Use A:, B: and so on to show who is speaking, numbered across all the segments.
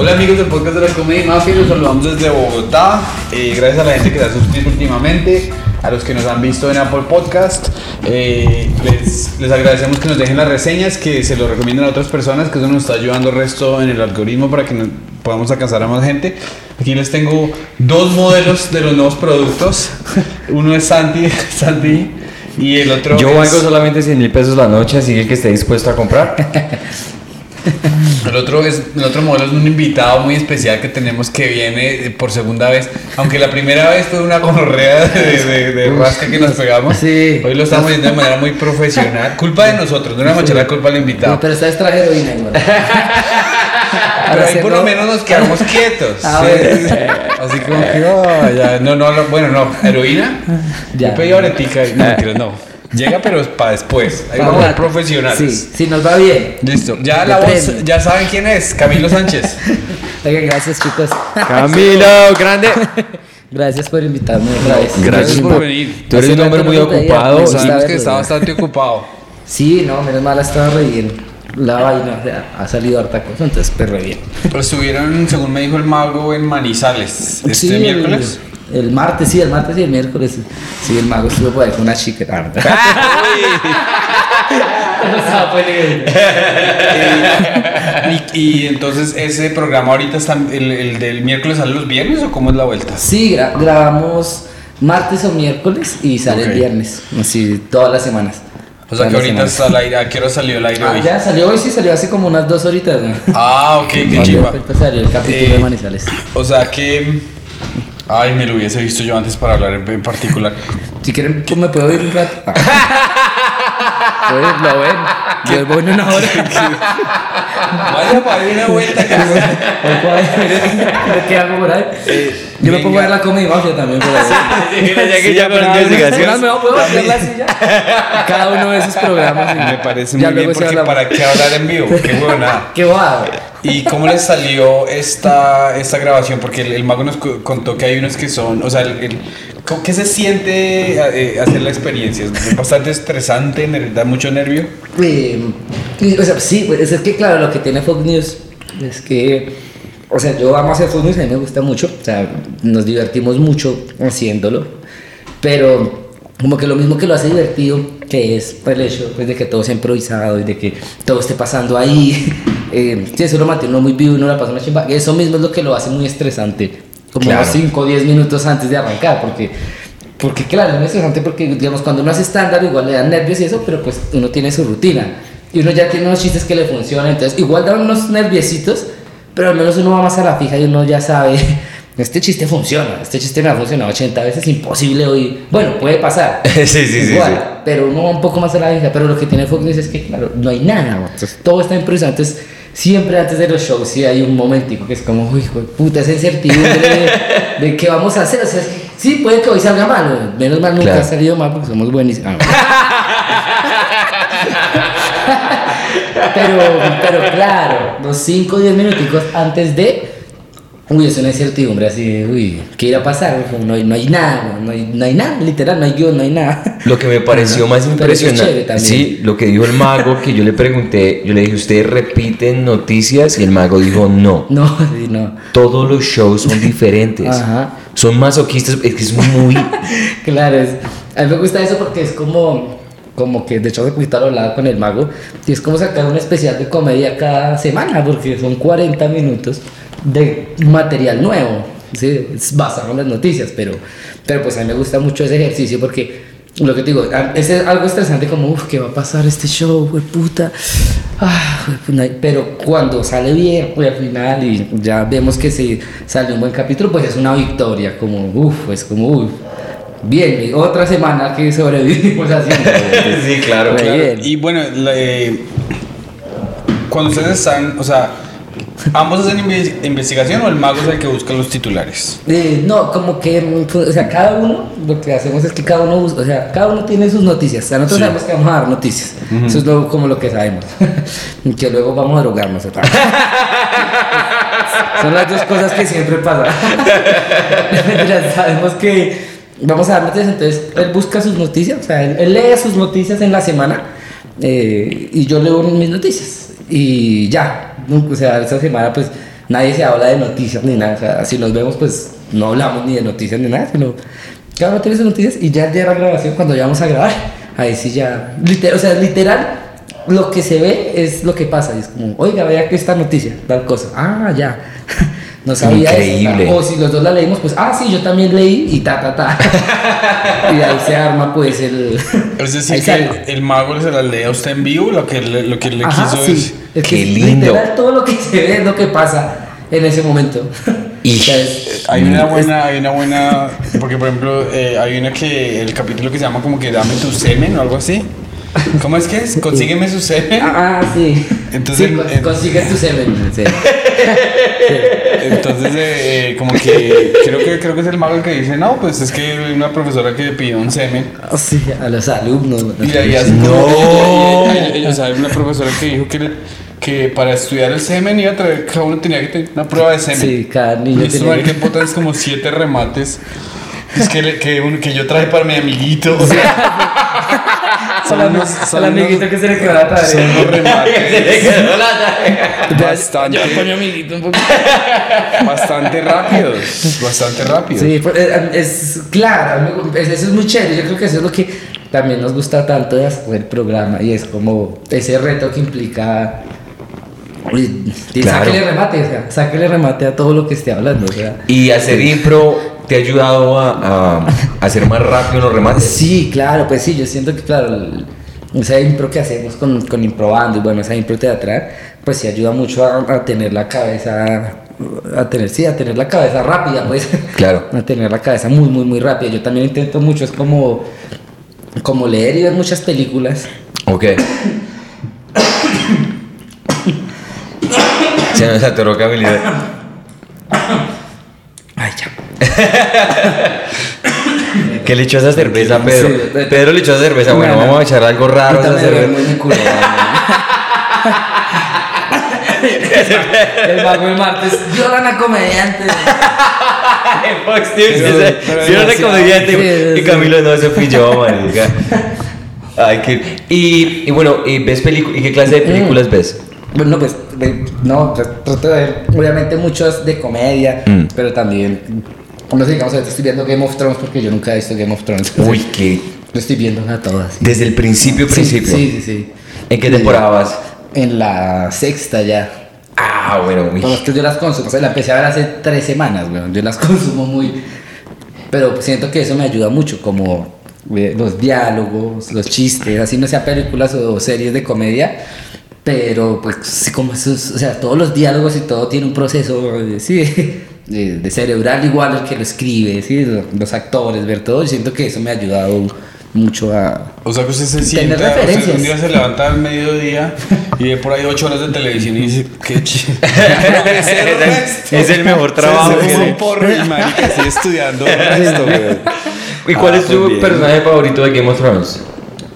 A: Hola amigos del podcast de la Comedia Mafia, los saludamos desde Bogotá. Eh, gracias a la gente que se ha suscrito últimamente, a los que nos han visto en Apple Podcast. Eh, les, les agradecemos que nos dejen las reseñas, que se lo recomienden a otras personas, que eso nos está ayudando el resto en el algoritmo para que nos podamos alcanzar a más gente. Aquí les tengo dos modelos de los nuevos productos. Uno es Santi, Santi y el otro
B: Yo
A: es-
B: valgo solamente 100 mil pesos la noche, así que el que esté dispuesto a comprar.
A: El otro, es, el otro modelo es un invitado muy especial que tenemos que viene por segunda vez. Aunque la primera vez fue una gonorrea de, de, de rasca que nos pegamos.
C: Sí.
A: Hoy lo estamos haciendo de manera muy profesional. Culpa de nosotros, no le vamos a echar la culpa al invitado.
C: Pero vez traje heroína igual.
A: Pero ahí por lo menos nos quedamos quietos.
C: Ah,
A: Sí. Así como que, oh, ya, no, no, no, bueno, no, heroína.
C: Ya.
A: Yo pedí ahorita, y- no, no. Llega, pero para después. Ahí
C: Vamos
A: vamos a
C: a-
A: ser profesionales.
C: Sí, si nos va bien.
A: Listo. Ya la voz, ya saben quién es, Camilo Sánchez.
C: Oiga, gracias chicos.
B: Camilo, grande.
C: Gracias por invitarme otra vez.
B: Gracias
A: por
B: por
A: venir.
B: Tú eres un hombre muy ocupado.
C: pues,
B: sí.
A: Sabemos que está bastante ocupado.
C: Sí, no, menos mal ha estado re bien. La vaina, o sea, ha salido harta cosa, entonces pues re bien.
A: Estuvieron, según me dijo el mago, en Manizales este
C: Sí, el-
A: miércoles.
C: El, martes, sí, el martes y el miércoles. Sí, el mago estuvo por ahí con una chica. Ah,
A: y, y entonces, ¿ese programa ahorita está, el, el del miércoles sale los viernes o cómo es la vuelta?
C: Sí, gra- grabamos martes o miércoles y sale el viernes. Así, todas las semanas.
A: O sea que ahorita está al aire. ¿A qué hora salió el aire
C: Ah,
A: hoy?
C: ya salió hoy, sí salió hace como unas dos horitas. ¿no?
A: Ah, ok, qué chiva.
C: salió el capítulo
A: Eh,
C: de Manizales.
A: O sea que. Ay, me lo hubiese visto yo antes para hablar en, en particular.
C: Si quieren, pues me puedo ir un rato. Pues lo ven. Yo voy en una hora.
A: Vaya para una vuelta que
C: ¿De qué hago por ahí? Yo me pongo a ver la comida mafia también por ahí.
B: Ya que ya con investigación.
C: Me puedo hacer la silla. Cada uno de esos programas.
A: Me parece muy bien porque para qué hablar en vivo, qué huevonada.
C: Qué guau.
A: ¿Y cómo les salió esta, esta grabación? Porque el, mago nos co- contó que hay unos que son, o sea, el, el- ¿cómo- ¿qué se siente eh, hacer la experiencia? ¿Es bastante estresante? ¿Da mucho nervio?
C: Eh, o sea, sí, pues es que claro, lo que tiene Fox News es que, o sea, yo amo hacer Fox News, a mí me gusta mucho, o sea, nos divertimos mucho haciéndolo, pero como que lo mismo que lo hace divertido, que es pues, el hecho pues, de que todo sea improvisado y de que todo esté pasando ahí, eh, sí, eso lo mantiene uno muy vivo y uno la pasa una chimba, eso mismo es lo que lo hace muy estresante, como
B: Claro.
C: 5 o 10 minutos antes de arrancar, porque... Porque claro, es muy estresante porque digamos cuando uno hace estándar igual le dan nervios y eso, pero pues uno tiene su rutina. Y uno ya tiene unos chistes que le funcionan, entonces igual dan unos nerviositos, pero al menos uno va más a la fija y uno ya sabe, este chiste funciona, este chiste me ha funcionado 80 veces, imposible hoy, bueno, puede pasar,
B: Sí, sí, sí,
C: igual,
B: sí.
C: pero uno va un poco más a la fija, pero lo que tiene Fox es que claro, no hay nada, entonces, todo está improvisado, entonces siempre antes de los shows sí hay un momentico que es como, uy, hijo de puta, esa incertidumbre de, de qué vamos a hacer, o sea, sí, puede que hoy salga mal, menos mal nunca
B: Claro.
C: ha salido mal porque somos buenísimos. Ah, pero, pero claro, los 5 o 10 minuticos antes de. Uy, es una incertidumbre así de, uy, ¿qué irá a pasar? No hay, no hay nada, no hay, no hay nada, literal, no hay guion, no hay nada.
B: Lo que me pareció más impresionante, sí, lo que dijo el mago, que yo le pregunté, yo le dije, ¿ustedes repiten noticias? Y el mago dijo, no.
C: No, sí, no.
B: Todos los shows son diferentes.
C: Ajá.
B: Son masoquistas, es que es muy...
C: Claro, es, a mí me gusta eso porque es como, como que, de hecho, poquito lo hablaba con el mago, y es como sacar un especial de comedia cada semana, porque son 40 minutos de material nuevo, ¿sí? es basado en las noticias, pero, pero pues a mí me gusta mucho ese ejercicio porque lo que te digo, es algo estresante como, uff, ¿qué va a pasar este show, güey, puta? Ah, pero cuando sale bien, güey, al final, y ya vemos que se sale un buen capítulo, pues es una victoria, como, uff, es como, uff. Bien, otra semana que sobrevivimos haciendo.
B: Sí, claro, claro.
A: Y bueno, cuando ustedes están, o sea, ¿ambos hacen inve- investigación o el mago es el que busca los titulares?
C: Eh, no, como que, o sea, cada uno, lo que hacemos es que cada uno, busca- o sea, cada uno tiene sus noticias. O sea, nosotros
A: Sí.
C: sabemos que vamos a dar noticias. Eso es lo- como lo que sabemos. Que luego vamos a drogarnos. Son las dos cosas que siempre pasan. Sabemos que vamos a dar noticias, entonces él busca sus noticias, o sea, él, él lee sus noticias en la semana eh, y yo leo mis noticias. Y ya, o sea, esta semana pues nadie se habla de noticias ni nada. O sea, si nos vemos, pues no hablamos ni de noticias ni nada, sino cada uno tiene noticias y ya el día de la grabación, cuando ya vamos a grabar, ahí sí ya, literal, o sea, literal, lo que se ve es lo que pasa. Y es como, oiga, vea que esta noticia, tal cosa. Ah, ya. No sabía
B: Increíble.
C: eso. O si los dos la leímos, pues, ah, sí, yo también leí y ta, ta, ta. y ahí se arma, pues, el.
A: Es decir, que
C: sale.
A: el, el mago se la lee a usted en vivo, lo que le, lo que le
C: Ajá,
A: quiso
C: sí.
A: decir.
C: Es
B: Qué
C: que
B: lindo.
C: Literal, todo lo que se ve es lo que pasa en ese momento.
B: Y-
C: O sea, es-
A: Hay una buena, hay una buena, porque por ejemplo, eh, hay una que, el capítulo que se llama como que dame tu semen o algo así. ¿Cómo es que es? Consígueme su semen.
C: Ah, sí.
A: Entonces,
C: Sí, con-
A: eh,
C: consigue tu semen. Sí.
A: Entonces, eh, eh, como que creo que creo que es el mago el que dice, no, pues es que hay una profesora que pidió un semen.
C: Ah, sí, a los alumnos.
A: Y ahí hace
B: No.
A: O sea, hay una profesora que dijo que, le- que para estudiar el semen iba a traer, cada uno tenía que tener una prueba de semen.
C: Sí, cada niño
A: Y esto
C: tenía
A: que botan es como siete remates. Es que, le- que, un- que yo traje para mi amiguito. O sea, son unos, son
C: al
A: unos-
C: amiguito que se le quedó la tarea.
A: son unos remates
C: Yo
A: bastante,
C: con mi amiguito un poco.
A: bastante rápidos. Bastante rápidos.
C: Sí, pues, eh, es claro, eso es muy chévere. Yo creo que eso es lo que también nos gusta tanto de hacer el programa y es como ese reto que implica. Y
B: Claro.
C: Sáquele remate, o sea, sáquele remate a todo lo que esté hablando. O sea.
B: Y hacer impro te ha ayudado a, a, a hacer más rápido los remates.
C: Sí, claro, pues sí, yo siento que, claro, el- esa impro que hacemos con, con improbando y bueno, esa impro teatral, pues sí ayuda mucho a, a tener la cabeza, a tener, sí, a tener la cabeza rápida, pues.
B: Claro.
C: A tener la cabeza muy, muy, muy rápida. Yo también intento mucho, es como, como leer y ver muchas películas.
B: Ok. Se nos atoró Camila.
C: Ay, ya.
B: ¿Qué le echó a esa cerveza, Pedro? Pedro le echó a esa cerveza. Bueno,
C: No, no.
B: vamos a echar algo raro a esa cerveza.
C: El mago el martes, lloran a comediantes.
B: Fox News,
A: demasiado.
B: comediante. Y. Camilo no, ese fui yo, marica. Ay, qué. Y, y bueno, ¿y ves películas? ¿Y qué clase de películas ves?
C: Bueno, pues no, tra- trato de ver obviamente muchos de comedia,
B: Mm.
C: pero también, no sé, digamos, ahorita estoy viendo Game of Thrones porque yo nunca he visto Game of Thrones.
B: Uy, qué.
C: Lo estoy viendo a todas.
B: Desde el principio,
C: Sí,
B: principio.
C: Sí, sí, sí.
B: ¿En qué temporada vas?
C: En la sexta ya.
B: Ah, bueno, uy.
C: Pero es que yo las consumo, o sea, la empecé a ver hace tres semanas, weón. Yo las consumo muy. Pero siento que eso me ayuda mucho, como eh, los diálogos, los chistes, así no sea películas o series de comedia. Pero, pues, sí, como esos, o sea, todos los diálogos y todo tiene un proceso, eh, sí, de, de cerebral igual el que lo escribe, sí, lo- los actores, ver todo. Yo siento que eso me ha ayudado mucho a.
A: O sea que usted se
C: Tener
A: sienta, usted un día se levanta al mediodía y ve por ahí ocho horas de televisión y dice, qué chido.
B: es el mejor trabajo.
A: Se
B: que-
A: fuma un porro y marica, sigue estudiando resto.
B: ¿Y cuál
A: Ah,
B: es tu
A: pues bien.
B: personaje favorito de Game of Thrones?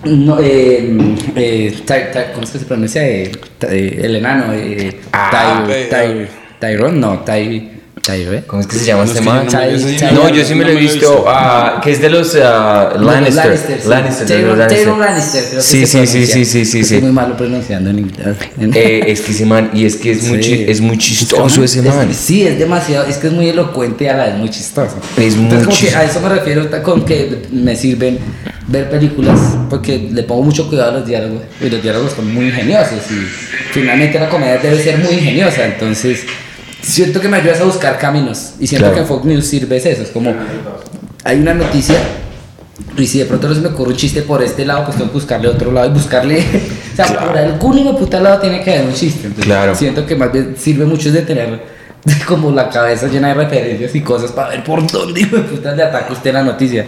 C: No, eh, eh, Ty- Ty- ¿cómo es que se pronuncia? Eh, Ty- eh, el enano. Eh,
A: Ah,
C: Ty- Ty- Tyrone, no, Ty. Tyre.
B: ¿Cómo es que se llama
A: No,
B: este man?
A: yo no yo sí
C: Chai- Chai-
B: me lo he visto, ah, que es de los ah, Lannister.
C: Lannister.
B: Lannister, Sí, sí, sí, sí, sí, sí, sí.
C: muy malo pronunciando en inglés.
B: Eh, es que ese man, y es que es, muy, chistoso ese
C: Es-
B: man.
C: sí, es demasiado, es que es muy elocuente a la vez muy chistoso.
B: Es muy chistoso.
C: a eso me refiero con que me sirven ver películas porque le pongo mucho cuidado a los diálogos y los diálogos son muy ingeniosos y finalmente la comedia debe ser muy ingeniosa, entonces siento que me ayudas a buscar caminos y siento
B: Claro.
C: que en Fox News sirve es eso, es como hay una noticia y si de pronto no se me ocurre un chiste por este lado, pues tengo que buscarle otro lado y buscarle. o sea, por algún puta lado tiene que haber un chiste. Entonces,
B: Claro.
C: Siento que más bien sirve mucho es de tener como la cabeza llena de referencias y cosas para ver por dónde hijo de puta le ataca usted la noticia.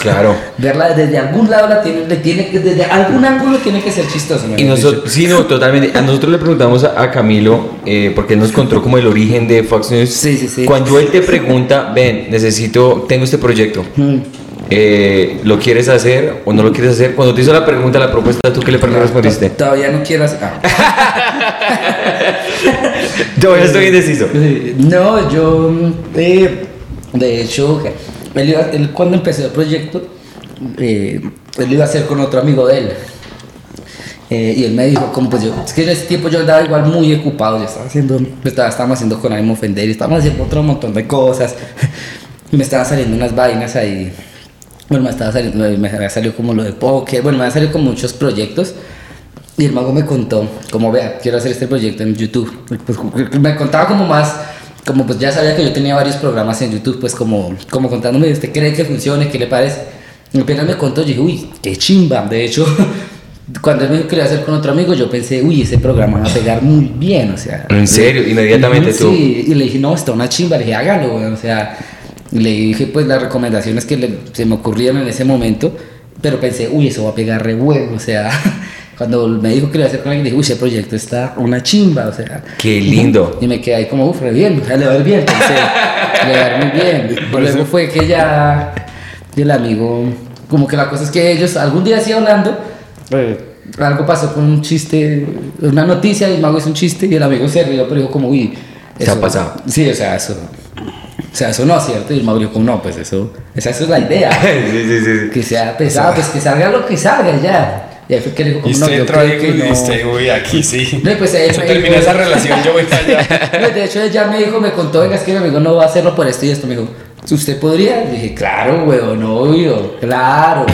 B: Claro.
C: Verla desde algún lado la tiene, le tiene que, desde algún ángulo tiene que ser chistoso.
B: Y nosotros, sí, no, totalmente. A nosotros le preguntamos a, a Camilo, eh, porque él nos contó como el origen de Fox News.
C: Sí, sí, sí.
B: Cuando él te pregunta, ven, necesito, tengo este proyecto,
C: Mm.
B: eh, ¿lo quieres hacer o no lo quieres hacer? Cuando te hizo la pregunta, la propuesta, ¿tú qué le respondiste?
C: Todavía no quiero hacer. ah.
B: Yo ya estoy indeciso.
C: Eh, No, yo, mm, eh, de hecho, él, iba- él cuando empezó el proyecto, eh, él iba a hacer con otro amigo de él. Eh, y él me dijo, como pues yo, es que en ese tiempo yo andaba igual muy ocupado, yo estaba haciendo, estaba, estábamos haciendo con ánimo ofender estábamos haciendo otro montón de cosas. y me estaban saliendo unas vainas ahí. Bueno, me estaba saliendo, me había salido como lo de póker, bueno, me había salido con muchos proyectos. Y el mago me contó, como vea, quiero hacer este proyecto en YouTube. Pues, me contaba como más, como pues ya sabía que yo tenía varios programas en YouTube, pues como, como contándome, ¿usted cree que funcione? ¿Qué le parece? Y apenas me contó, yo dije, uy, qué chimba. De hecho, cuando él me dijo que lo iba a hacer con otro amigo, yo pensé, uy, ese programa va a pegar muy bien, o sea.
B: ¿En serio? Inmediatamente
C: sí,
B: tú.
C: Sí, y le dije, no, está una chimba, le dije, hágalo, weón", o sea. y Le dije, pues, las recomendaciones que le- se me ocurrieron en ese momento, pero pensé, uy, eso va a pegar re bueno, o sea. Cuando me dijo que lo iba a hacer con alguien, dije, uy, ese proyecto está una chimba, o sea.
B: Qué lindo.
C: Y me quedé ahí como, uff, re bien, o sea, le va a ir bien, pensé, le va a ir muy bien.
A: Por
C: Luego
A: eso-
C: fue que ya el amigo, como que la cosa es que ellos algún día así hablando, eh, algo pasó con un chiste, una noticia, y el mago hizo un chiste y el amigo se rió, pero dijo como, uy,
B: Se ha pasado.
C: Sí, o sea, eso, o sea, eso no es cierto. Y el mago dijo como, no, pues eso, esa, esa es la idea.
B: sí, sí, sí.
C: que sea pesado, pues que salga lo que salga ya. Y ahí fue que le dijo
A: Y
C: como, no, yo creo que
A: y
C: no.
A: usted, uy, aquí sí.
C: No, y pues
A: Yo terminé
C: dijo-
A: esa relación, yo voy para allá.
C: No, de hecho, ella me dijo, me contó, venga, es que mi amigo no va a hacerlo por esto y esto. Me dijo, ¿usted podría? Le dije, claro, weón, obvio, claro.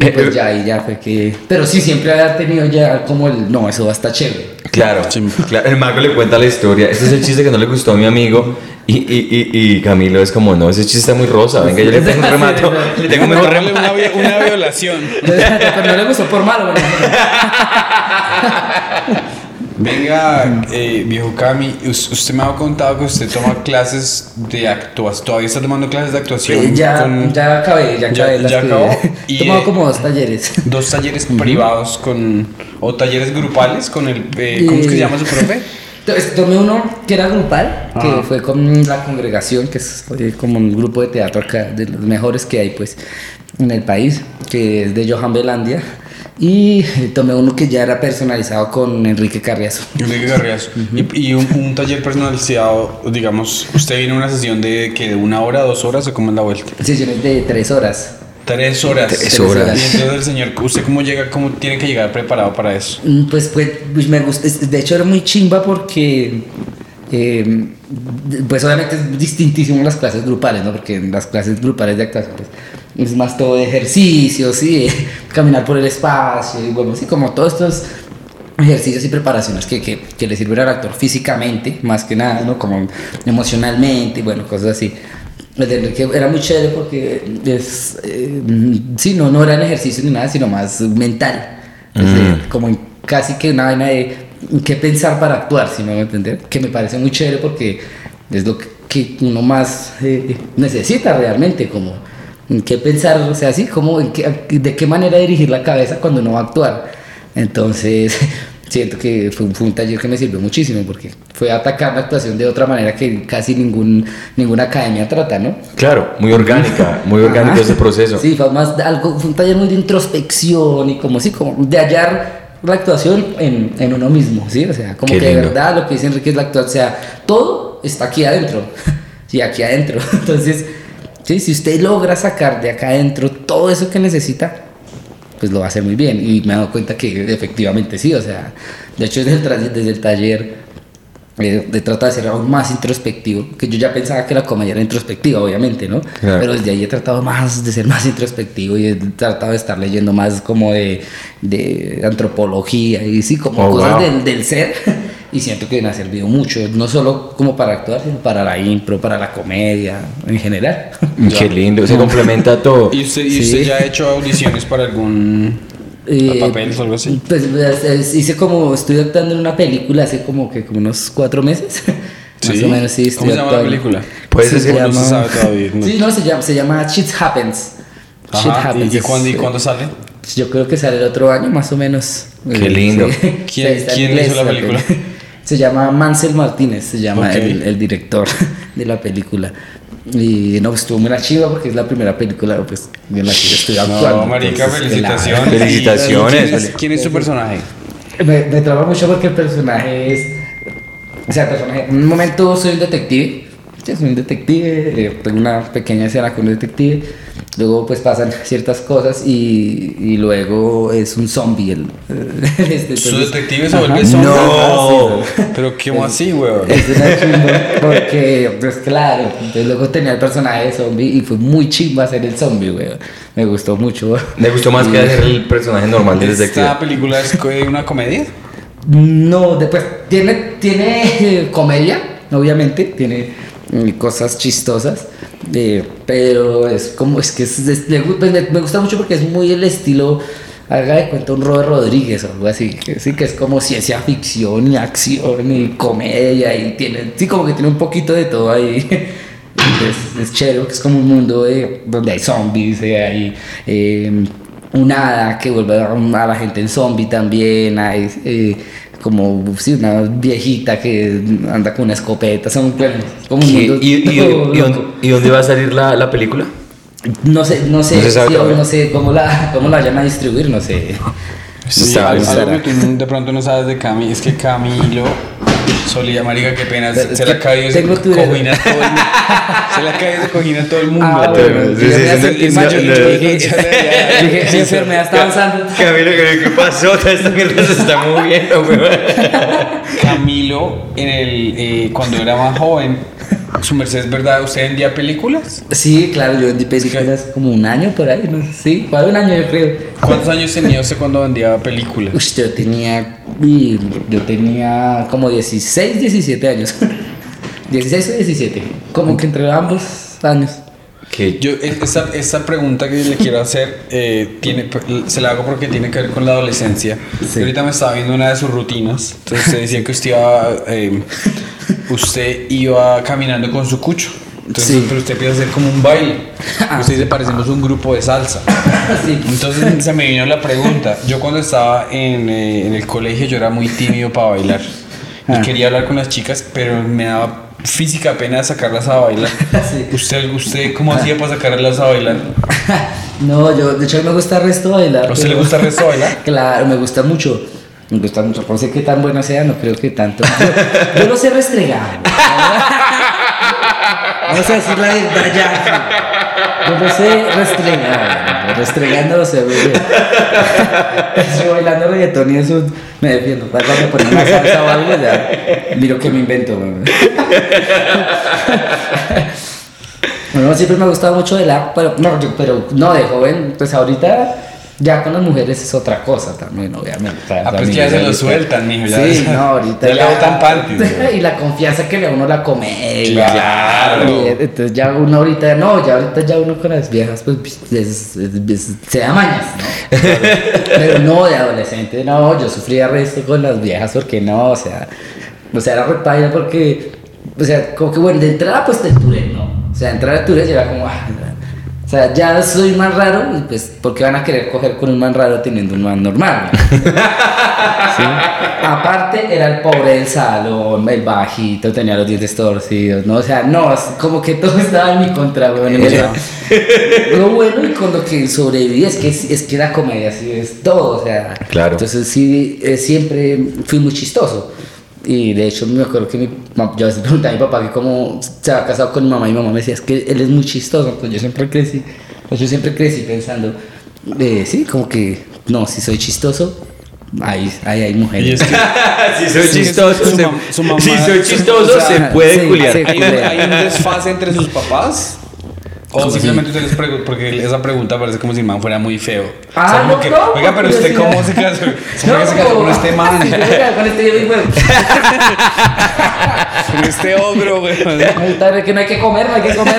C: Y pues ya, y ya fue que. Pero sí, siempre había tenido ya como el, no, eso va a estar chévere.
B: Claro, claro, el mago le cuenta la historia. Este es el chiste que no le gustó a mi amigo. Y, y, y, y Camilo es como, no, ese chiste está muy rosa. Venga, yo le tengo un remato. Le tengo un mejor remato.
A: una, vi- una violación.
C: Pero no le gustó por malo.
A: Venga, eh, viejo Cami, us- usted me ha contado que usted toma clases de actuación. ¿Todavía está tomando clases de actuación?
C: Eh, ya,
A: con
C: ya acabé, ya
A: Ya-
C: acabé. las
A: ya
C: que-
A: acabó.
C: He
A: Y,
C: tomado
A: eh,
C: como dos talleres.
A: dos talleres privados con. o talleres grupales con el. eh, ¿Cómo es que se llama su profe?
C: Tomé uno que era grupal, que fue con la congregación, que es eh, como un grupo de teatro acá, de los mejores que hay pues en el país, que es de Johan Belandia. Y eh, tomé uno que ya era personalizado con Enrique Carriazo.
A: Enrique Garriazo. Y, y un, un taller personalizado, digamos, usted viene a una sesión de que de una hora, dos horas o cómo es la vuelta.
C: Sesiones de tres horas.
A: Tres horas.
B: Tres horas.
A: Y entonces el señor, ¿usted cómo llega, cómo tiene que llegar preparado para eso?
C: Mm, Pues, pues, pues me gusta, de hecho era muy chimba porque, eh, pues obviamente es distintísimo las clases grupales, ¿no? Porque en las clases grupales de actuación pues, es más todo de ejercicios, ¿sí? caminar por el espacio, y bueno, sí, como todos estos ejercicios y preparaciones que, que, que le sirven al actor físicamente, más que nada, ¿no? Como emocionalmente, y bueno, cosas así. Enrique era muy chévere porque es, eh, sí, no, no eran ejercicios ni nada, sino más mental. Entonces, Como en casi que una vaina de qué pensar para actuar, si me voy a entender. Que me parece muy chévere porque es lo que, que uno más eh, necesita realmente, como en qué pensar, o sea, así, como en qué- de qué manera dirigir la cabeza cuando uno va a actuar. Entonces, siento que fue, un- fue un taller que me sirvió muchísimo porque fue atacar la actuación de otra manera que casi ningún, ninguna academia trata, ¿no?
B: Claro, muy orgánica, muy orgánico ese proceso.
C: Sí, fue más de algo, fue un taller muy de introspección y como sí, como de hallar la actuación en, en uno mismo, ¿sí? O sea, como
B: Qué
C: que de
B: lindo.
C: verdad lo que dice Enrique es la actuación, o sea, todo está aquí adentro, sí, aquí adentro. Entonces, sí, si usted logra sacar de acá adentro todo eso que necesita, pues lo va a hacer muy bien. Y me he dado cuenta que efectivamente sí, o sea, de hecho desde el, desde el taller eh, de de ser aún más introspectivo, que yo ya pensaba que la comedia era introspectiva, obviamente, ¿no?
B: Claro.
C: Pero desde ahí he tratado más de ser más introspectivo y he tratado de estar leyendo más como de, de antropología y sí, como
B: Oh,
C: cosas
B: wow.
C: del, del ser. Y siento que me ha servido mucho, no solo como para actuar, sino para la impro, para la comedia en general.
B: Qué lindo, se complementa todo.
A: ¿Y usted, y
C: Sí.
A: usted ya ha hecho audiciones para algún
C: Eh,
A: papeles o algo así?
C: Pues eh, hice como, estoy actuando en una película hace como que como unos cuatro meses. Más
A: Sí.
C: o menos, sí.
A: ¿Cómo se llama la
C: actuando.
A: película?
B: Puedes
C: Se
B: decir-
A: No se sabe todavía, ¿no?
C: Sí, no, se llama, se llama Shit Happens. Shit
A: Ajá,
C: Happens.
A: ¿Y, cuándo, ¿Y cuándo sale?
C: Yo creo que sale el otro año, más o menos.
B: Qué
C: Eh,
B: lindo.
C: sí.
A: ¿Quién-
C: Sí,
A: quién hizo la película?
C: Se llama Mansell Martínez, se llama
A: Ok.
C: el, el director de la película. Y no, pues estuvo muy la chiva porque es la primera película pues, en la que yo estoy actuando.
A: No, marica,
C: entonces,
A: felicitaciones.
B: Felicitaciones.
A: ¿Quién es, quién es su personaje?
C: Me, me traba mucho porque el personaje es. O sea, el personaje. En un momento soy un detective. Sí, soy un detective. eh, tengo una pequeña escena con un detective. Luego pues pasan ciertas cosas y, y luego es un zombie el, este,
A: Su
C: entonces-
A: detective se vuelve zombie.
B: No.
A: Pero ¿cómo así, weón?
C: Es una chimba porque, pues claro, entonces luego tenía el personaje de zombie y fue muy chimba hacer el zombie, weón. Me gustó mucho.
B: Me gustó más que hacer el personaje normal del detective.
A: ¿Esta película es una comedia?
C: No, después tiene, tiene comedia, obviamente, tiene mm, cosas chistosas, pero es como, es que me, gu- me- me gusta mucho porque es muy el estilo, haga de cuenta un Robert Rodríguez o algo así, sí que es como ciencia ficción y acción y comedia y tiene, sí como que tiene un poquito de todo ahí. Es, es chévere, que es como un mundo de, donde hay zombies, eh, hay eh, un hada que vuelve a, a la gente en zombie también, hay eh, como sí, una viejita que anda con una escopeta, son como un
B: ¿Y,
C: mundo
B: y- y-
C: todo
B: y-
C: loco.
B: y dónde va a salir la, la película?
C: No sé, no sé,
B: No se sabe
C: sí,
B: todavía.
C: no sé cómo la, cómo la vayan a distribuir, no sé.
A: Sí,
B: Está
A: algo
B: bien.
A: que tú de pronto no sabes de Cami es que Camilo solía, marica, qué pena,
C: Es
A: se ha caído ese cojín a todo el mundo. Se ha caído ese cojín a todo el mundo.
C: Ah, bueno,
B: Sí, sí, sí,
C: dije, enfermedad está avanzando.
B: Camilo, ¿qué, pasó? Esta mierda se está moviendo, weón.
A: Camilo, en el, eh, cuando era más joven, su merced es verdad, ¿usted vendía películas?
C: Sí, claro, yo vendí películas como un año por ahí, no sé, sí, fue un año yo creo.
A: ¿Cuántos años tenía usted cuando vendía películas?
C: Uy, yo tenía, yo tenía como 16, 17 años. 16 o 17, como que entre ambos años.
B: Que
A: Yo, e- esta, esta pregunta que le quiero hacer, eh, tiene, se la hago porque tiene que ver con la adolescencia.
C: Sí.
A: Ahorita me estaba viendo una de sus rutinas. Entonces usted decía que usted iba, eh, usted iba caminando con su cucho. Entonces,
C: Sí.
A: pero usted empieza a hacer como un baile.
C: Ah.
A: Usted dice, parecemos un grupo de salsa.
C: Sí.
A: Entonces se me vino la pregunta. Yo cuando estaba en, eh, en el colegio yo era muy tímido para bailar. Y
C: Ah.
A: quería hablar con las chicas, pero me daba física pena sacarlas a bailar.
C: Sí.
A: ¿Usted, usted cómo hacía para sacarlas a bailar?
C: No, yo, de hecho, me gusta el resto bailar.
A: ¿A usted le
C: pero-
A: gusta el resto bailar?
C: claro, me gusta mucho. Me gusta mucho. No sé qué tan bueno sea, no creo que tanto. Yo, yo no sé restregar. No sé decir la verdad ya. Yo no sé restregar. Lo sé muy bien. Estoy bailando reggaetón y eso me defiendo. Para una salsa o algo, ya miro que me invento. Bueno, siempre me ha gustado mucho el arte, pero no, pero no de joven. Pues ahorita ya con las mujeres es otra cosa también, obviamente.
A: Ah, pues ya se lo sueltan, mijo, ya-
C: Sí, no, ahorita.
A: ya le botan panties.
C: Y la confianza que le da uno a la comedia.
A: Claro.
C: Y, entonces ya uno ahorita, no, ya ahorita ya uno con las viejas, pues es- es- es- se da mañas, ¿no? Pero no de adolescente, no, yo sufría resto con las viejas porque no, o sea, o sea, era repaila porque, o sea, como que bueno, de entrada pues te turé, ¿no? O sea, de entrada al turé era como, ah, sea, ya soy más raro y pues, ¿por qué van a querer coger con un man raro teniendo un man normal? Aparte era el pobre del salón, el bajito, tenía los dientes torcidos, ¿no? O sea, no, como que todo estaba en mi contra, weón. Lo bueno y con lo que sobreviví es que, es que la comedia sí es todo, o sea.
B: Claro.
C: Entonces sí, eh, siempre fui muy chistoso. Y de hecho me acuerdo que mi, yo a veces preguntaba a mi papá que cómo se había casado con mi mamá y mi mamá me decía, es que él es muy chistoso. Entonces yo siempre crecí, pues yo siempre crecí pensando, eh, sí, como que, no, si soy chistoso, ahí, ahí hay mujeres.
A: Y es que
B: si soy
A: Sí,
B: chistoso,
A: su
B: se,
A: su mamá-
B: si soy chistoso
A: o sea,
B: se puede
C: sí,
B: culiar.
A: ¿Hay hay un desfase entre sus papás? ¿O
C: ¿Cómo
A: simplemente les pregunta? Porque esa pregunta parece como si el man fuera muy feo.
C: Ah,
A: O sea, como
C: no,
A: que,
C: no,
A: Oiga, pero usted
C: sí,
A: cómo se casó, ¿Cómo que se casó
C: como-
A: con este man?
C: Sí, con este güey.
A: con este ogro, güey.
C: Que no hay que comer, no hay que comer.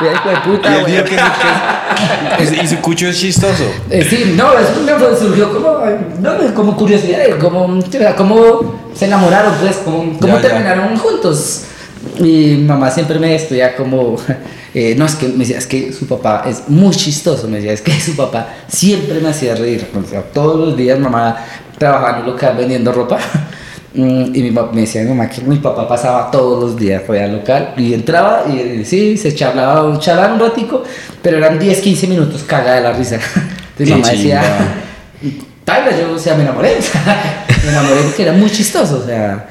C: Y hijo de
A: Y
C: puta,
A: él
C: güey.
A: dijo que, que- es- y su cucho es chistoso.
C: Eh, sí, no, eso me surgió como, no, como curiosidad, de cómo, o sea, cómo se enamoraron, pues,
A: Ya, ya.
C: terminaron juntos. Mi mamá siempre me estudia como, eh, no, es que me decía, es que su papá es muy chistoso, me decía, es que su papá siempre me hacía reír. O sea, todos los días mamá trabajaba en un local vendiendo ropa. Mm, Y mi papá, me decía mi mamá que mi papá pasaba todos los días por al local y entraba y eh, sí, se charlaba, charlaba un ratico, pero eran 10, 15 minutos cagada de la risa. Entonces mi mamá decía, tal vez yo, o sea, me enamoré, me enamoré porque era muy chistoso, o sea.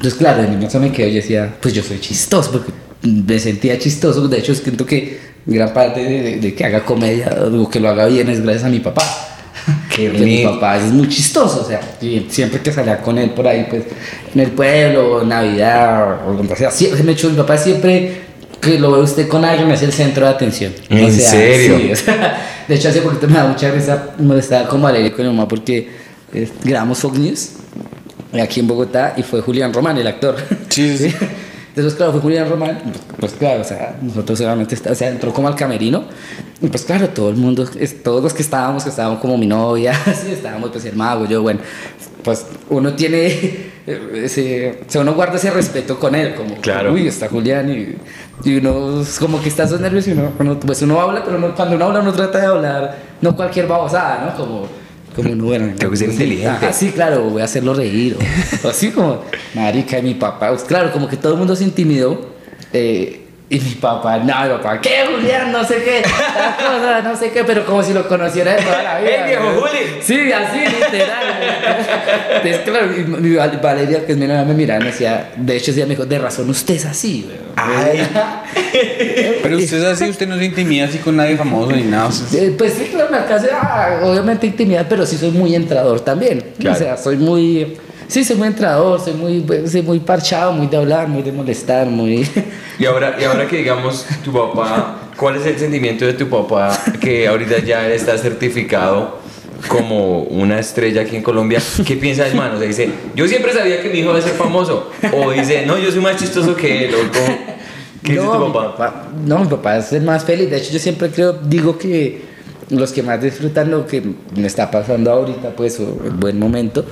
C: Entonces, claro, de niño me quedó y yo decía, pues yo soy chistoso, porque me sentía chistoso. De hecho, siento que gran parte de, de- de que haga comedia o que lo haga bien es gracias a mi papá.
B: Qué
C: Porque mi papá es muy chistoso, o sea, siempre que salía con él por ahí, pues, en el pueblo, Navidad, o donde sea, siempre me echó mi papá siempre que lo ve usted con alguien es el centro de atención.
B: ¿En
C: O sea,
B: serio?
C: sí, o sea, de hecho, hace poquito me da mucha risa, me estaba como alegre con mi mamá porque eh, grabamos Fox News aquí en Bogotá y fue Julián Román, el actor.
A: Sí, sí.
C: Entonces, claro, fue Julián Román, pues claro, o sea, nosotros está- o sea, entró como al camerino, y pues claro, todo el mundo, todos los que estábamos, que estábamos como mi novia, así, estábamos, pues el mago, yo, bueno, pues uno tiene, eh, ese, o sea, uno guarda ese respeto con él, como,
B: Claro.
C: uy, está Julián, y, y uno, es como que está esos nervios y uno, uno- pues uno habla, pero uno- cuando uno habla, uno trata de hablar, no cualquier babosada, ¿no? Como... Como uno, bueno,
B: Tengo que ser inteligente.
C: ajá, sí, claro, voy a hacerlo reír. O, así como, marica, y mi papá, pues, claro, como que todo el mundo se intimidó. eh, y mi papá, no, mi papá, ¿qué, Julián? No sé qué, cosa, no sé qué, pero como si lo conociera de toda la vida.
B: ¡Eh, viejo. Juli!
C: Sí, así, literal. Entonces, claro, y mi Val- Valeria, que es mi novia, me miraba y me decía, de hecho, ella me dijo, de razón, usted es así, güey.
B: Ay.
A: Pero usted es así, usted no se intimida así con nadie famoso ni nada. o sea,
C: Eh, Pues sí, claro, me alcancé, ah, obviamente intimidad, pero sí soy muy entrador también.
B: Claro.
C: O sea, soy muy, sí, soy muy entrador, soy muy, soy muy parchado, muy de hablar, muy de molestar, muy...
B: Y ahora, y ahora que digamos tu papá, ¿cuál es el sentimiento de tu papá que ahorita ya está certificado como una estrella aquí en Colombia? ¿Qué piensa el man? O sea, dice, yo siempre sabía que mi hijo iba a ser famoso. O dice, no, yo soy más chistoso que él. O como, ¿Qué dice tu
C: mi
B: papá?
C: No, mi papá es el más feliz. De hecho, yo siempre creo, digo que los que más disfrutan lo que me está pasando ahorita, pues, o el buen momento,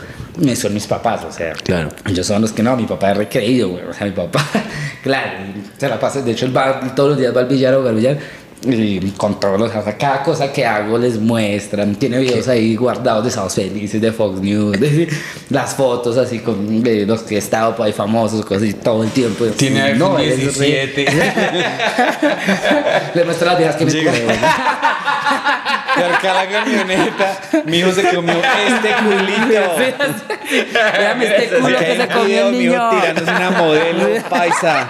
C: eh, son mis papás, o sea.
B: Claro.
C: Ellos son los que no, mi papá es recreído, güey. O sea, mi papá, claro, se la pasa. De hecho, él va todos los días va al billar o al billar. Y con todos los, o sea, cada cosa que hago les muestran. Tiene videos ahí guardados de Sábados Felices, de Fox News, de, las fotos así con de los que he estado por ahí famosos, cosas así todo el tiempo.
A: Tiene
C: No, él es re-
A: 17.
C: Le muestro las viejas que me
A: Llega. Acá la camioneta, mi hijo se comió este culito.
C: Vean este culo que se comió el niño.
A: tirándose una modelo paisa.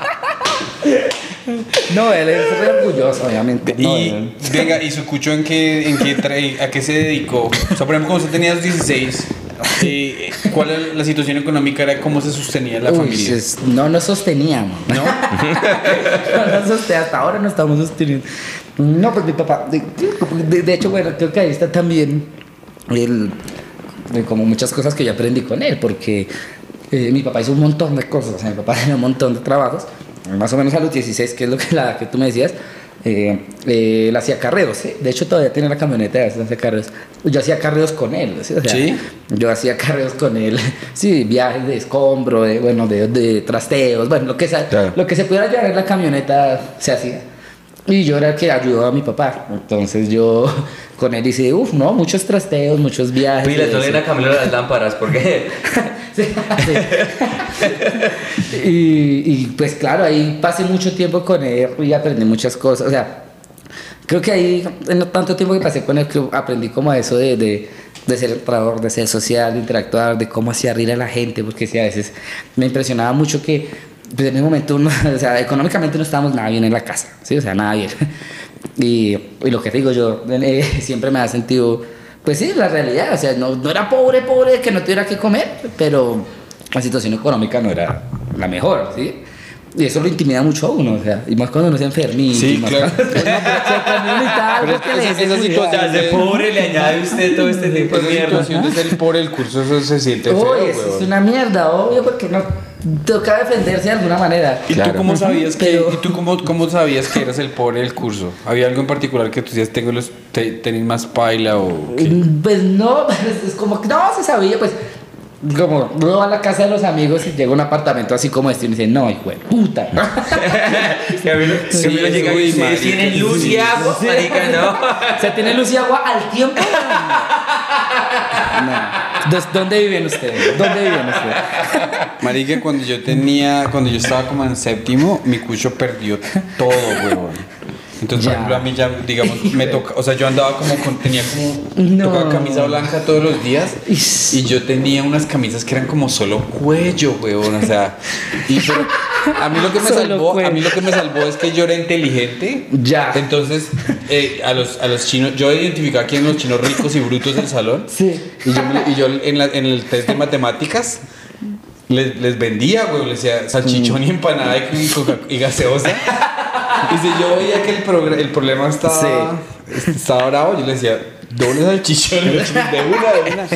C: No, él es re orgulloso, obviamente. No,
A: Y
C: él-
A: venga, ¿y su cucho en qué, en qué trae- a qué se dedicó? O sea, por ejemplo, cuando usted tenía los 16, eh, ¿cuál era la situación económica? Era cómo se sostenía la
C: Uy,
A: familia.
C: es- no nos sosteníamos.
A: ¿No?
C: no nos soste- hasta ahora no estamos sosteniendo. No, pues mi papá, de, de- de hecho, bueno, creo que ahí está también el, de como muchas cosas que yo aprendí con él, porque eh, mi papá hizo un montón de cosas, o sea, mi papá tenía un montón de trabajos, más o menos a los 16, que es lo que, la, que tú me decías, eh, eh, él hacía carreos, ¿sí? de hecho todavía tiene la camioneta, a veces hace carreos. Yo hacía carreos con él, ¿sí? O sea,
A: ¿Sí?
C: yo hacía carreos con él, sí, viajes de escombro, de, bueno, de, de trasteos, bueno, lo que, sea,
B: Claro.
C: lo que se pudiera llevar en la camioneta se hacía. Y yo era el que ayudaba a mi papá. Entonces yo con él hice, uff, no, muchos trasteos, muchos viajes.
B: Pila, tolen
C: eso.
B: a Camilo las lámparas, porque
C: Sí, sí. y, y, pues claro, ahí pasé mucho tiempo con él y aprendí muchas cosas. O sea, creo que ahí, en tanto tiempo que pasé con él, creo- aprendí como eso de, de, de ser entrador, de ser social, de interactuar, de cómo hacía reír a la gente, porque sí, a veces me impresionaba mucho que pues, en ese momento, uno, o sea, económicamente no estábamos nada bien en la casa, ¿sí? O sea, nada bien. Y, y lo que digo yo, eh, siempre me ha sentido, pues sí, la realidad, o sea, no, no era pobre, pobre, que no tuviera que comer, pero la situación económica no era la mejor, ¿sí? Y eso lo intimida mucho a uno, o sea, y más cuando uno se enfermita.
A: Sí, claro. Pero
B: de pobre le añade usted todo este tipo de mierda.
A: situación de ser pobre el curso, eso se siente feo,
C: Uy, eso es una mierda, obvio, porque no toca defenderse de alguna manera.
A: ¿Y
B: Claro.
A: tú cómo sabías que,
C: Pero-
A: y tú cómo, cómo sabías que eras el pobre del curso? ¿Había algo en particular que tú decías, tengo los, te, tenés más paila o qué?
C: Pues no, es como que no se sabía, pues. Como uno va a la casa de los amigos y llega a un apartamento así como este y uno dice, no, hijo de puta.
B: Camilo, llega y
A: uy,
B: dice,
A: marica,
B: ¿tienen luz y
A: sí.
B: agua? Marica, no.
C: ¿Se tiene luz y agua al tiempo? No. ¿Dónde viven ustedes? ¿Dónde viven ustedes?
A: Marica, cuando yo tenía, cuando yo estaba como en séptimo, mi cucho perdió todo, weón. Entonces,
C: Ya.
A: por ejemplo, a mí ya, digamos, me toca, o sea, yo andaba como con, tenía como,
C: No.
A: tocaba camisa blanca todos los días y yo tenía unas camisas que eran como solo cuello, weón, o sea, y pero, A mí lo que me
C: Solo
A: salvó,
C: fue.
A: a mí lo que me salvó es que yo era inteligente.
C: Ya.
A: Entonces, eh, a los a los chinos, yo identificaba quién eran los chinos ricos y brutos del salón.
C: Sí.
A: Y yo, y yo en, la- en el test de matemáticas les, les vendía, güey, les decía salchichón y empanada y, y gaseosa. Y si yo veía que el, el problema estaba, estaba bravo, yo le decía, doble salchichón de una, de una.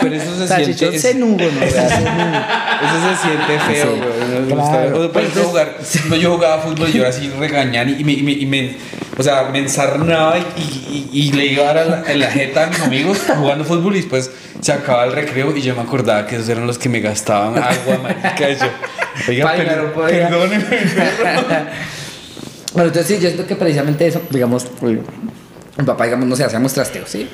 A: Pero eso se
C: Salchichón
A: siente... es-
C: ¿no?
A: eso se siente feo,
C: Sí,
A: güey. Me gusta.
C: claro.
A: O sea, ejemplo, jugar, no, yo jugaba fútbol y yo era así regañan y me, y me, y me- o sea, me ensarnaba y, y, y le iba a dar la, en la jeta a mis amigos jugando fútbol y después se acababa el recreo y yo me acordaba que esos eran los que me gastaban agua, marica. yo, oiga,
C: Paila,
A: per-
C: no podía.
A: perdóneme.
C: Bueno, entonces sí, yo siento que precisamente eso, digamos, mi papá, digamos, no sé, hacíamos trasteo, ¿sí?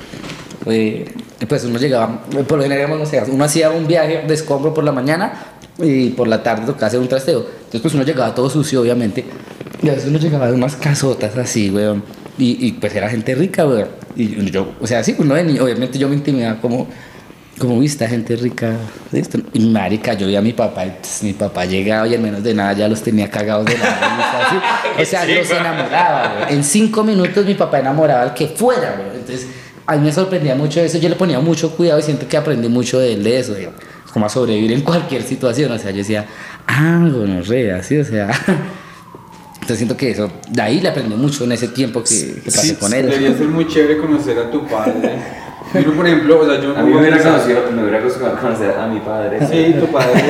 C: Eh, pues uno llegaba, por lo general, digamos, no sé, uno hacía un viaje de escombro por la mañana y por la tarde tocaba hacer un trasteo. Entonces, pues uno llegaba todo sucio, obviamente, y a veces uno llegaba de unas casotas así, weón, y, y pues era gente rica, weón. Y yo, o sea, sí, uno venía, obviamente yo me intimidaba como como viste gente rica de esto. Y marica, yo vi a mi papá, y pues, mi papá llegaba y en menos de nada ya los tenía cagados de la risa, así. O sea, los enamoraba, güey. En cinco minutos mi papá enamoraba al que fuera, güey. Entonces, a mí me sorprendía mucho eso, yo le ponía mucho cuidado y siento que aprendí mucho de él de eso, de como a sobrevivir en cualquier situación. O sea, yo decía, ah, gonorrea, sí, o sea. Entonces siento que eso, de ahí le aprendí mucho en ese tiempo que, que pasé con él.
A: Debería ser muy chévere conocer a tu padre. Yo, por ejemplo, o sea, yo
B: A mí me hubiera conocido, me hubiera gustado conocer a mi padre.
A: Sí, tu padre.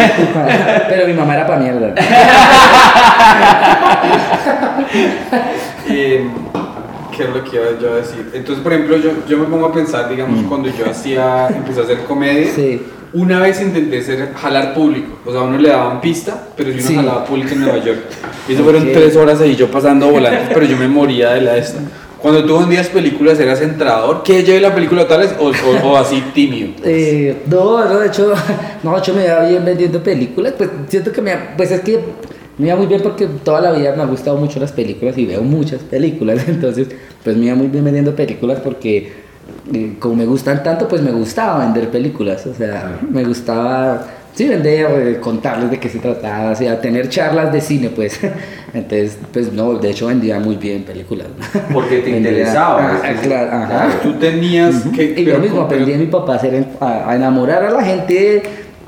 C: Pero mi mamá era pa' mierda.
A: Eh, ¿Qué es lo que iba yo a decir? Entonces, por ejemplo, yo, yo me pongo a pensar, digamos, cuando yo hacía, empecé a hacer comedia,
C: Sí.
A: una vez intenté ser, jalar público, o sea, a uno le daban pista, pero yo no
C: Sí.
A: jalaba público en Nueva York. Y eso fueron
C: Ok.
A: tres horas ahí yo pasando volantes, pero yo me moría de la esta. Cuando tú vendías películas, ¿eras entrador? ¿Qué lleve la película tal vez? O, o, o así tímido.
C: Eh, no, no, de hecho, no, hecho me iba bien vendiendo películas, pues siento que me, pues es que me iba muy bien porque toda la vida me han gustado mucho las películas y veo muchas películas, entonces pues me iba muy bien vendiendo películas porque eh, como me gustan tanto, pues me gustaba vender películas, o sea, me gustaba, sí, vender, eh, contarles de qué se trataba, o sea, tener charlas de cine, pues, entonces, pues no, de hecho vendía muy bien películas.
B: Porque te
C: Vendía-
B: interesaba,
C: Ah,
B: pues,
C: claro, ajá.
A: Tú tenías que...
C: Y yo mismo aprendí de mi papá a, hacer, a, a enamorar a la gente.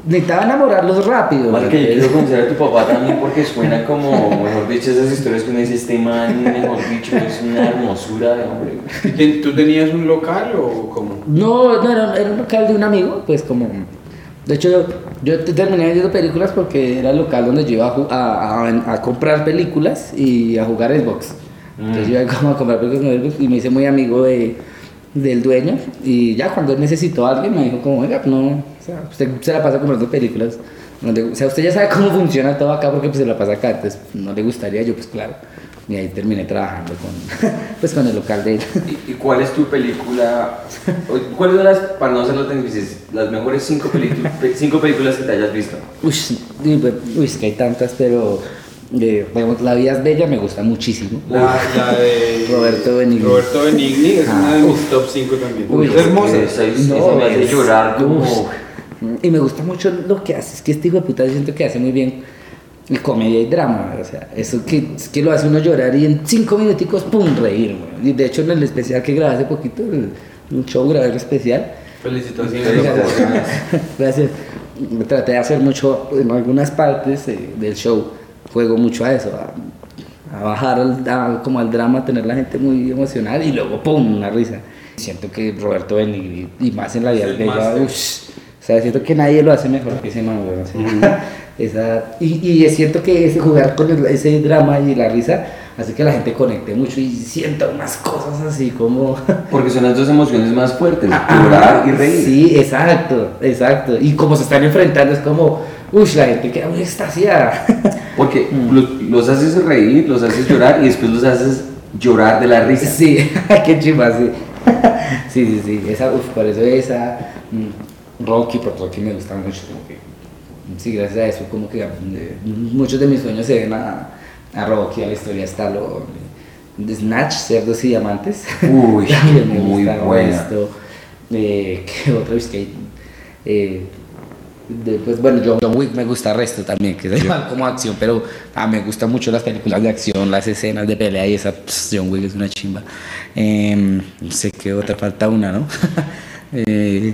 C: Necesitaba enamorarlos rápido.
B: Más que yo quiero conocer a tu papá también porque suena como, mejor dicho, esas historias que uno dice, este man, mejor dicho, es una hermosura de hombre.
A: ¿Ten- ¿Tú tenías un local o cómo?
C: No, no, era, era un local de un amigo, pues como... De hecho, yo, yo te- terminé vendiendo películas porque era el local donde yo iba a, a, a- a comprar películas y a jugar Xbox. Entonces yo iba como a comprar películas y me hice muy amigo de, del dueño. Y ya cuando él necesitó a alguien me dijo como, oiga, no, o sea, usted se la pasa comprando películas. No le- o sea, usted ya sabe cómo funciona todo acá porque pues se la pasa acá, entonces no le gustaría, yo pues claro. Y ahí terminé trabajando con, pues, con el local de él.
B: ¿Y, y cuál es tu película? ¿Cuáles son las, para no hacerlo tan difícil, las mejores cinco, cinco películas que te hayas visto?
C: Uy, pues, uy, es que hay tantas, pero eh, digamos, La vida es bella me gusta muchísimo.
A: La, la de
C: Roberto Benigni.
A: Roberto Benigni es
C: Ah,
A: una de mis top 5 también.
C: Uy,
A: es hermosa.
B: Esa,
C: No,
B: me hace llorar como...
C: Y me gusta mucho lo que hace, es que este hijo de puta yo siento que hace muy bien el comedia y drama, o sea, eso que, que lo hace uno llorar y en cinco minuticos, pum, reír, güey. Y de hecho en el especial que grabé hace poquito, un show grabé el especial,
A: Felicitaciones.
C: Gracias. Gracias. Traté de hacer mucho en algunas partes eh, del show. Juego mucho a eso, a, a bajar al- a- como al drama, tener la gente muy emocional y luego ¡pum! una risa. Siento que Roberto Benigni, y más en la vida ush, o sea, siento que nadie lo hace mejor que ese man, esa, y, y es cierto que ese jugar con el- ese drama y la risa hace que la gente conecte mucho y sienta unas cosas así como...
B: Porque son las dos emociones más fuertes, llorar y reír.
C: Sí, exacto, exacto. Y como se están enfrentando es como, uff, la gente queda muy extasiada.
B: Porque
C: Mm.
B: los, los haces reír, los haces llorar y después los haces llorar de la risa.
C: sí, qué chimba, sí. Sí, sí, sí, esa, uf, por eso esa, mm, Rocky, porque Rocky me gusta mucho, como que, sí, gracias a eso, como que muchos de mis sueños se ven a, a Rocky, a la historia está lo de Snatch, Cerdos y Diamantes.
B: Uy,
C: me
B: muy buena.
C: esto. Eh, ¿Qué otro? Es que, eh, de, pues bueno, John, John Wick me gusta el resto también, que es igual como acción, pero ah, me gustan mucho las películas de acción, las escenas de pelea y esa, pss, John Wick es una chimba. Em, no sé qué otra, falta una, ¿no? Eh,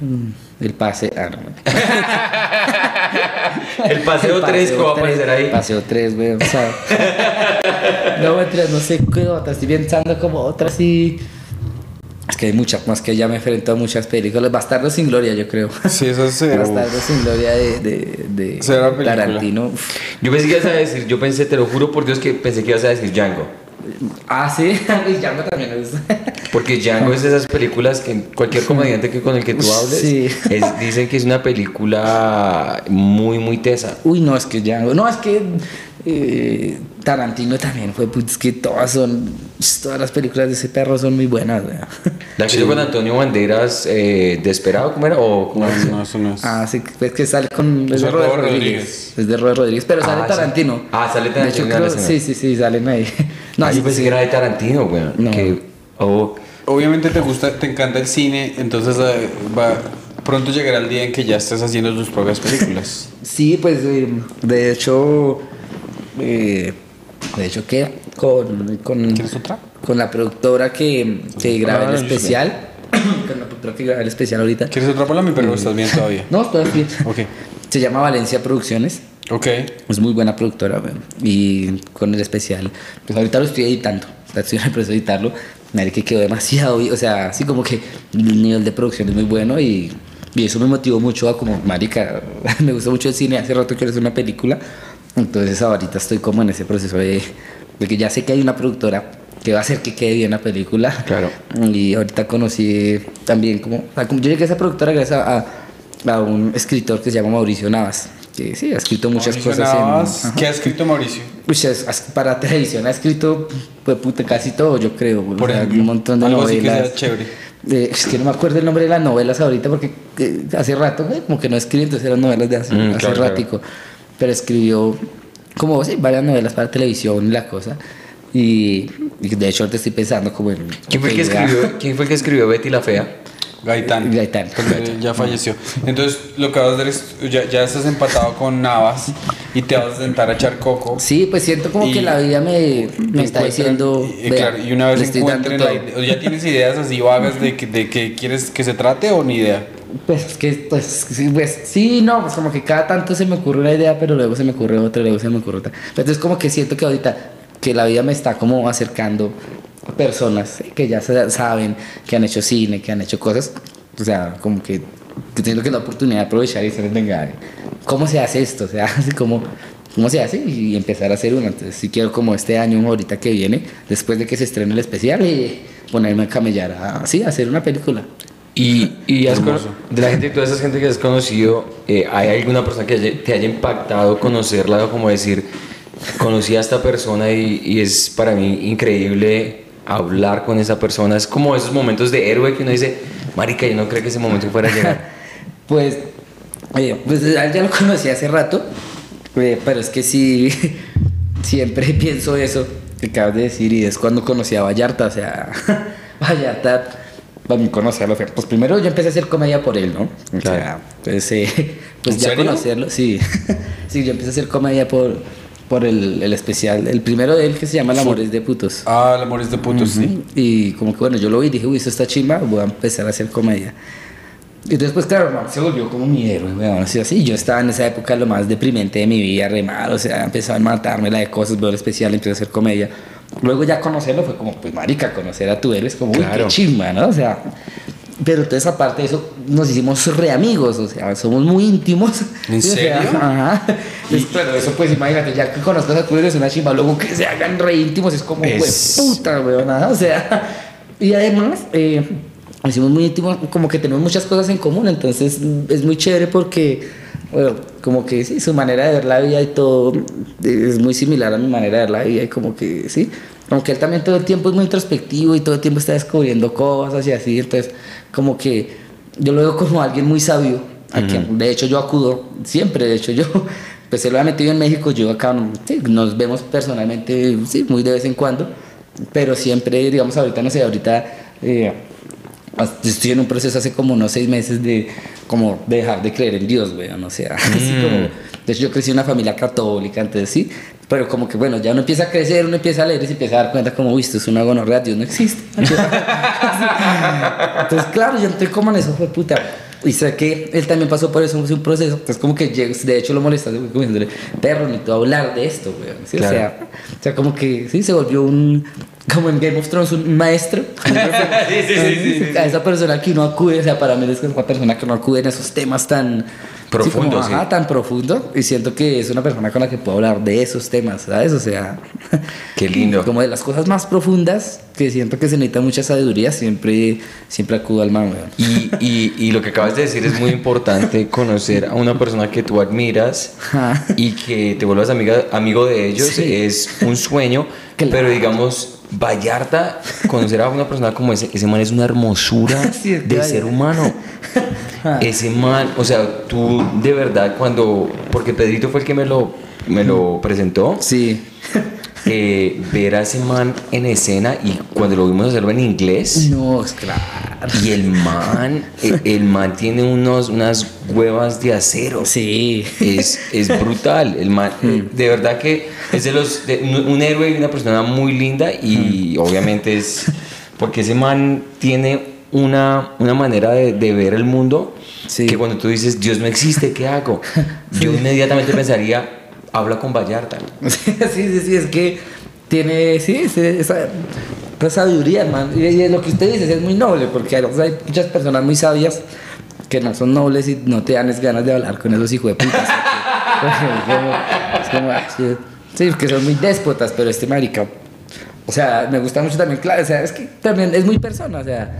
C: mm, el pase, ah, no.
B: El paseo 3 que va a aparecer ahí.
C: Paseo 3, güey, o sea. no, mentiras, no sé qué otra, estoy pensando como otra así. Es que hay muchas, más que ya me he enfrentado a muchas películas. Bastardo sin gloria, yo creo.
A: Sí, eso es cero.
C: Bastardo sin gloria de, de, de. Tarantino. Uf.
B: Yo pensé que ibas a decir, yo pensé, te lo juro por Dios que pensé que ibas a decir Django.
C: Ah, sí, y Django también me gusta.
B: Porque Django es de esas películas que cualquier comediante que con el que tú hables
C: Sí.
B: es- dicen que es una película muy, muy tesa.
C: Uy, no, es que Django. No, es que eh, Tarantino también fue. Pues, es que todas son. Todas las películas de ese perro son muy buenas, güey.
B: La que hizo con Antonio Banderas, eh, ¿Desperado? ¿Cómo era? O, ¿cómo
A: No, no, eso no es.
C: Ah, sí, es que sale con. Es
A: Es
C: de Robert Rodríguez.
A: Rodríguez.
C: Es de Robert Rodríguez, pero sale
B: Ah, sí.
C: Tarantino.
B: Ah, sale
C: De
B: Tarantino
C: hecho, creo- sí, sí, sí, salen ahí. No,
B: Ah, yo pensé
C: sí.
B: que era de Tarantino, güey.
C: No.
B: Que, oh,
A: Obviamente te gusta, te encanta el cine, entonces va, pronto llegará el día en que ya estés haciendo tus propias películas.
C: Sí, pues de hecho, eh, de hecho que con, con,
A: ¿Quieres otra?
C: con la productora que, que graba
A: Ah,
C: el
A: yo sé.
C: especial, con la productora que graba el especial ahorita.
A: ¿Quieres otra para mí? Pero lo estás bien todavía.
C: No, estoy bien.
A: Ok.
C: Se llama Valencia Producciones.
A: Ok.
C: Es muy buena productora. Y con el especial, pues ahorita lo estoy editando. Estoy en el proceso de editarlo. Madre que quedó demasiado, o sea, así como que el nivel de producción es muy bueno y, y eso me motivó mucho a como, marica, me gusta mucho el cine, hace rato quiero hacer una película. Entonces ahorita estoy como en ese proceso de, de que ya sé que hay una productora que va a hacer que quede bien la película.
B: Claro.
C: Y ahorita conocí también como, o sea, como yo llegué a esa productora gracias a, a un escritor que se llama Mauricio Navas, que sí, ha escrito muchas cosas. en-.
A: ¿Qué ha escrito Mauricio?
C: Uy, es- para televisión ha escrito pues, puta, casi todo, yo creo.
A: Por
C: o sea,
A: ejemplo,
C: un montón de
A: algo así que
C: novelas.
A: sea chévere.
C: Eh, es que no me acuerdo el nombre de las novelas ahorita porque eh, hace rato, güey, como que no escribe, entonces eran novelas de hace,
B: Mm,
C: hace
B: claro, claro.
C: ratico. Pero escribió como sí, varias novelas para televisión y la cosa. Y, y de hecho ahorita estoy pensando como en...
B: ¿quién, fue el que escribió, ¿Quién fue el que escribió Betty la Fea?
A: Gaitán.
C: Gaitán.
A: Porque Ya falleció. Entonces, lo que vas a hacer es, ya, ya estás empatado con Navas y te vas a sentar a echar coco.
C: Sí, pues siento como que la vida me, me está diciendo...
A: y,
C: vea,
A: claro, y una vez encuentren la idea- ya tienes ideas así vagas de que, de que quieres que se trate o ni idea.
C: Pues es que, pues sí, pues, sí, no, pues como que cada tanto se me ocurre una idea, pero luego se me ocurre otra, luego se me ocurre otra. Entonces como que siento que ahorita que la vida me está como acercando personas que ya sa- saben, que han hecho cine, que han hecho cosas. O sea, como que, tengo que la oportunidad de aprovechar y decir, venga, ¿cómo se hace esto? O sea, así como, ¿cómo se hace? Y empezar a hacer una. Entonces sí quiero como este año, ahorita que viene, después de que se estrene el especial, y ponerme a camellar a, sí, a hacer una película.
B: Y, y has de la gente, toda esa gente que has conocido, eh, ¿hay alguna persona que haya- te haya impactado conocerla o como decir, conocí a esta persona y, y es para mí increíble hablar con esa persona? Es como esos momentos de héroe que uno dice, marica, yo no creo que ese momento fuera a llegar.
C: Pues, eh, pues él ya lo conocí hace rato, eh, pero es que sí, siempre pienso eso que acabas de decir y es cuando conocí a Vallarta, o sea, Vallarta, para mí conocerlo fue, pues primero yo empecé a hacer comedia por él, ¿no? O sea, pues, eh, pues
A: ¿En
C: ya
A: serio?
C: conocerlo, sí, sí, yo empecé a hacer comedia por, por el, el especial, el primero de él que se llama El amor es de putos.
A: Ah, el amor es de putos, sí.
C: Y como que bueno, yo lo vi y dije, uy, esto está chimba, voy a empezar a hacer comedia. Y pues claro, man, se volvió como mi héroe, weón. Así, así, yo estaba en esa época lo más deprimente de mi vida, re mal, o sea, empezaba a matarme la de cosas, veo el especial, empecé a hacer comedia. Luego ya conocerlo fue como, pues marica, conocer a tu héroe es como, uy,
B: Claro.
C: qué chimba, ¿no? O sea, pero toda esa parte de eso, nos hicimos re amigos, o sea, somos muy íntimos.
A: ¿En
C: Sí, o sea,
A: serio?
C: Ajá. Entonces, pero eso pues imagínate, ya que conozcas a tu héroe es una chimba, luego que se hagan re íntimos es como,
B: Es-
C: "Hue puta, weón, nada, o sea, y además, eh, nos hicimos muy íntimos, como que tenemos muchas cosas en común, entonces es muy chévere porque, bueno, como que sí, su manera de ver la vida y todo es muy similar a mi manera de ver la vida y como que sí, como que él también todo el tiempo es muy introspectivo y todo el tiempo está descubriendo cosas y así, entonces como que yo lo veo como alguien muy sabio, a quien, de hecho yo acudo siempre, de hecho yo, pues él lo ha metido en México, yo acá sí, nos vemos personalmente, sí, muy de vez en cuando, pero siempre, digamos, ahorita, no sé, ahorita eh, estoy en un proceso hace como unos seis meses de como dejar de creer en Dios, weón, o sea, así como, de hecho yo crecí en una familia católica, entonces sí, pero como que bueno, ya uno empieza a crecer, uno empieza a leer y se empieza a dar cuenta como, uy, esto es una gonorrea, Dios no existe. entonces claro, yo entré como en eso, fue puta. Y sé que él también pasó por eso, fue un proceso. Entonces, como que de hecho lo molestaste como diciéndole, perro, ni tú hablar de esto, weón. ¿sí?
B: Claro.
C: O, sea, o sea, como que sí, se volvió un, como en Game of Thrones, un maestro.
B: Sí, sí, sí, sí, sí.
C: A esa persona que uno acude, o sea, para mí es una persona que no acude en esos temas tan Como, ajá,
B: sí.
C: tan profundo. Y siento que es una persona con la que puedo hablar de esos temas, ¿sabes? O sea,
B: Qué lindo.
C: Como de las cosas más profundas que siento que se necesita mucha sabiduría, siempre, siempre acudo al man, weón.
B: Y, y, y lo que acabas de decir es muy importante, conocer a una persona que tú admiras y que te vuelvas amiga, amigo de ellos
C: Sí.
B: es un sueño,
C: Claro.
B: pero digamos, Vallarta, conocer a una persona como ese, ese man es una hermosura
C: Sí, es
B: de ser humano. Ese man, o sea, tú de verdad cuando, porque Pedrito fue el que me lo, me lo presentó,
C: Sí.
B: eh, ver a ese man en escena y cuando lo vimos hacerlo en inglés,
C: No, es claro.
B: y el man, el, el man tiene unos, unas huevas de acero.
C: Sí.
B: Es, es brutal. El man, eh, de verdad que es de los, de- un, un héroe y una persona muy linda y obviamente es porque ese man tiene una, una manera de, de ver el mundo
C: Sí.
B: que cuando tú dices Dios no existe, ¿qué hago? Yo inmediatamente pensaría, habla con Vallarta.
C: Sí, sí, sí, es que tiene, sí, esa, esa, esa sabiduría, man. Y, y lo que usted dice es muy noble, porque hay, o sea, hay muchas personas muy sabias que no son nobles y no te dan es ganas de hablar con esos hijos de putas. sí, sí, que son muy déspotas, pero este marica, o sea, me gusta mucho también, claro, o sea, es que también es muy persona, o sea,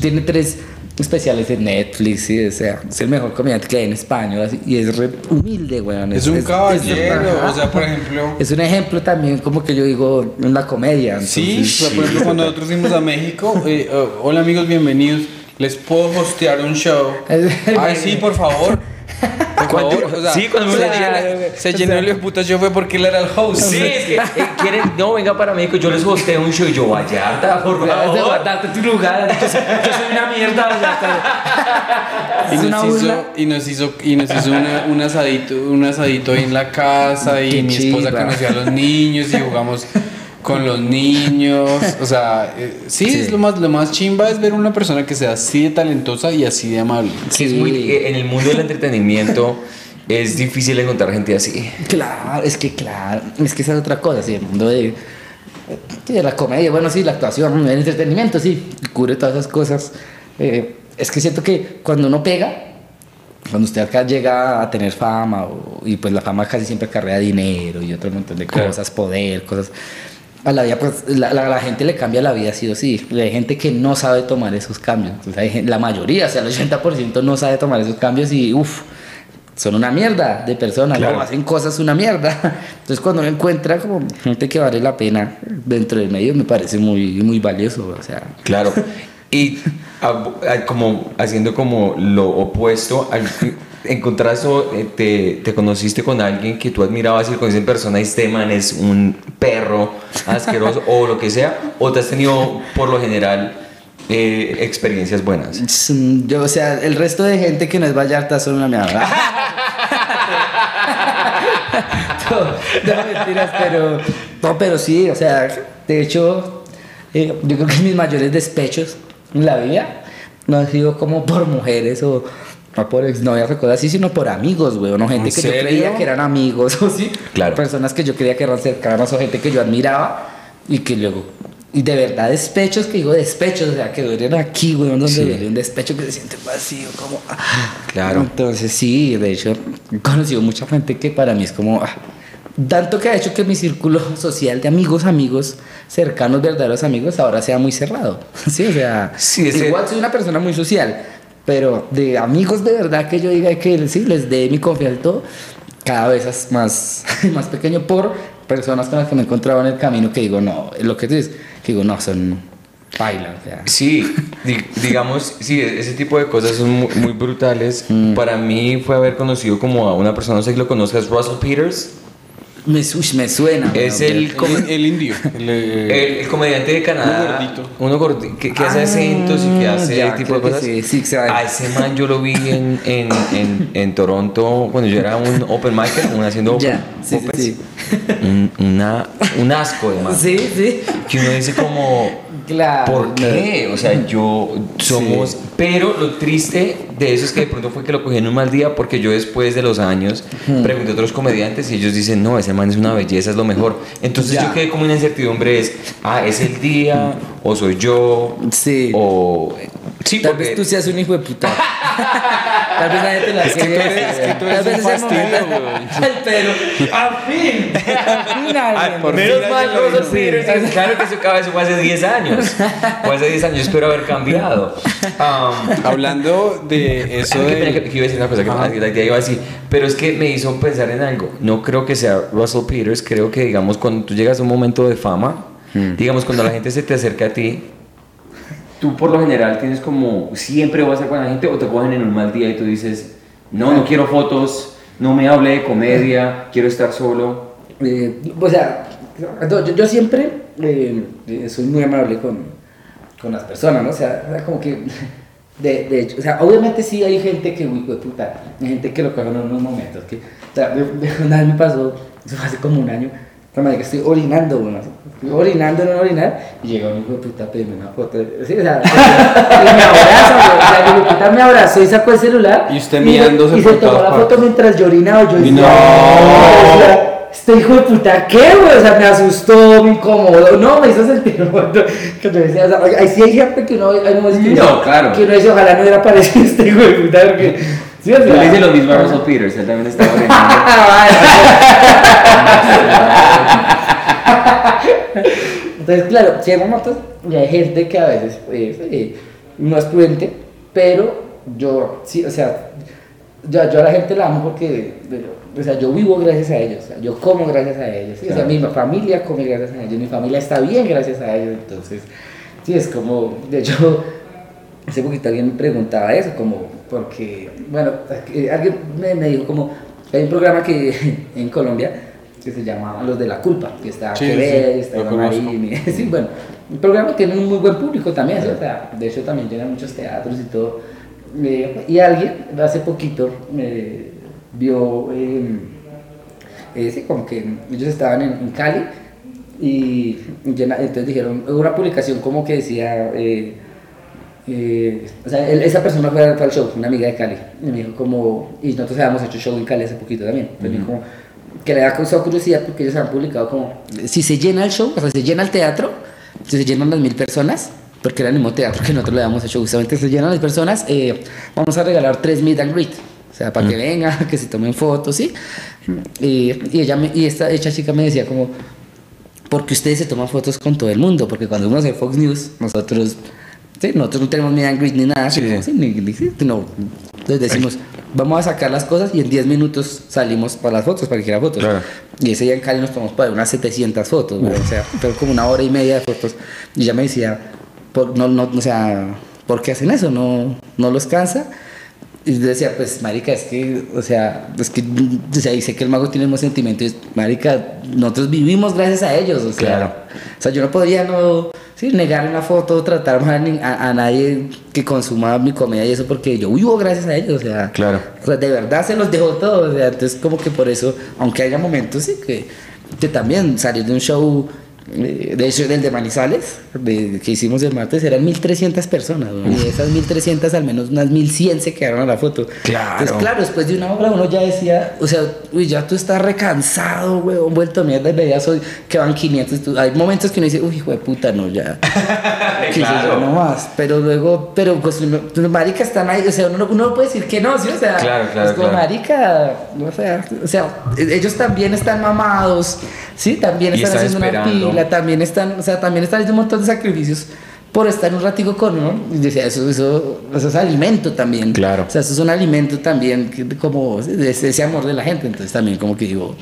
C: tiene tres especiales en Netflix, sí, o sea, es el mejor comediante que hay en español, así, y es re humilde, weón.
A: Es un caballero,
C: ajá.
A: o sea, por ejemplo-
C: Es un ejemplo también, como que yo digo, en la comedia.
A: Sí,
C: entonces,
A: sea, por ejemplo, cuando nosotros fuimos a México, eh, oh, hola amigos, bienvenidos. ¿Les puedo hostear un show? Ay, sí, por favor. Por
B: ¿Cuánto?
A: favor. O sea,
B: Sí, cuando me
A: se, llena- se llenó el puta show fue porque él era el host.
B: Sí, es que eh, quieren, no, venga para México, yo les hosteo un show y yo, Vallarta, por favor.
C: guardarte tu lugar. Yo soy, yo soy una mierda.
A: Y nos, hizo, y nos hizo y nos hizo una- un asadito un asadito ahí en la casa y
C: Qué
A: mi esposa conoció a los niños y jugamos con los niños o sea eh, sí,
C: Sí.
A: es lo más lo más chimba es ver una persona que sea así de talentosa y así de amable
B: Que es muy, eh, en el mundo del entretenimiento es difícil encontrar gente así.
C: Claro, es que claro, es que esa es otra cosa, sí, el mundo de, sí, de la comedia, bueno, sí, la actuación, el entretenimiento, sí, cubre todas esas cosas. Eh, es que siento que cuando uno pega, cuando usted acá llega a tener fama, o- y pues la fama casi siempre acarrea dinero y otro montón de
B: Claro.
C: cosas, poder, cosas. A la vida, pues la, la- la gente le cambia la vida sí o sí. Hay gente que no sabe tomar esos cambios. Entonces, hay gen- la mayoría, o sea, el 80% no sabe tomar esos cambios y uff, son una mierda de personas,
B: Claro.
C: ¿no? hacen cosas una mierda. Entonces cuando uno encuentra como gente que vale la pena dentro del medio me parece muy, muy valioso, o sea.
B: Claro. Y a- a- como haciendo como lo opuesto, al, encontraste, o, eh, te, te conociste con alguien que tú admirabas y con esa persona, este man es un perro asqueroso o lo que sea, o te has tenido por lo general eh, experiencias buenas.
C: Mm, Yo, o sea, el resto de gente que no es Vallarta son una mierda. no, no, mentiras, pero. No, pero sí, o sea, de hecho, eh, yo creo que mis mayores despechos en la vida no han sido como por mujeres o. No por exnovias o cosas así, sino por amigos, güey. No gente
A: ¿En
C: que yo
A: serio?
C: creía que eran amigos, o sí.
B: Claro.
C: Personas que yo creía que eran cercanas o gente que yo admiraba y que luego. Y de verdad, despechos, que digo despechos, o sea, que duelen aquí, güey, donde
B: Sí.
C: duele un despecho que se siente vacío, como. ah.
B: Claro.
C: Entonces, sí, de hecho, he conocido mucha gente que para mí es como. ah, tanto que ha hecho que mi círculo social de amigos, amigos, cercanos, verdaderos amigos, ahora sea muy cerrado. Sí, o sea,
B: Sí,
C: igual soy una persona muy social, pero de amigos de verdad que yo diga que sí, les dé mi confianza y todo, cada vez es más, más pequeño por personas con las que me he encontrado en el camino que digo, no, lo que tú dices, que digo, no, son bailan, o sea.
B: Sí, di- digamos, sí, ese tipo de cosas son muy, muy brutales.
C: Mm.
B: Para mí fue haber conocido como a una persona, no sé si lo conozcas, Russell Peters.
C: Me, uy, me suena.
B: Es el, com-
A: El, el indio. El, eh,
B: el- el comediante de Canadá.
A: Uno gordito.
B: Uno gordito. Que, que hace
C: Ah,
B: acentos y que hace
C: ya,
B: tipo de cosas.
C: sí, sí, que se va.
B: A ese man yo lo vi en, en, en, en Toronto cuando yo era un open micer, un haciendo
C: Ya, sí, sí,
B: opens.
C: sí.
B: Un, una, un asco de man.
C: Sí, sí.
B: Que uno dice como.
C: Claro.
B: ¿Por qué? O sea, yo somos. Pero lo triste de eso es que de pronto fue que lo cogí en un mal día porque yo después de los años pregunté a otros comediantes y ellos dicen, no, ese man es una belleza, es lo mejor. Entonces
C: Ya.
B: yo quedé como una incertidumbre: es, ah, es el día, o soy yo,
C: Sí.
B: o. Sí,
C: Tal
B: porque-
C: vez tú seas un hijo de puta. Tal vez nadie te la
A: Es que tú eres- es que tú eres
C: Tal vez
A: un fastidio.
C: Pero, ¡a fin! ¡A fin
B: Menos mal,
C: dijo.
B: Peters, claro que su cabeza fue hace 10 años. Fue hace 10 años, espero haber cambiado. Um,
A: hablando de eso
B: Ah, que,
A: de.
B: que iba a decir una cosa que que la idea iba así, pero es que me hizo pensar en algo. No creo que sea Russell Peters, creo que digamos cuando tú llegas a un momento de fama, digamos cuando la gente se te acerca a ti, tú por lo general tienes como siempre vas a estar con la gente o te cogen en un mal día y tú dices, no, no quiero fotos, no me hable de comedia, quiero estar solo.
C: Eh, o sea, yo, yo siempre eh, eh, soy muy amable con, con las personas, ¿no? O sea, como que, de, de hecho, o sea, obviamente sí hay gente que, uy, puta, hay gente que lo coge en unos momentos, que, o sea, una vez me pasó, eso fue hace como un año, que estoy orinando, bueno, estoy orinando, no orinar, y llega un hijo de puta a pedirme una foto, sí, o sea, y me abraza, güey, o sea, el hijo de puta me abrazó y sacó el celular,
A: Y usted mirándose
C: y,
A: por
C: se tomó la foto mientras yo orinaba, yo
A: Y
C: decía,
A: no.
C: sea, este hijo de puta, ¿qué, güey? O sea, me asustó, me incomodó. No, me hizo sentir muerto. Que yo decía, o sea, ahí sí hay gente que uno, hay
B: No, claro.
C: que uno dice, ojalá no hubiera aparecido este hijo de puta, porque. Sí, o sea,
B: Yo le hice lo mismo a Russell Peters, él también estaba orinando.
C: Entonces, claro, si hay momentos y hay gente que a veces pues, eh, no es prudente, pero yo, sí, o sea, yo, yo a la gente la amo porque, o sea, yo vivo gracias a ellos, o sea, yo como gracias a ellos, ¿sí? o sea, mi familia come gracias a ellos, mi familia está bien gracias a ellos, entonces, sí, es como, de hecho, hace poquito alguien me preguntaba eso, como, porque, bueno, eh, alguien me, me dijo como, hay un programa que en Colombia que se llama Los de la Culpa, que está
A: Sí,
C: Quevedo,
A: sí,
C: está. Marín, y- sí, bueno, el programa tiene un muy buen público también, ¿sí? o sea, de hecho también llena muchos teatros y todo. Eh, y alguien hace poquito eh, vio, eh, eh, como que ellos estaban en, en Cali y llena- entonces dijeron, una publicación como que decía, eh, o sea, él- esa persona fue, al- show, una amiga de Cali, y me dijo como, y nosotros habíamos hecho show en Cali hace poquito también, entonces me dijo que le ha causado curiosidad porque ellos han publicado como, si se llena el show, o sea, se llena el teatro, si se llenan las mil personas, porque era el mismo teatro que nosotros le damos hecho, justamente se llenan las personas, eh, vamos a regalar tres meet and greet. O sea, para que venga, que se tomen fotos, ¿sí? Y, y ella me- y esta, esta chica me decía como, porque ustedes se toman fotos con todo el mundo, porque cuando uno hace Fox News, nosotros, sí, nosotros no tenemos and greet ni nada,
A: Sí, sí.
C: ni- ni- no. Entonces decimos, vamos a sacar las cosas y en 10 minutos salimos para las fotos, para que fotos.
B: Claro.
C: Y ese día en Cali nos tomamos para unas 700 fotos, güey, o sea, fue como una hora y media de fotos. Y ella me decía, por, no, no, o sea, ¿por qué hacen eso? ¿No, no los cansa? Y yo decía, pues, marica, es que, o sea, es que, o sea, y sé que el mago tiene más sentimientos, marica, nosotros vivimos gracias a ellos, o sea,
B: Claro.
C: o sea, yo no podría no, sí, negar una foto, tratar mal a, a- nadie que consuma mi comedia y eso, porque yo vivo gracias a ellos, o sea,
B: Claro.
C: o sea, de verdad se los dejo todo, o sea, entonces como que por eso, aunque haya momentos, sí, que, que también salir de un show, de hecho, del de Manizales, de, que hicimos el martes, eran 1300 personas, ¿no? y de esas 1300 al menos unas 1100 se quedaron a la foto.
B: Claro.
C: Entonces, claro, después de una hora uno ya decía, o sea, uy, ya tú estás recansado, weón, vuelto mierda, y veías hoy que van 500, tú- hay momentos que uno dice, uy, hijo de puta, no, ya. que
B: Claro.
C: yo no más, pero luego, pero pues, pues, marica están ahí, o sea, uno, uno no puede decir que no, ¿sí? O sea,
B: Claro, claro,
C: es como,
B: claro.
C: marica, o sea, o sea, ellos también están mamados, ¿sí? También están
B: están
C: haciendo una
B: esperando.
C: pila, también están, o sea, también están haciendo un montón de sacrificios por estar un ratico con uno, y decía, eso, eso, eso es alimento también.
B: Claro.
C: O sea, eso es un alimento también, como, de ese, ese amor de la gente, entonces también como que digo,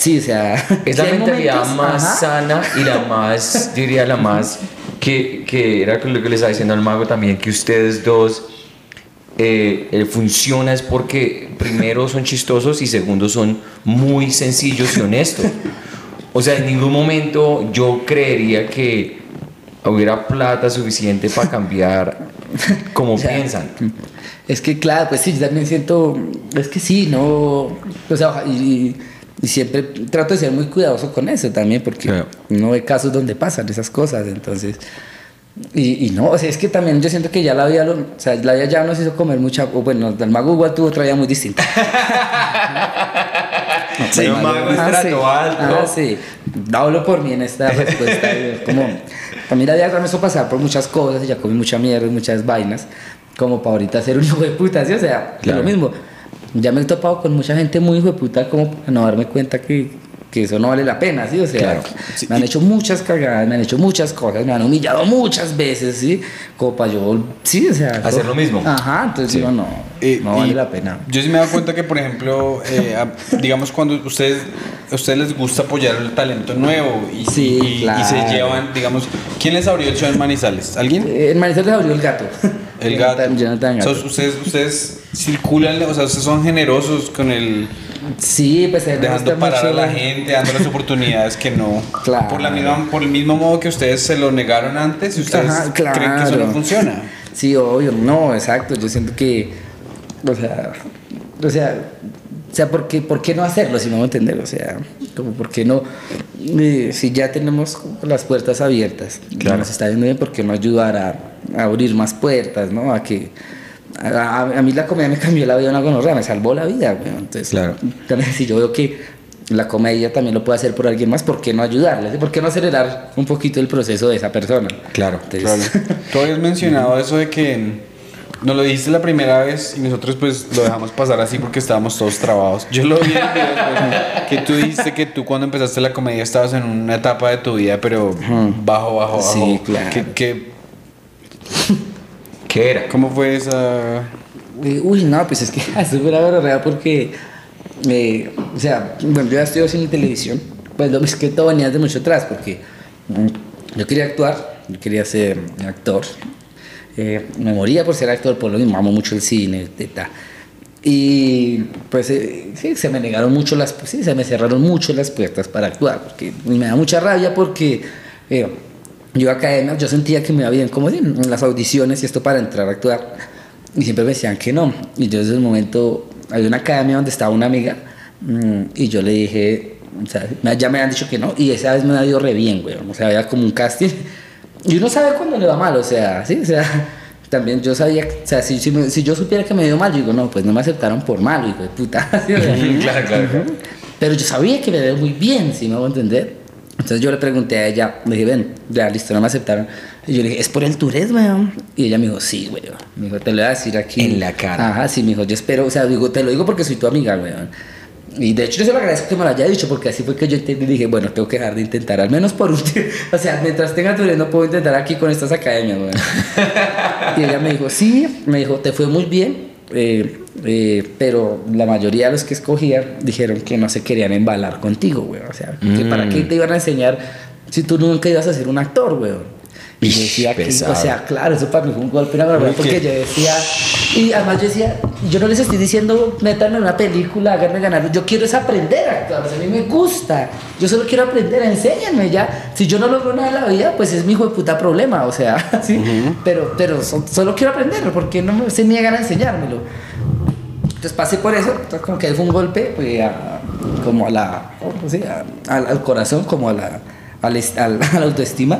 C: sí, o sea...
B: Es la mentalidad
C: momentos,
B: más
C: ajá.
B: sana y la más, diría la más, que, que era lo que le estaba diciendo al mago también, que ustedes dos eh, eh, funciona es porque primero son chistosos y segundo son muy sencillos y honestos. O sea, en ningún momento yo creería que hubiera plata suficiente para cambiar como piensan.
C: Es que, claro, pues sí, yo también siento. Es que sí, no. O sea, y, y siempre trato de ser muy cuidadoso con eso también, porque
B: Claro.
C: no hay casos donde pasan esas cosas. Entonces. Y, y no, o sea, es que también yo siento que ya la vida, lo- o sea, la vida ya nos hizo comer mucha. Bueno, el mago igual tuvo otra vida muy distinta.
B: Sí, un mago
C: Ah,
B: estrato
C: sí.
B: alto.
C: Ah, sí. Hablo por mí en esta respuesta. y es como, mí la vida ya me hizo pasar por muchas cosas y ya comí mucha mierda y muchas vainas, como para ahorita ser un hijo de puta, ¿sí? O sea, es
B: Claro.
C: lo mismo. Ya me he topado con mucha gente muy hijo de puta como para no darme cuenta que, que eso no vale la pena, ¿sí? O sea,
B: Claro.
A: Sí,
C: me han hecho muchas cagadas, me han hecho muchas cosas, me han humillado muchas veces, ¿sí? Como para yo, sí, o sea...
B: Hacer lo mismo.
C: Ajá, entonces
B: Sí.
C: digo, no,
A: Eh,
C: no vale la pena.
A: Yo sí me he dado cuenta que, por ejemplo, eh, digamos, cuando ustedes, a ustedes les gusta apoyar el talento nuevo y,
C: Sí,
A: y- y
C: claro.
A: se llevan, digamos, ¿quién les abrió el show en Manizales? ¿Alguien?
C: Eh, En Manizales abrió el gato.
A: El
C: Jonathan-
A: gato.
C: Jonathan
A: O sea,
C: Gato.
A: ustedes, ustedes circulan, o sea, ustedes son generosos con el
C: Sí, pues él me
A: dejando parar a la gente, dando las oportunidades que no.
C: Claro.
A: Por la misma, por el mismo modo que ustedes se lo negaron antes y ustedes
C: Ajá,
A: creen que eso no funciona.
C: Sí, obvio, no, exacto. Yo siento que, o sea, o sea, o sea, ¿por qué, por qué no hacerlo si no me entender? O sea, como por qué no, eh, si ya tenemos las puertas abiertas,
B: Claro.
C: nos está yendo bien, ¿por qué no ayudar a, a abrir más puertas, no? A que a, a- a mí la comedia me cambió la vida una gonorrea, me salvó la vida, güey. Entonces,
B: Claro.
C: también si yo veo que la comedia también lo puede hacer por alguien más, ¿por qué no ayudarle? ¿Por qué no acelerar un poquito el proceso de esa persona?
B: Claro.
C: Entonces,
A: Claro. Tú habías mencionado eso de que nos lo dijiste la primera vez y nosotros pues lo dejamos pasar así porque estábamos todos trabados. Yo lo vi después, que tú dijiste que tú cuando empezaste la comedia estabas en una etapa de tu vida pero bajo, bajo, bajo.
C: Sí, claro.
A: ¿Qué, qué-
B: ¿Qué era?
A: cómo fue esa...?
C: Uy, no, pues es que fue la verdad porque, eh, o sea, bueno, yo ya estudié cine y televisión, pues lo es que todo venía de mucho atrás porque yo quería actuar, yo quería ser actor, eh, me moría por ser actor, por lo mismo, amo mucho el cine, teta. Y pues eh, sí, se me negaron mucho las, sí, se me cerraron mucho las puertas para actuar, porque y me da mucha rabia porque eh, yo academia, yo sentía que me iba bien como en las audiciones y esto para entrar a actuar, y siempre me decían que no. Y yo desde el momento, había una academia donde estaba una amiga, mm, y yo le dije, o sea, ya me han dicho que no, y esa vez me ha ido re bien, güey, o sea, había como un casting, y uno sabe cuando le va mal, o sea, sí, o sea, también yo sabía, o sea, si, si, me- si yo supiera que me dio mal, yo digo, no, pues no me aceptaron por malo, hijo de puta. ¿sí?
B: Claro, claro,
C: pero yo sabía que me veía muy bien, si me hago entender. Entonces yo le pregunté a ella, le dije, ven, ya listo, no me aceptaron. Y yo le dije, ¿es por el Tourette, weón? Y ella me dijo, sí, weón. Me dijo, te lo voy a decir aquí.
B: En la cara.
C: Ajá, sí, me dijo, yo espero, o sea, digo, te lo digo porque soy tu amiga, weón. Y de hecho yo se lo agradezco que me lo haya dicho porque así fue que yo entendí y dije, bueno, tengo que dejar de intentar, al menos por un tiempo. O sea, mientras tenga Tourette no puedo intentar aquí con estas academias, weón. y ella me dijo, sí, me dijo, te fue muy bien, eh, eh, pero la mayoría de los que escogían dijeron que no se querían embalar contigo, güey. O sea, que para qué te iban a enseñar si tú nunca ibas a ser un actor, güey. Y yo decía que, o sea, claro, eso para mí fue un golpe, porque yo decía, y además yo decía, yo no les estoy diciendo, métanme en una película, háganme ganar, yo quiero es aprender a actuar, a mí me gusta, yo solo quiero aprender, enséñenme ya, si yo no logro nada en la vida, pues es mi hijo de puta problema, o sea, sí, pero, pero so- solo quiero aprender, ¿por qué no me- se niegan a enseñármelo? Entonces pasé por eso, entonces como que fue un golpe pues, a- como a la, ¿cómo se llama? al, al corazón, como a la, al est- al- a la autoestima.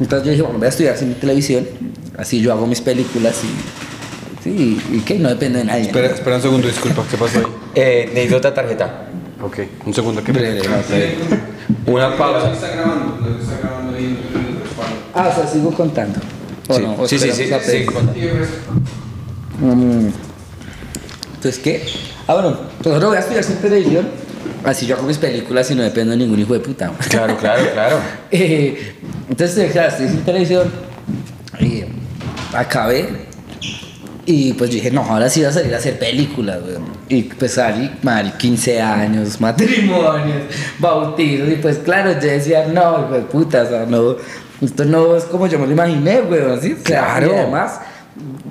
C: Entonces yo dije, bueno, voy a estudiar cine y televisión, así yo hago mis películas y, sí, y, que no depende de nadie.
A: Espera, espera un segundo, disculpa, ¿qué pasó ahí?
B: Eh, necesito otra tarjeta.
A: Ok, un segundo, ¿qué
C: Breve, breve.
B: Una pausa.
A: está grabando, está grabando ahí.
C: Ah, o sea, sigo contando. ¿O
B: Sí,
C: no? ¿O
B: sí, sí, sí.
C: Mm. Entonces, ¿qué? Ah, bueno, entonces no voy a estudiar y televisión, así yo hago mis películas y no dependo de ningún hijo de puta.
B: Claro, claro, claro.
C: Eh, entonces, eh, claro, estoy sin televisión. Y acabé. Y pues yo dije, no, ahora sí voy a salir a hacer películas, weón. Y pues salí, mal, 15 años, matrimonios, bautizos. Y pues claro, yo decía, no, de puta, o sea, no, esto no es como yo me lo imaginé, weón, ¿sí? O sea,
B: Claro.
C: Y además,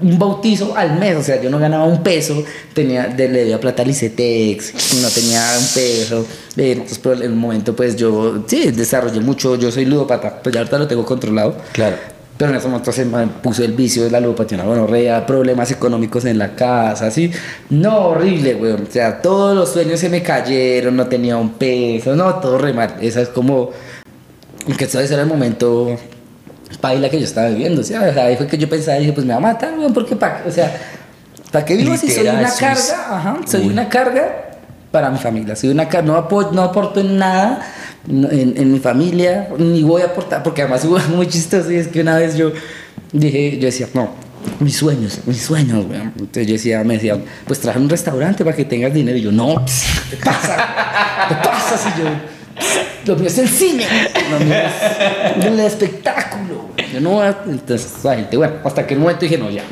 C: un bautizo al mes, o sea, yo no ganaba un peso, tenía, le debía plata al ICETEX, no tenía un peso, eh, entonces por el momento pues yo, sí, desarrollé mucho, yo soy ludopata, pues ya ahorita lo tengo controlado,
B: Claro.
C: Pero en ese momento se me puso el vicio de la ludopatía, una gonorrea, problemas económicos en la casa, así. No, horrible, weón. O sea, todos los sueños se me cayeron, no tenía un peso, no, todo re mal. Esa es como. Que ese era el momento paila que yo estaba viviendo. O sea, o sea, ahí fue que yo pensaba, dije, pues me va a matar, weón, porque pa, o sea, ¿para qué vivo si soy una carga? Ajá, soy
B: Uy.
C: una carga para mi familia. Soy una carga, no, apo- no aporto en nada en, en mi familia, ni voy a aportar, porque además hubo muy chistoso y es que una vez yo dije, yo decía, no, mis sueños, mis sueños, weón. Entonces yo decía, me decían, pues traje un restaurante para que tengas dinero. Y yo, no, ¿qué pasa? ¿Qué pasa si yo... Lo mío es el cine, lo mío es el espectáculo. Yo no. Entonces, la gente, bueno, hasta que un momento dije, no, ya.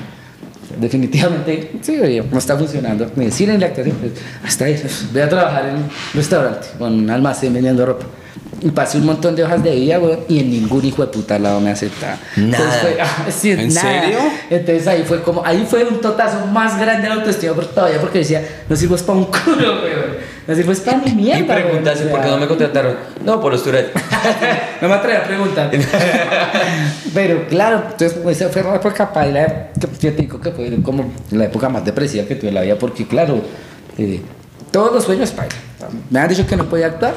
C: Definitivamente, sí, oye, no está funcionando. Ni el cine ni la actuación. pues, hasta ahí, voy a trabajar en un restaurante, con un almacén vendiendo ropa. Y pasé un montón de hojas de vida, güey, y en ningún hijo de puta lado me aceptaba.
B: Nada.
C: Entonces fue- ah, sí,
A: ¿En
C: nada.
A: serio?
C: Entonces ahí fue como, ahí fue un totazo más grande de la autoestima por todavía, porque decía, no sirvo para un culo, güey. No sirvo es para mi mierda.
B: Y
C: o
B: por qué no me contrataron. No, por los Tourette.
C: no me atreví a preguntar. Pero claro, entonces pues, esa fue la época paila, que yo te digo que fue como la época más depresiva que tuve en la vida, porque claro, eh, todos los sueños paila. Me han dicho que no podía actuar,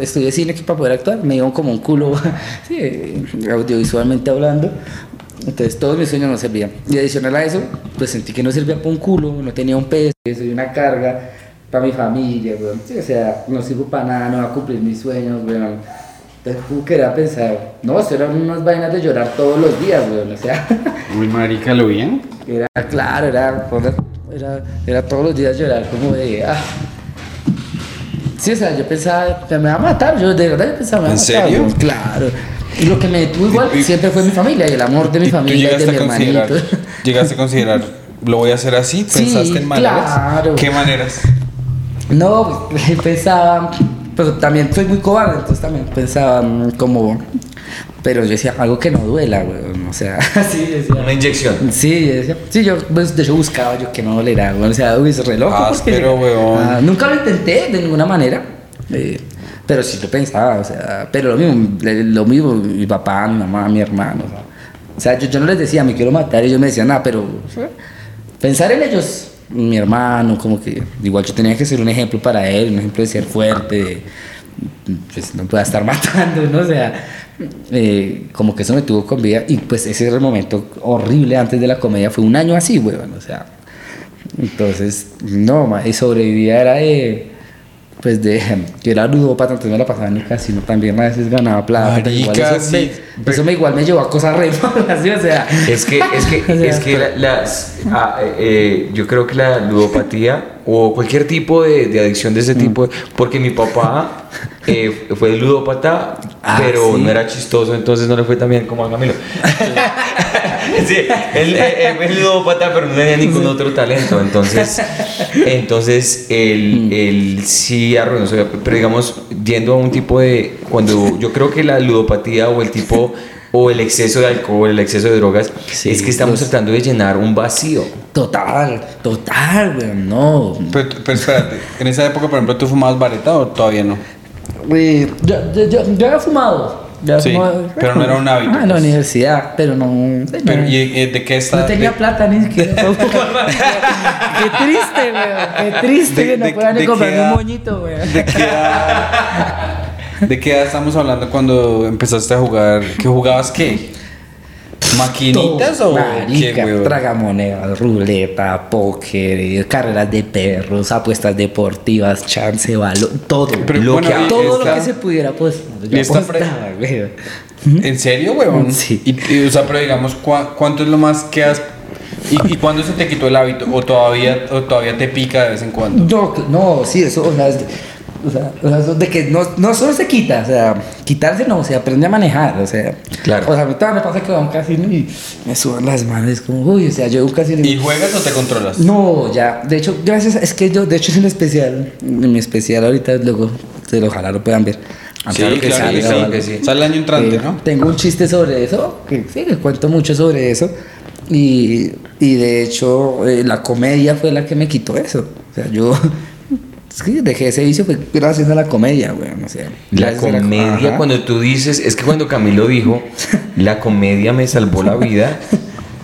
C: estudié cine que para poder actuar, me iban como un culo, sí, audiovisualmente hablando. Entonces todos mis sueños no servían. Y adicional a eso, pues sentí que no servía para un culo, no tenía un peso, soy una carga para mi familia, weón. Sí, o sea, no sirvo para nada, no va a cumplir mis sueños, weón. Entonces, ¿cómo que era pensar? No, eso eran unas vainas de llorar todos los días, weón. O sea,
A: Uy, marica, ¿lo bien?
C: era claro, era, era, era todos los días llorar como de, ah. Sí, o sea, yo pensaba, me va a matar, yo de verdad yo pensaba, me va a
A: ¿En
C: matar,
A: serio?
C: weón, Claro. Y lo que me detuvo igual
A: Y-
C: siempre fue mi familia y el amor de mi
A: ¿Y tú
C: familia y de
A: llegaste
C: mi
A: a considerar,
C: hermanito.
A: llegaste a considerar, lo voy a hacer así?
C: Sí,
A: ¿Pensaste en maneras?
C: claro.
A: ¿Qué maneras?
C: No, pues, pensaba, pero también soy muy cobarde, entonces también pensaba mm, como, pero yo decía algo que no duela, weón, o sea, sí, decía.
B: Una inyección.
C: Sí, yo decía, sí, yo pues, de hecho buscaba yo que no dolera, weón, o sea, uy, es re loco. porque-
A: Áspero, weón.
C: Ah, nunca lo intenté de ninguna manera, eh, pero sí lo pensaba, o sea, pero lo mismo, lo mismo, mi papá, mi mamá, mi hermano, o sea, o sea, yo, yo no les decía, me quiero matar, y ellos me decían, nada, pero o sea, pensar en ellos, mi hermano, como que igual yo tenía que ser un ejemplo para él, un ejemplo de ser fuerte, de, pues no pueda estar matando, ¿no? O sea, eh, como que eso me tuvo con vida y pues ese era el momento horrible antes de la comedia, fue un año así, weón, o sea, entonces, no, y sobrevivía era de, pues de, yo era ludópata, entonces me la pasaba en el casino también, a veces ganaba plata, igual
A: Marica,
C: eso,
A: sí.
C: me, eso me igual me llevó a cosas re malas, ¿sí? o sea,
B: Es que, es que,
C: O sea,
B: es que la- las, ah, eh, eh, yo creo que la ludopatía o cualquier tipo de, de adicción de ese
C: Mm.
B: tipo, porque mi papá eh, fue ludópata,
C: Ah,
B: pero
C: sí.
B: no era chistoso, entonces no le fue tan bien como a Camilo. sí, él, él fue ludópata, pero no tenía ningún otro talento, entonces, entonces él,
C: Mm.
B: él sí arruinó pero digamos, yendo a un tipo de, cuando yo creo que la ludopatía o el tipo o el exceso de alcohol, el exceso de drogas,
C: Sí,
B: es que estamos
C: los-
B: tratando de llenar un vacío.
C: total, total, weón, no,
A: Pero, pero espérate, en esa época, por ejemplo, ¿tú fumabas vareta o todavía no?
C: Güey, yo, yo, yo, yo había fumado.
A: Sí, pero no era un hábito,
C: Ah, en la
A: pues.
C: universidad, pero no.
A: Pero,
C: no.
A: ¿y eh, de qué está?
C: no tenía
A: de-
C: plata ni siquiera. qué triste, weón. Qué triste
A: De-
C: que no puedan
A: qué
C: un moñito, weón.
A: ¿De qué edad, ¿De qué edad estamos hablando cuando empezaste a jugar? ¿Qué jugabas qué? ¿Maquinitas o
C: Marica,
A: qué,
C: tragamonedas, ruleta, póker, carreras de perros, apuestas deportivas, chance, balón, todo.
A: Pero,
C: lo
A: bueno,
C: que, todo
A: esta-
C: lo que se pudiera pues weón.
A: ¿En serio, weón?
C: Sí.
A: Y, y, o sea, pero digamos, ¿cuá- ¿cuánto es lo más que has... ¿Y, y cuándo se te quitó el hábito? ¿O todavía, ¿O todavía te pica de vez en cuando?
C: No, no, sí, eso, o sea, o sea, o sea, de que no, no solo se quita, o sea, quitarse no, se aprende a manejar, o sea.
B: Claro.
C: O sea, a mí todavía me pasa que voy a un casino y me suban las manos, como, uy, o sea, yo un casino
A: ¿Y juegas o te controlas?
C: No, ya, de hecho, gracias, es que yo, de hecho, es un especial, en mi especial ahorita, luego, se lo- ojalá lo puedan ver.
A: Sí,
B: Claro que
A: claro,
B: sí, claro
A: sí.
B: que sí.
A: Sale el año entrante,
C: Eh,
A: ¿no?
C: Tengo un chiste sobre eso, que sí, cuento mucho sobre eso. Y, y de hecho, eh, la comedia fue la que me quitó eso. O sea, yo es que dejé ese vicio fue gracias a la comedia, güey. O sea,
B: La comedia,
C: Ajá.
B: cuando tú dices, es que cuando Camilo dijo, la comedia me salvó la vida,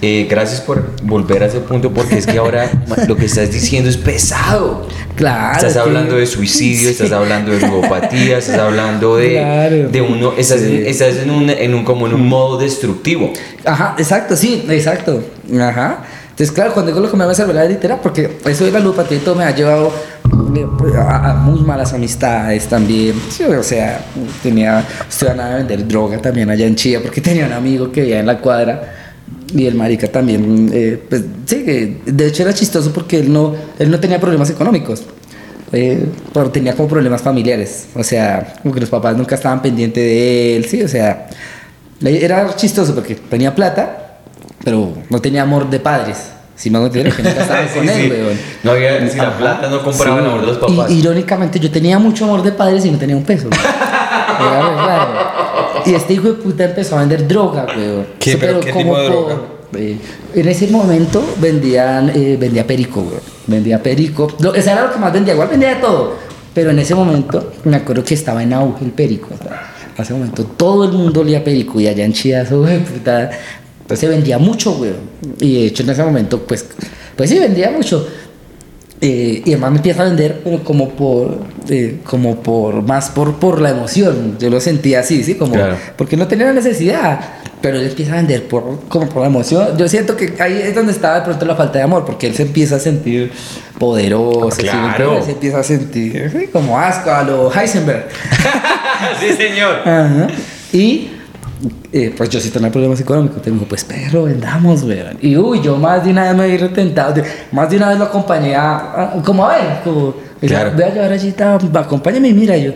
B: eh, gracias por volver a ese punto, porque es que ahora lo que estás diciendo es pesado.
C: Claro.
B: Estás
C: es que-
B: hablando de suicidio, estás
C: Sí.
B: hablando de ludopatía, estás hablando de,
C: Claro.
B: de uno, estás, en,
C: Sí.
B: estás en, un, en un como en un modo destructivo.
C: Ajá, exacto, sí, exacto. Ajá. Entonces, claro, cuando digo lo que me va a salvar la literal, porque eso de la ludopatía y todo me ha llevado muy malas amistades también. Sí, o sea, tenía, estuve a vender droga también allá en Chía, porque tenía un amigo que vivía en la cuadra. Y el marica también, eh, pues sí, que de hecho era chistoso porque él no, él no tenía problemas económicos. Eh, pero tenía como problemas familiares. O sea, como que los papás nunca estaban pendientes de él, sí, o sea, era chistoso porque tenía plata, pero no tenía amor de padres. Si me hago entender, que nunca estaban
B: Sí,
C: con él,
B: sí.
C: weón.
B: No había, si la plata no compraba el
C: Sí.
B: amor de los papás.
C: Y, irónicamente, yo tenía mucho amor de padres y no tenía un peso. Era raro. Y este hijo de puta empezó a vender droga, weón.
A: ¿Qué?
C: Sí,
A: ¿Pero qué
C: como
A: tipo de droga?
C: eh, en ese momento vendían, eh, vendía perico, weón. Vendía perico. Lo, ese era lo que más vendía, igual vendía de todo. Pero en ese momento me acuerdo que estaba en auge el perico. en ese momento todo el mundo olía perico y allá en Chía, eso, güey, puta. Pues se vendía mucho, weón. Y de hecho en ese momento, pues, pues sí, vendía mucho. Eh, y además me empieza a vender, pero como por, eh, como por, más por, por la emoción. Yo lo sentía así, ¿sí? Como,
B: Claro.
C: porque no tenía la necesidad. Pero él empieza a vender por, como por la emoción. Yo siento que ahí es donde estaba de pronto la falta de amor, porque él se empieza a sentir poderoso. ¿sí me
B: Claro.
C: entiendes? Se empieza a sentir ¿sí? como asco a lo Heisenberg.
B: sí, señor.
C: Ajá. Y eh, pues yo sí tenía problemas económicos. Te digo, pues perro, vendamos, weón. Y uy, yo más de una vez me vi retentado. Más de una vez lo acompañé a, a- como a ver, como,
B: Claro.
C: ve a llevar allí, acompáñame y mira yo.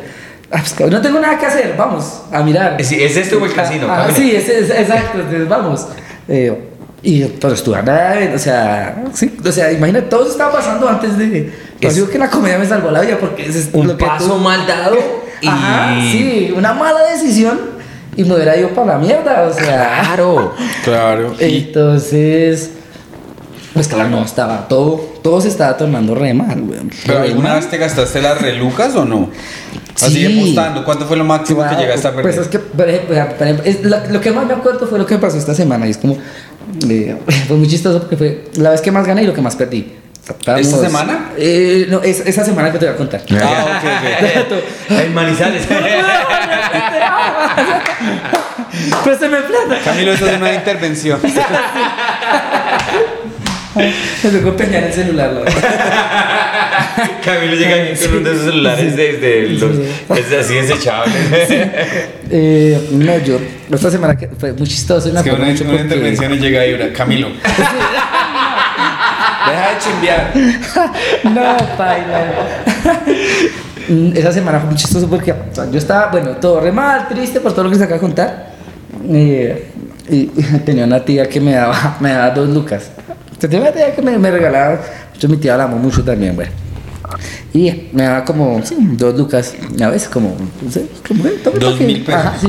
C: "Ah, pues, no tengo nada que hacer, vamos a mirar.
B: Sí, ¿es este o el casino?
C: Ah, sí, es, es- exacto, entonces vamos. Eh, y pero estuve a nada, de- o sea, sí, o sea, imagínate, todo eso estaba pasando antes de.
B: Es-
C: Es, digo que la comedia me salvó la vida porque es
B: Un
C: lo que tú-
B: paso mal dado y...
C: Ajá, sí, una mala decisión y me hubiera ido para la mierda, o sea.
B: Claro.
A: Claro.
C: Entonces, pues claro, no, estaba todo, todo se estaba tornando re mal, weón.
A: ¿Pero alguna vez te gastaste las relucas o no? Así
C: Sí.
A: apostando. ¿Cuánto fue lo máximo que llegaste a perder?
C: Pues es que, es- lo, lo que más me acuerdo fue lo que me pasó esta semana y es como, eh, fue muy chistoso porque fue la vez que más gané y lo que más perdí. Estábamos-
A: ¿Esta semana?
C: Eh, no, es, esa semana que te voy a contar.
A: Ah, ok, ok.
B: En Manizales.
C: Préstame plata.
A: Camilo, eso es una intervención.
C: Me tocó empeñar el celular. la verdad.
B: Camilo llega aquí con uno de esos celulares desde los... Es así desechable.
C: Eh, no, yo, esta semana que fue muy chistoso
A: Es que una, una
C: porque-
A: intervención y llega ahí, una, Camilo. Deja de chimbear.
C: No, paila. Mm, Esa semana fue muy chistoso porque o sea, yo estaba, bueno, todo re mal, triste por todo lo que se acaba de contar. Eh, y, y tenía una tía que me daba, me daba dos lucas. Tenía una tía que me, me regalaba, yo mi tía la amo mucho también, bueno. Y me daba como, sí, dos lucas, a veces como, no sé, como,
A: Dos
C: que-
A: mil pesos.
C: Ajá, sí.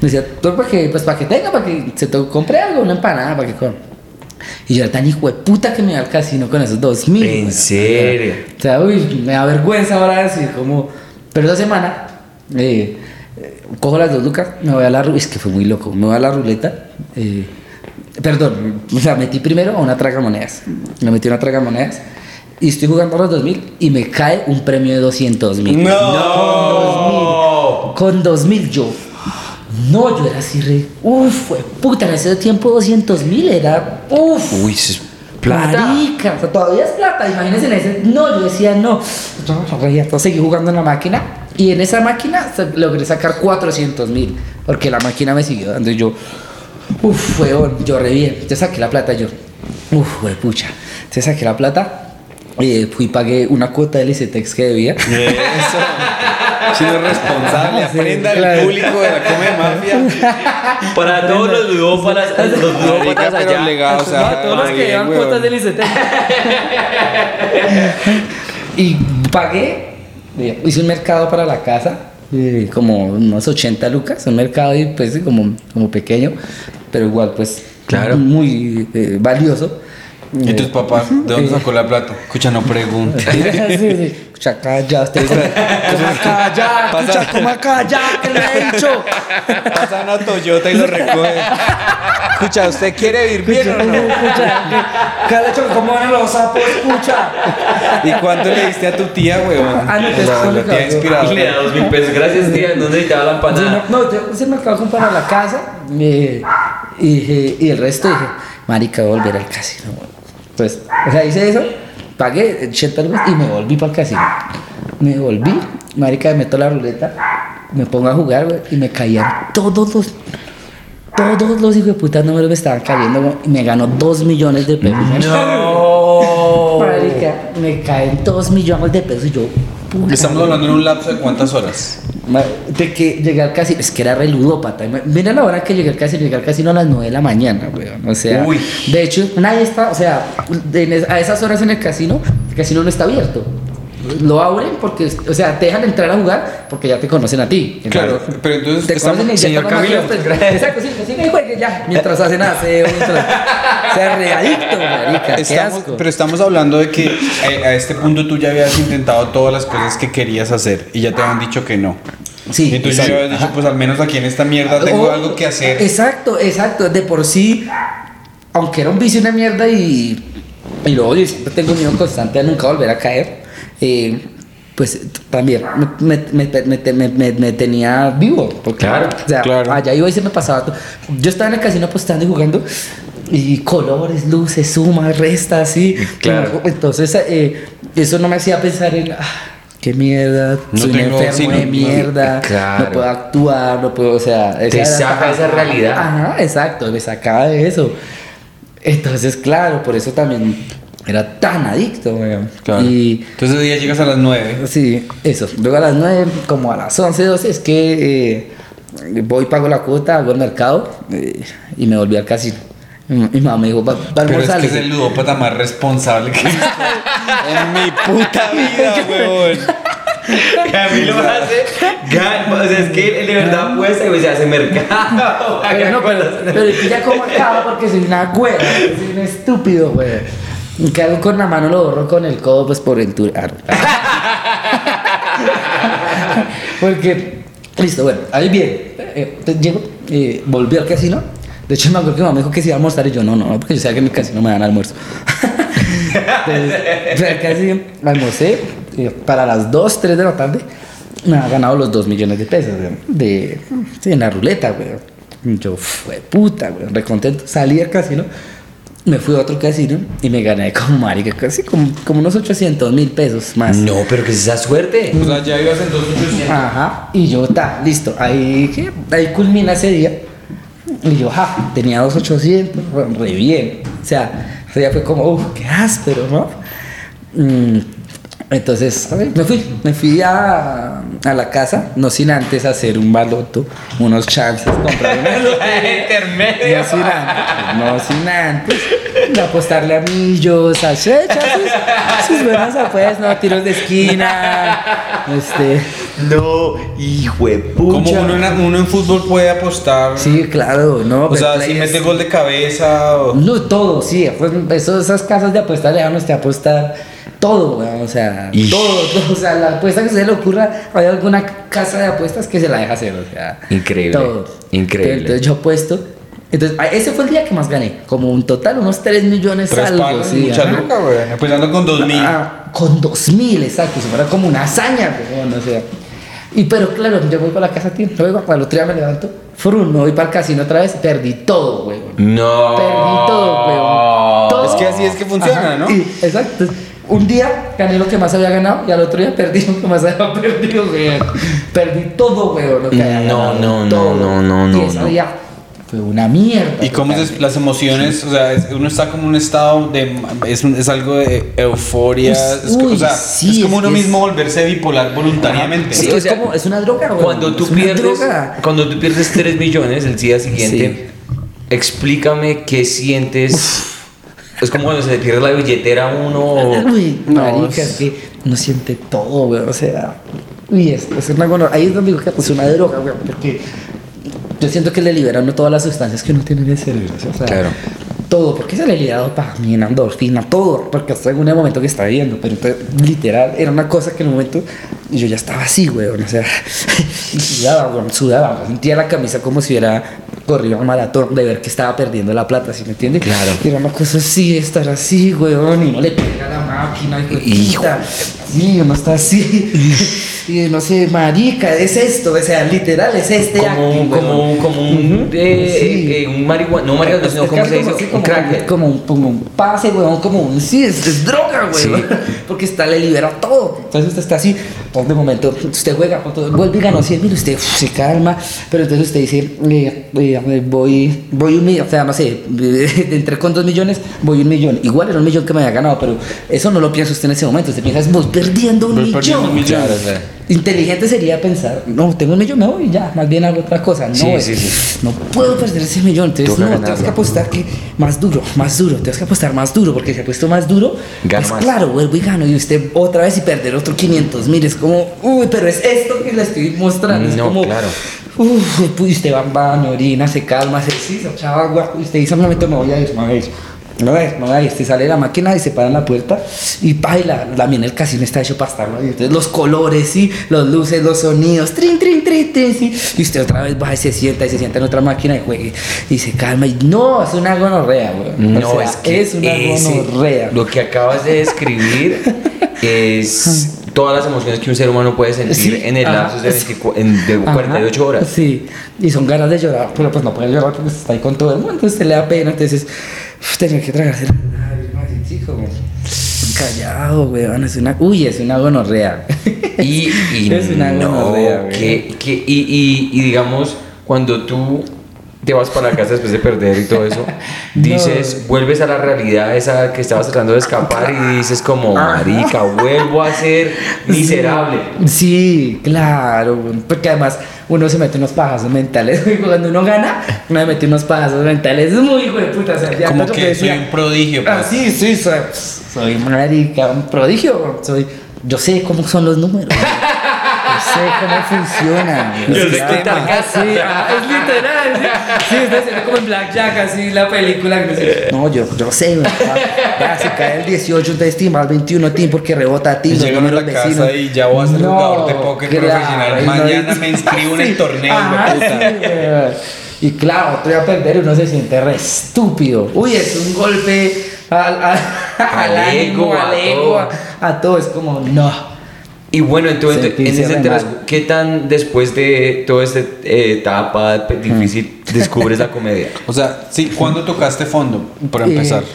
C: Me decía, tome para que, pues para que tenga, para que se te compre algo, una empanada, para que coma. Y yo era tan hijo de puta que me iba al casino con esos dos mil.
B: ¿En serio?
C: O sea, uy, me da vergüenza ahora decir como... Pero esa semana, eh, cojo las dos lucas, me voy a la ruleta, es que fue muy loco, me voy a la ruleta, eh, perdón, o sea, metí primero a una tragamonedas, me metí a una tragamonedas y estoy jugando a los 2000 y me cae un premio de 200 mil.
B: ¡No!
C: Con 2000 yo. No, yo era así re. Uf, fue puta, en ese tiempo 200 mil era. Uf.
B: Uy, es plata.
C: Marica, o sea, todavía es plata, imagínense en ese. No, yo decía no. Yo no reía, entonces seguí jugando en la máquina y en esa máquina logré sacar 400 mil porque la máquina me siguió dando y yo. Uf, weón, yo re bien. Te saqué la plata yo. Uf, we pucha. Te saqué la plata. eh, fui y pagué una cuota del ICETEX que debía.
A: Eso. Chino responsable.
C: Sí,
A: Aprenda
C: claro.
A: el público de la come mafia.
B: Para todos los ludópatas, los ludópatas allá.
A: legal, o sea,
C: a todos los que llevan cuotas del ICT. y pagué, hice un mercado para la casa, eh, como unos 80 lucas, un mercado y pues como, como pequeño, pero igual pues
B: Claro.
C: muy eh, valioso.
A: ¿Y tus papás? ¿De dónde sacó la plata? Escucha, no pregunte.
C: sí, sí. Escucha, calla, usted dice, calla, escucha, coma calla, que le he dicho.
A: Pasa una Toyota y lo recoge. Escucha, ¿usted quiere vivir bien o no?
C: Escucha, que le he dicho que como van los sapos, escucha.
A: ¿Y cuánto le diste a tu tía, weón?
C: Ah, no, te
A: la, la tía inspiradora.
B: Y le da dos mil pesos. Gracias, tía. No necesitaba la empanada.
C: no, no, yo se me acabó de comprar la casa y, dije- y el resto dije, marica, voy a volver al casino. Güey". Pues, o sea, hice eso, pagué 80 lucas y me volví para el casino. Me volví, marica, me meto la ruleta, me pongo a jugar, y me caían todos los, todos los hijos de puta números me estaban cayendo, y me ganó 2 millones de pesos.
B: No.
C: Marica, me caen 2 millones de pesos y yo, puta
A: Estamos hablando en un lapso de cuántas horas.
C: De que llegué al casino, es que era re ludópata. Ma- Mira la hora que llegué al casino, llegué al casino a las 9 de la mañana, weón. O sea,
A: Uy.
C: de hecho, nadie está, o sea, de- en es- a esas horas en el casino, el casino no está abierto. Lo abren porque, o sea, te dejan entrar a jugar porque ya te conocen a ti.
A: Claro, pero entonces
C: te
A: estamos-
C: conocen y
B: señor Camilo.
C: Exacto, sí, sí, y juegue ya. Mientras hacen aseo, mientras. O sea, readicto, marica. Qué
A: Estamos,
C: asco.
A: pero estamos hablando de que a este punto tú ya habías intentado todas las cosas que querías hacer y ya te habían dicho que no.
C: Sí,
A: Y tú ya habías dicho, pues al menos aquí en esta mierda tengo
C: Oh,
A: algo que hacer.
C: Exacto, exacto. De por sí, aunque era un vicio una mierda y, y luego yo siempre tengo miedo constante a nunca volver a caer, eh, pues también me, me, me, me- tenía vivo. Porque,
B: Claro,
C: o sea,
A: claro.
C: allá iba y se me pasaba todo. Yo estaba en el casino apostando y jugando. Y colores, luces, sumas, restas, así.
B: Claro.
C: Entonces, eh, eso no me hacía pensar en. "Ah, Qué mierda,
A: No
C: soy un enfermo
A: sí, no-
C: de
A: no-
C: mierda,
B: Claro.
C: no puedo actuar, no puedo, o sea,
B: Te
C: esa
B: saca esa realidad.
C: Ajá, exacto, me sacaba de eso. Entonces, claro, por eso también era tan adicto, weón.
A: Claro.
C: Y
A: Entonces ese día llegas a las 9.
C: sí, eso. Luego a las 9, como a las 11, 12, es que eh, voy, pago la cuota, hago el mercado eh, y me volví al casino. Y mi mamá me dijo, va, va a
A: Pero es que es el ludópata más responsable que he visto en mi puta vida, weón.
B: Camilo hace. gan- O sea, es que él de verdad apuesta y se hace mercado.
C: Pero no, pero, pero es que ya como acaba porque soy una güera, soy un estúpido, güey. ¿Y ¿Qué hago con la mano? Lo borro con el codo, pues por el tour. porque, listo, bueno, ahí bien. Eh, llego, eh, volví al casino. De hecho, me acuerdo que mi mamá me dijo que se iba a almorzar y yo, no, no, no, porque yo sabía que en el casino me dan almuerzo. Entonces, casino, almorcé, eh, para las 2, 3 de la tarde, me había ganado los 2 millones de pesos, güey, de, sí, en la ruleta, güey. Yo, fue puta, güey, recontento. Salí del casino, me fui a otro casino y me gané como marica, casi como, como unos 800 mil pesos más.
B: No, pero que es esa suerte.
A: O sea, ya ibas en 2800.
C: Ajá, y yo, ta, listo, ahí, ¿qué? ahí culmina ese día. Y yo, ja, tenía 2800, bueno, re bien. O sea, ese día fue como, uff, qué áspero, ¿no? Mm, entonces, a ver, me fui, me fui a, a la casa, no sin antes hacer un baloto, unos chances, comprar una
B: Intermedio.
C: no sin antes, no sin antes de apostarle a millos, a sus, sus buenas apuestas, no, tiros de esquina, este,
B: No, hijo de
A: Como
B: pucha.
A: uno en, uno en fútbol puede apostar.
C: sí, claro, no,
A: O sea, si mete gol de cabeza o...
C: No, todo, sí. Pues, eso- esas casas de apuestas le dan a usted apostar todo, weón. O sea,
B: Ish.
C: todo, todo. O sea, la apuesta que se le ocurra, hay alguna casa de apuestas que se la deja hacer. O sea,
B: Increíble,
C: Todo.
B: increíble.
C: Entonces yo apuesto. Entonces, a- ese fue el día que más gané. Como un total, unos 3 millones
A: Tres
C: algo.
A: palos,
C: sí,
A: mucha luca, güey. Empezando con 2000.
C: Ah, con 2000, exacto. Eso fuera como una hazaña, weón. O sea. Y pero claro, yo voy para la casa, tío. Luego, al otro día me levanto. Frum, me voy para el casino otra vez. Perdí todo, weón.
B: No.
C: Perdí todo, weón. Todo.
A: Es que así es que funciona, ¿no?
C: Y- exacto. Un día gané lo que más había ganado y al otro día perdí lo que más había perdido, weón. Perdí todo, weón. Lo que había
B: No,
C: ganado,
B: no, no,
C: todo.
B: no, no,
C: Y
B: no,
C: ese
B: no.
C: día fue una mierda.
A: Y cómo es las emociones, o sea, es- uno está como en un estado de. Es, un- es algo de euforia. Es, co-
C: Uy,
A: o sea,
C: sí,
A: es como
C: es-
A: uno
C: es-
A: mismo volverse bipolar voluntariamente.
C: Es
B: Sí,
C: es como, es una droga, weón.
B: Cuando tú
C: Es una
B: pierdes,
C: droga.
B: cuando tú pierdes 3 millones el día siguiente, explícame qué sientes. Es como cuando se le pierde la billetera a uno. o-
C: Uy,
A: No,
C: marica,
A: es-
C: que uno siente todo, weón. O sea, uy, es, es una gono- Ahí es donde digo que es una droga, weón. Porque yo siento que le libera a uno todas las sustancias que uno tiene en el cerebro. O sea,
B: Claro.
C: Todo, porque se le libera dopamina, endorfina, todo, porque hasta en un momento que está viviendo, pero entonces, literal, era una cosa que en un momento yo ya estaba así, weón, o sea, y sudaba, weón, sudaba, sentía la camisa como si hubiera corrido un maratón de ver que estaba perdiendo la plata, ¿sí me entiendes?
B: Claro.
C: Y era una cosa así, estar así, weón, y no le pega la máquina, puta. Sí, uno está así. y no sé, marica, es esto, o sea, literal, es este
B: Como,
C: acting,
B: como, como un,
C: Ujú,
B: eh,
C: sí.
B: eh, un marihuana, no marihuana, sino
C: Es
B: como se dice,
C: así,
B: un
C: como,
B: crack.
C: como, un, como un pase, weón, como un. Sí, es, es droga, weón. Porque está, le libera todo. Entonces usted está así, de momento, usted juega, con todo, vuelve y ganó 100 mil, usted uf, se calma, pero entonces usted dice, eh, eh, voy, voy un millón, o sea, no sé, entré con dos millones, voy un millón. Igual era un millón que me había ganado, pero eso no lo piensa usted en ese momento. Usted piensa, voy perdiendo un
A: Voy
C: millón.
A: perdiendo un millón.
B: Claro.
C: Inteligente sería pensar, no, tengo un millón, me voy y ya, más bien hago otra cosa. No,
B: Sí, sí, sí.
C: no puedo perder ese millón. Entonces, no,
B: ganarlo.
C: tienes que apostar que más duro, más duro, tienes que apostar más duro, porque si apuesto más duro,
B: Gano
C: pues
B: más.
C: claro, vuelvo y gano. Y usted otra vez y perder otro 500 mil, es como, uy, pero es esto que le estoy mostrando. es
B: No,
C: como,
B: claro.
C: Uf, usted va, va, me orina, se calma, se sí, se echa agua. Usted dice, un momento me voy a ir, me voy a ir. No es, no es, se sale de la máquina y se para en la puerta y baila. También el casino está hecho para estarlo ahí. Entonces los colores, sí, los luces, los sonidos, trin, trin, trin, trin, sí. Y usted otra vez va y se sienta y se sienta en otra máquina y juegue y se calma. Y no, es una gonorrea, güey.
B: No,
C: O sea,
B: es que
C: es una
B: ese-
C: gonorrea.
B: Lo que acabas de describir es todas las emociones que un ser humano puede sentir
C: Sí,
B: en el lapso de,
C: sí.
B: 24 en- de
C: Ajá,
B: 48 horas.
C: Sí, y son ganas de llorar, pero pues no puede llorar porque está ahí con todo el mundo, entonces se le da pena, entonces tener que tragarse sí, callado, weón, es una, uy, es una gonorrea.
B: Y, y
C: Es una
B: no,
C: gonorrea, güey.
B: que, que- y, y- y digamos, cuando tú te vas para la casa después de perder y todo eso,
C: No.
B: dices, vuelves a la realidad esa que estabas tratando de escapar y dices como, marica, vuelvo a ser miserable.
C: Sí, claro, weón, porque además uno se mete unos pajazos mentales, cuando uno gana, uno se mete unos pajazos mentales, es muy hijo de puta, o sea, ya
A: Como que soy un prodigio, pues.
C: Ah, sí, sí, soy, soy un prodigio, soy, yo sé cómo son los números. Sé cómo funcionan.
B: Yo sé
C: ah,
B: gatas.
C: sí, ah, es literal. Sí, sí está haciendo como en Blackjack, así la película. que No, yo, yo sé. ah, si cae el 18, entonces timba el 21, tim, porque rebota a ti.
A: Y llegan a la casa
C: vecinos.
A: y ya voy a ser
C: No,
A: jugador de póker
C: claro,
A: profesional.
C: y no
A: Mañana me inscribo en el
C: Sí,
A: torneo.
C: Y claro, otro día a perder uno se siente re estúpido. Uy, es un golpe al, al, al
B: Al ego,
C: al
B: a
C: ego,
B: todo.
C: a, a todo. Es como, no.
B: Y bueno, entonces, en ese
C: mal.
B: ¿qué tan después de toda esta eh, etapa difícil descubres la comedia?
A: O sea, sí, ¿cuándo tocaste fondo? Para empezar.
C: Eh,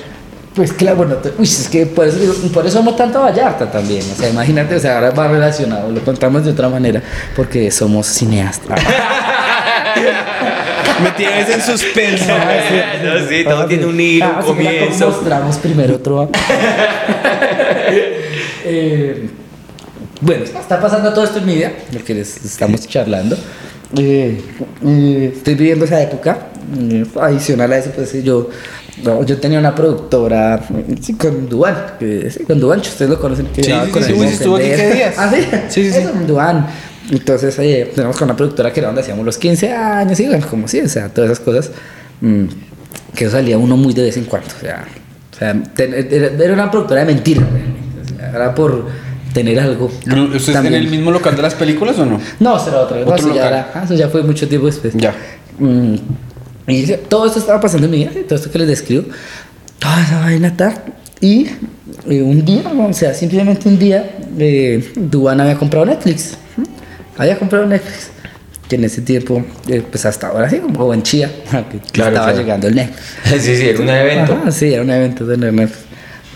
C: pues claro, bueno, uy, es que por eso, digo, por eso amo tanto a Vallarta también. O sea, imagínate, o sea, ahora va relacionado, lo contamos de otra manera, porque somos cineastas.
A: Me tienes en suspenso.
B: No, sí, todo tiene un hilo,
C: Ah,
B: un comienzo.
C: mostramos primero otro. Eh, bueno, está pasando todo esto en mi vida, lo que les estamos charlando. Eh, eh, estoy viviendo esa época. eh, adicional a eso, pues yo, no, yo tenía una productora sí, con Duan, con Duan, ustedes lo conocen. Que
A: Sí, sí,
C: con
A: sí,
C: el
A: sí, estuvo aquí qué días.
C: Ah, sí,
A: Sí, sí.
C: Eso, con Duan. Entonces, eh, tenemos con una productora que era donde hacíamos los 15 años, y bueno, como sí, o sea, todas esas cosas. mm, que salía uno muy de vez en cuando. O sea, o sea ten- era, una productora de mentiras. realmente, o sea, era por tener algo.
A: ¿Usted en el mismo local de las películas o no?
C: No, será otra. No,
A: Otro
C: ya
A: local.
C: era- ah, eso ya fue mucho tiempo después.
A: Ya.
C: Mm, y todo esto estaba pasando en mi vida, todo esto que les describo, toda esa vaina tal. Y eh, un día, o sea, simplemente un día, eh, Duan había comprado Netflix. Había comprado Netflix. Que en ese tiempo, eh, pues hasta ahora sí, como en Chía, que
B: Claro,
C: estaba
B: claro.
C: llegando el Netflix.
B: Sí, sí, era un evento.
C: Ajá, sí, era un evento de Netflix.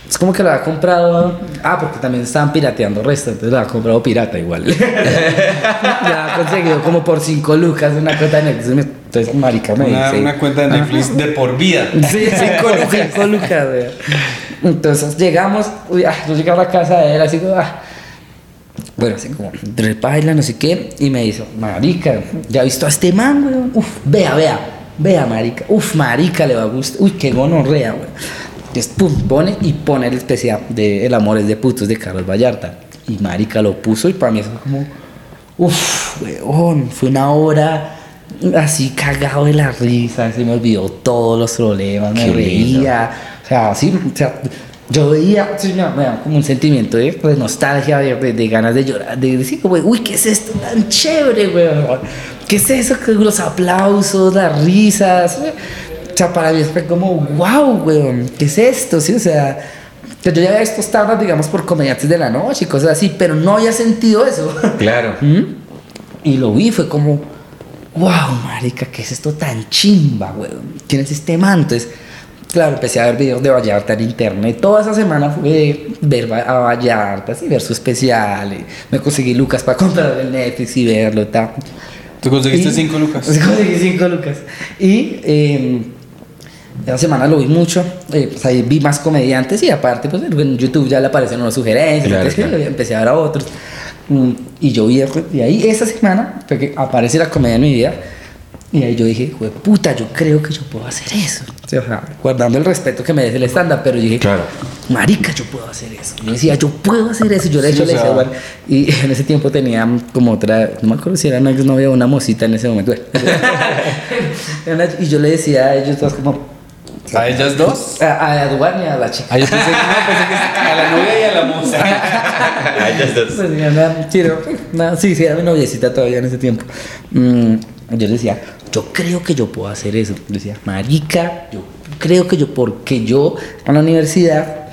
C: Es como que lo había comprado. Ah, porque también estaban pirateando resto, entonces lo había comprado pirata igual. ya ha conseguido como por 5 lucas una cuenta de Netflix. Entonces, marica, me
A: Una,
C: dice.
A: una cuenta de Netflix de por vida.
C: Sí, 5 lucas. 5 lucas, güey. Entonces llegamos, uy, ah, yo llegué a la casa de él así como, ah. Bueno, así como, repaila, no sé qué, y me dice, marica, ¿ya visto a este man, güey? Uf, vea, vea, vea, marica, uf, marica, le va a gustar, uy, qué gonorrea, güey. Entonces, pum, pone y pone el especial de El amor es de putos de Carlos Vallarta. Y marica lo puso y para mí eso fue como, uf, weón, fue una hora así cagado de la risa, se me olvidó todos los problemas, me
B: lindo.
C: reía. O sea, sí, o sea, yo veía, sí, como un sentimiento de, de nostalgia, de, ganas de llorar, de decir, como, uy, ¿qué es esto tan chévere, weón? ¿Qué es eso? Los aplausos, las risas. Sea, para mí fue como, wow, weón, ¿qué es esto? Sí, o sea, yo ya había visto stand digamos, por comediantes de la noche y cosas así, pero no había sentido eso.
B: Claro.
C: ¿Mm? Y lo vi, fue como, wow, marica, ¿qué es esto tan chimba, weón? ¿Quién es este man? Entonces, claro, empecé a ver videos de Vallarta en internet. Toda esa semana fue ver a Vallarta, y ver su especial. y me conseguí Lucas para comprar el Netflix y verlo, tal.
A: ¿Tú conseguiste
C: Y-
A: 5 lucas?
C: Conseguí cinco lucas. Y eh, esa semana lo vi mucho. eh, pues ahí vi más comediantes y aparte, pues en YouTube ya le aparecen unas sugerencias.
B: Claro,
C: entonces,
B: claro.
C: empecé a ver a otros. Mm, y yo vi, y ahí esa semana fue que aparece la comedia en mi vida. Y ahí yo dije, "Jue puta, yo creo que yo puedo hacer eso. O sea, guardando el respeto que merece el estándar, pero yo dije,
B: Claro.
C: marica, yo puedo hacer eso. Yo decía, yo puedo hacer eso. Yo de
A: Sí,
C: hecho
A: o
C: le decía, "Bueno", y en ese tiempo tenía como otra, no me acuerdo si era una exnovia o una mosita en ese momento. Y yo le decía a ellos todos como,
A: ¿A ellas dos?
C: a, a y a la chica.
A: Ah, yo pensé que no, pensé que a la novia y a la moza.
B: Ay, ya estás.
C: Pues, mira, una- sí, no, sí, sí, era mi noviecita todavía en ese tiempo. Mm, yo le decía, yo creo que yo puedo hacer eso. Yo decía, marica, yo creo que yo, porque yo a la universidad,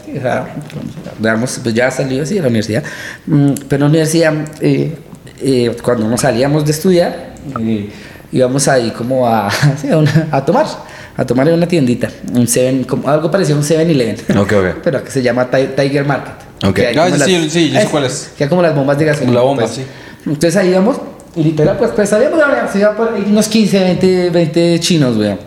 C: digamos, pues ya salí así de la universidad, mm, pero en la universidad, eh, eh, cuando nos salíamos de estudiar, eh, íbamos ahí como a, a, a tomar. A tomar en una tiendita, un seven, como algo parecido a un 7-Eleven.
B: Ok, ok.
C: Pero que se llama Ti- Tiger Market.
B: Ok.
C: Que hay
A: Ah, sí, sí, yo sé cuál es.
C: Que hay como las bombas de gasolina.
A: La bomba,
C: pues.
A: sí.
C: Entonces ahí íbamos, y literal, pues, pues salíamos de la universidad por ahí unos 15, 20, 20 chinos, weón.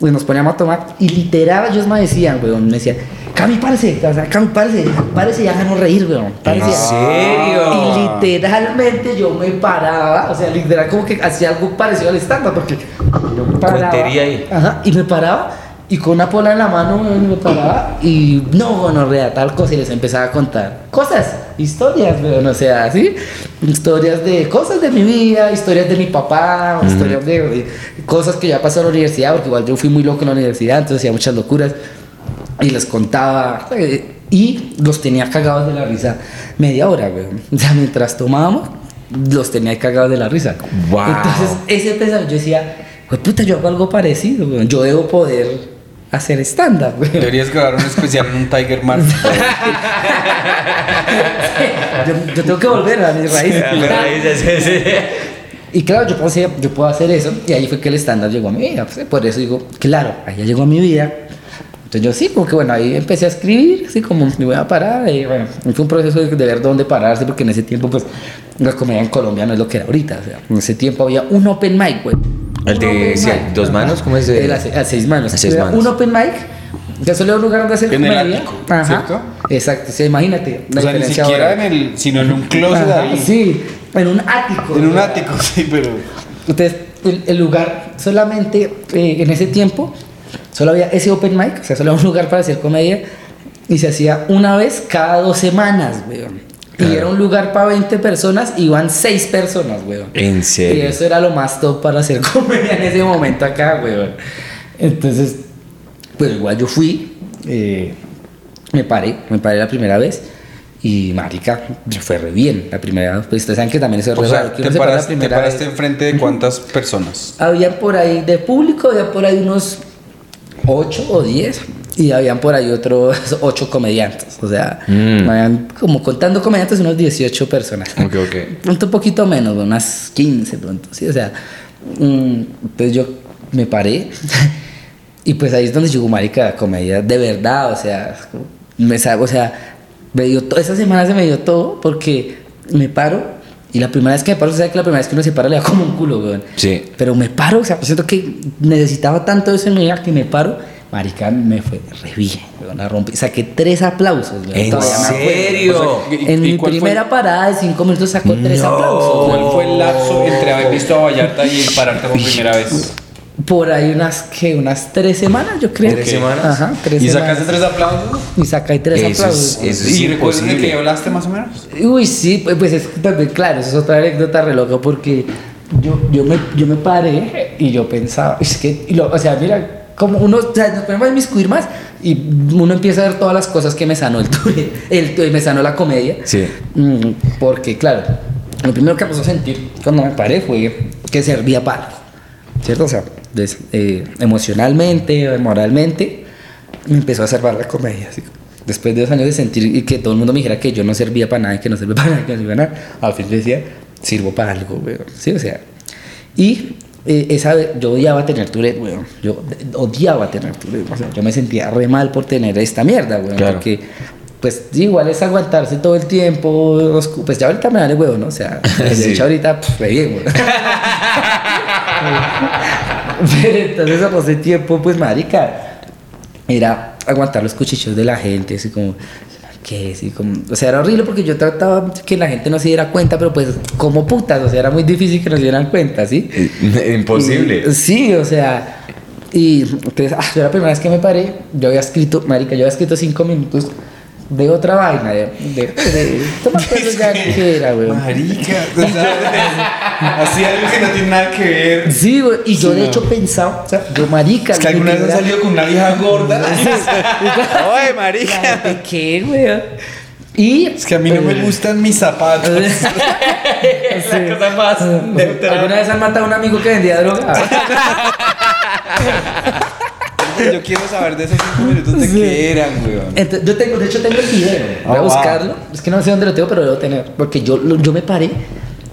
C: Y nos poníamos a tomar, y literal ellos me decían, weón, me decían, Cami, párese, o sea, Cami, párese, párese y háganos reír, weón. Párese.
B: ¿En serio?
C: Y literalmente yo me paraba, o sea, literal como que hacía algo parecido al stand porque yo me paraba.
B: Ahí.
C: Ajá, y me paraba y con una pola en la mano weón, me paraba y no, bueno, rea tal cosa y les empezaba a contar cosas, historias, weón, o sea, ¿sí? Historias de cosas de mi vida, historias de mi papá, historias de, de cosas que ya pasó en la universidad, porque igual yo fui muy loco en la universidad, entonces hacía muchas locuras y les contaba eh, y los tenía cagados de la risa media hora, weón. O sea, mientras tomábamos, los tenía cagados de la risa.
B: Wow.
C: Entonces, ese pensamiento, yo decía, pues puta, yo hago algo parecido, weón. Yo debo poder hacer stand-up, weón.
A: Deberías grabar un especial en un Tiger Market.
C: yo, yo tengo que volver a mis raíces.
B: A las raíces, sí, sí.
C: Y claro, yo puedo, hacer, yo puedo hacer eso. Y ahí fue que el estándar llegó a mi vida. pues, por eso digo, claro, ahí ya llegó a mi vida. Entonces yo sí, como que bueno, ahí empecé a escribir, así como me voy a parar. Y bueno, fue un proceso de, de ver dónde pararse, porque en ese tiempo, pues, la comedia en Colombia no es lo que era ahorita. O sea, en ese tiempo había un open mic, güey.
B: ¿El de
C: mic.
B: dos manos? ¿Cómo es de-
C: Era a, a seis manos.
B: A seis manos.
C: Un open mic, que solo era un lugar donde hacer
A: En el
C: comedia.
A: ático,
C: Ajá.
A: ¿cierto?
C: Exacto, sí, imagínate. la
A: O sea, ni siquiera
C: ahora.
A: en el, sino en un closet
C: Ajá,
A: ahí.
C: Sí, en un ático.
A: En un
C: o sea,
A: ático, sí, pero.
C: entonces, el, el lugar solamente eh, en ese tiempo, solo había ese open mic, o sea, solo había un lugar para hacer comedia y se hacía una vez cada dos semanas, weón. Y
B: Claro.
C: era un lugar para 20 personas, iban 6 personas, weón.
B: ¿En
C: Y
B: serio?
C: eso era lo más top para hacer comedia en ese momento acá, weón. Entonces, pues igual yo fui, eh, me paré, me paré la primera vez. Y marica, fue re bien la primera vez. Pues ustedes saben que también eso es
A: O
C: re
A: sea,
C: raro, que
A: te
C: uno se para la
A: paraste, te
C: primera
A: paraste enfrente de cuántas personas.
C: Habían por ahí, de público, había por ahí unos 8 o 10 y habían por ahí otros 8 comediantes. O sea,
B: Mm.
C: habían como contando comediantes unos 18 personas.
B: Ok, ok.
C: Pronto un poquito menos, unas 15 pronto, sí, o sea. mm, Entonces yo me paré y pues ahí es donde llegó marica comedia de verdad, o sea, me sa- o sea, me dio esa semana se me dio todo porque me paro y la primera vez que me paro, ¿sabes que la primera vez que uno se para le da como un culo, weón?
B: Sí.
C: Pero me paro, o sea, siento que necesitaba tanto eso en mi vida que me paro. Marica, me fue re bien, weón, la rompí. Saqué tres aplausos, weón,
B: ¿En
C: todavía me
B: serio?
A: O sea, ¿y-
C: En mi
A: fue-
C: primera parada de cinco minutos sacó tres aplausos.
A: ¿Cuál fue el lapso entre haber visto a Vallarta y pararte por primera vez?
C: Por ahí unas, que Unas tres semanas, yo creo.
B: ¿Tres semanas?
C: Ajá, tres
A: ¿Y
C: semanas.
A: sacaste tres aplausos?
C: Y ahí tres
B: Eso es-
C: aplausos.
B: eso es
A: ¿Y recuerdas de qué hablaste más o menos?
C: Uy, sí, pues, pues es que también, claro, eso es otra anécdota re loca porque yo, yo, me, yo me paré Y yo pensaba, es que, lo- o sea, mira, como uno, o sea, nos ponemos a inmiscuir más y uno empieza a ver todas las cosas que me sanó el Tourette, el, me sanó la comedia.
B: Sí.
C: Mm, porque, claro, lo primero que empezó a sentir cuando me paré fue que servía para algo, ¿cierto? O sea, des- eh, emocionalmente, moralmente, me empezó a salvar la comedia. así. Después de dos años de sentir y que todo el mundo me dijera que yo no servía para nada, que no servía para nada, que no servía para nada, al fin decía, sirvo para algo, weón. Sí, o sea. Y eh, esa vez yo odiaba tener Tourette, weón. Yo odiaba tener Tourette. O sea, yo me sentía re mal por tener esta mierda, weón.
B: Claro.
C: Porque, pues, igual es aguantarse todo el tiempo. los Pues ya ahorita me vale, weón, ¿no? O sea, de
B: Sí.
C: hecho ahorita, pff, re bien, weón. Pero entonces, a ese tiempo, pues, marica, era aguantar los cuchillos de la gente, así como, ¿qué? Así como, o sea, era horrible porque yo trataba que la gente no se diera cuenta, pero pues, como putas, o sea, era muy difícil que nos dieran cuenta, ¿sí?
B: Imposible.
C: Y- sí, o sea, y entonces, ah, yo la primera vez que me paré, yo había escrito, marica, yo había escrito cinco minutos de otra vaina, de, de, de no me acuerdo ya qué era, weón.
A: Marica, o sea, así algo que no tiene nada que ver.
C: Sí, güey, y yo
A: Sí,
C: de
A: no.
C: hecho pensaba, o sea, yo marica.
A: Es que alguna vez
C: que
A: han
C: era-
A: salido con una vieja gorda. Ay, marica.
C: ¿De qué, güey? Y.
A: Es que a mí no me gustan mis zapatos.
B: Es la cosa más neutra.
C: ¿Alguna vez han matado a un amigo que vendía droga?
A: Yo quiero saber de esos cinco minutos de
C: Sí.
A: qué eran, weón.
C: Entonces, yo tengo, de hecho tengo el video. Voy
A: Ah,
C: a
A: wow.
C: buscarlo. Es que no sé dónde lo tengo, pero lo debo tener. Porque yo, lo- yo me paré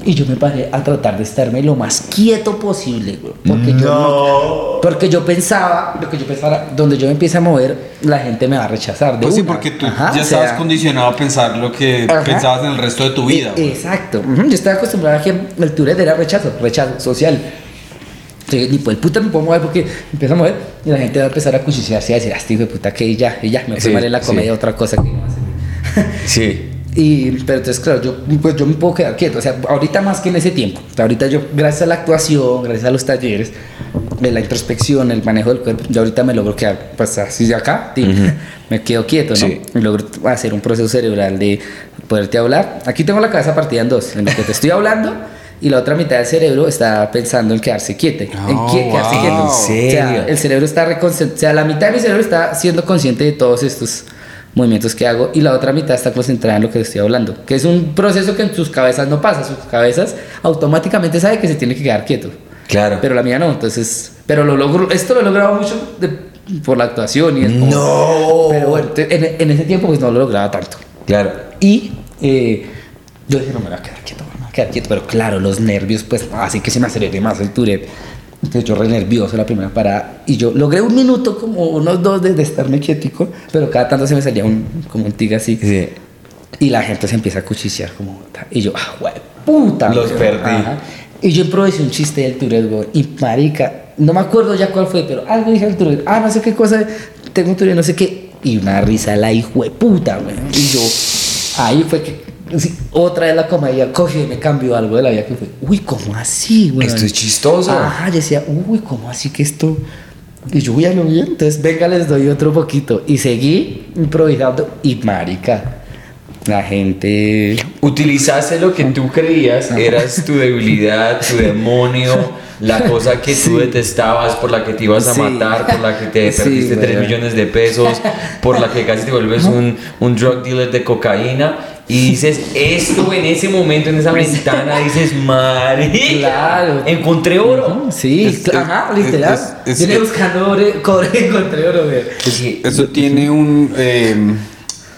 C: y yo me paré a tratar de estarme lo más quieto posible, güey. Porque yo no. Porque yo pensaba, lo que yo pensaba, donde yo me empiece a mover, la gente me va a rechazar. De
A: Pues sí,
C: una.
A: porque tú
C: Ajá,
A: ya
C: o sea,
A: estabas condicionado a pensar lo que
C: Ajá.
A: pensabas en el resto de tu vida.
C: Exacto. Yo estaba acostumbrado a que el Tourette era rechazo, rechazo social. Entonces, ni por el puta me puedo mover porque empiezo a mover y la gente va a empezar a cuchichearse y a decir, ah, este hijo de puta que ya, y ya, me fue
B: Sí,
C: mal en la
B: sí.
C: comedia, otra cosa que no.
B: Sí.
C: Y, pero entonces, claro, yo, pues yo me puedo quedar quieto. O sea, ahorita más que en ese tiempo. Ahorita yo, gracias a la actuación, gracias a los talleres, de la introspección, el manejo del cuerpo, yo ahorita me logro quedar, pues así de acá, tin, me quedo quieto, ¿no?
B: Sí.
C: Y logro hacer un proceso cerebral de poderte hablar. Aquí tengo la cabeza partida en dos, en lo que te estoy hablando. Y la otra mitad del cerebro está pensando en quedarse quieto. en
A: Oh,
C: quie- quedarse
A: wow.
C: quieto.
B: ¿En
C: O
B: serio?
C: sea, el cerebro está reconcent- O sea, la mitad de mi cerebro está siendo consciente de todos estos movimientos que hago y la otra mitad está concentrada en lo que estoy hablando, que es un proceso que en sus cabezas no pasa, sus cabezas automáticamente sabe que se tiene que quedar quieto,
B: Claro.
C: pero la mía no, entonces, pero lo logro, esto lo he logrado mucho de- por la actuación y es como-
B: No.
C: pero bueno, en, en ese tiempo pues no lo lograba tanto
B: Claro.
C: y eh, yo dije no me voy a quedar quieto, quedar quieto, pero claro, los nervios pues así que se me aceleré más el Tourette. Entonces yo re nervioso la primera parada y yo logré un minuto como unos dos de, de estarme quietico, pero cada tanto se me salía un, como un tigre así.
B: Sí.
C: Y la gente se empieza a cuchichear como... Y yo, ah, güey, puta.
B: Los
C: güey".
B: perdí.
C: Ajá. Y yo improvisé un chiste del Tourette, güey. Y marica, no me acuerdo ya cuál fue, pero algo dije del Tourette. Ah, no sé qué cosa, tengo un Tourette, no sé qué. Y una risa la hijo de puta, güey. Y yo, ahí fue que... sí, otra vez la comedia cogió y me cambió algo de la vida que fue, uy, ¿cómo así, güey?
B: Esto es chistoso.
C: Ajá, yo decía, uy, ¿cómo así que esto? Y yo, uy, a lo bien, entonces venga, les doy otro poquito. Y seguí improvisando y marica, la gente...
B: Utilizaste lo que tú creías eras tu debilidad, tu demonio, la cosa que tú detestabas, por la que te ibas a
C: Sí.
B: matar, por la que te
C: Sí,
B: perdiste 3
C: güey.
B: millones de pesos, por la que casi te vuelves un, un drug dealer de cocaína. Y dices, esto en ese momento, en esa ventana, dices,
C: Claro.
B: encontré oro.
C: Sí,
A: Es-
C: ajá, literal. Viene buscando cobre, encontré oro.
A: Eso tiene un. eh,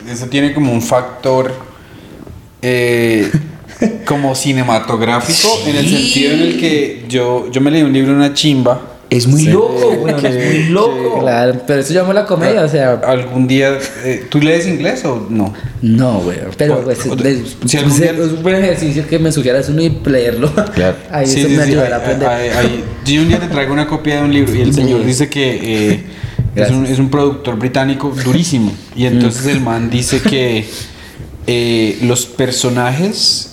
A: eso tiene como un factor. eh, como cinematográfico, en el sentido en el que yo, yo me leí un libro, una chimba.
B: Es muy
A: Sí.
B: loco, güey, es muy loco.
C: Claro, pero eso llamo la comedia, o sea...
A: Algún día. eh, ¿Tú lees inglés o no?
C: No, güey, pero
A: O-
C: pues,
A: o-
C: es,
A: si algún día-
C: es un buen ejercicio que me sugieras uno y leerlo.
B: Claro.
C: Ahí
A: Sí,
C: eso
A: sí,
C: me
A: sí,
C: ayudará a
A: hay-
C: aprender.
A: hay- hay- yo un día te traigo una copia de un libro y el señor
C: Sí.
A: dice que eh, es, un, es un productor británico durísimo. Y entonces el man dice que eh, los personajes.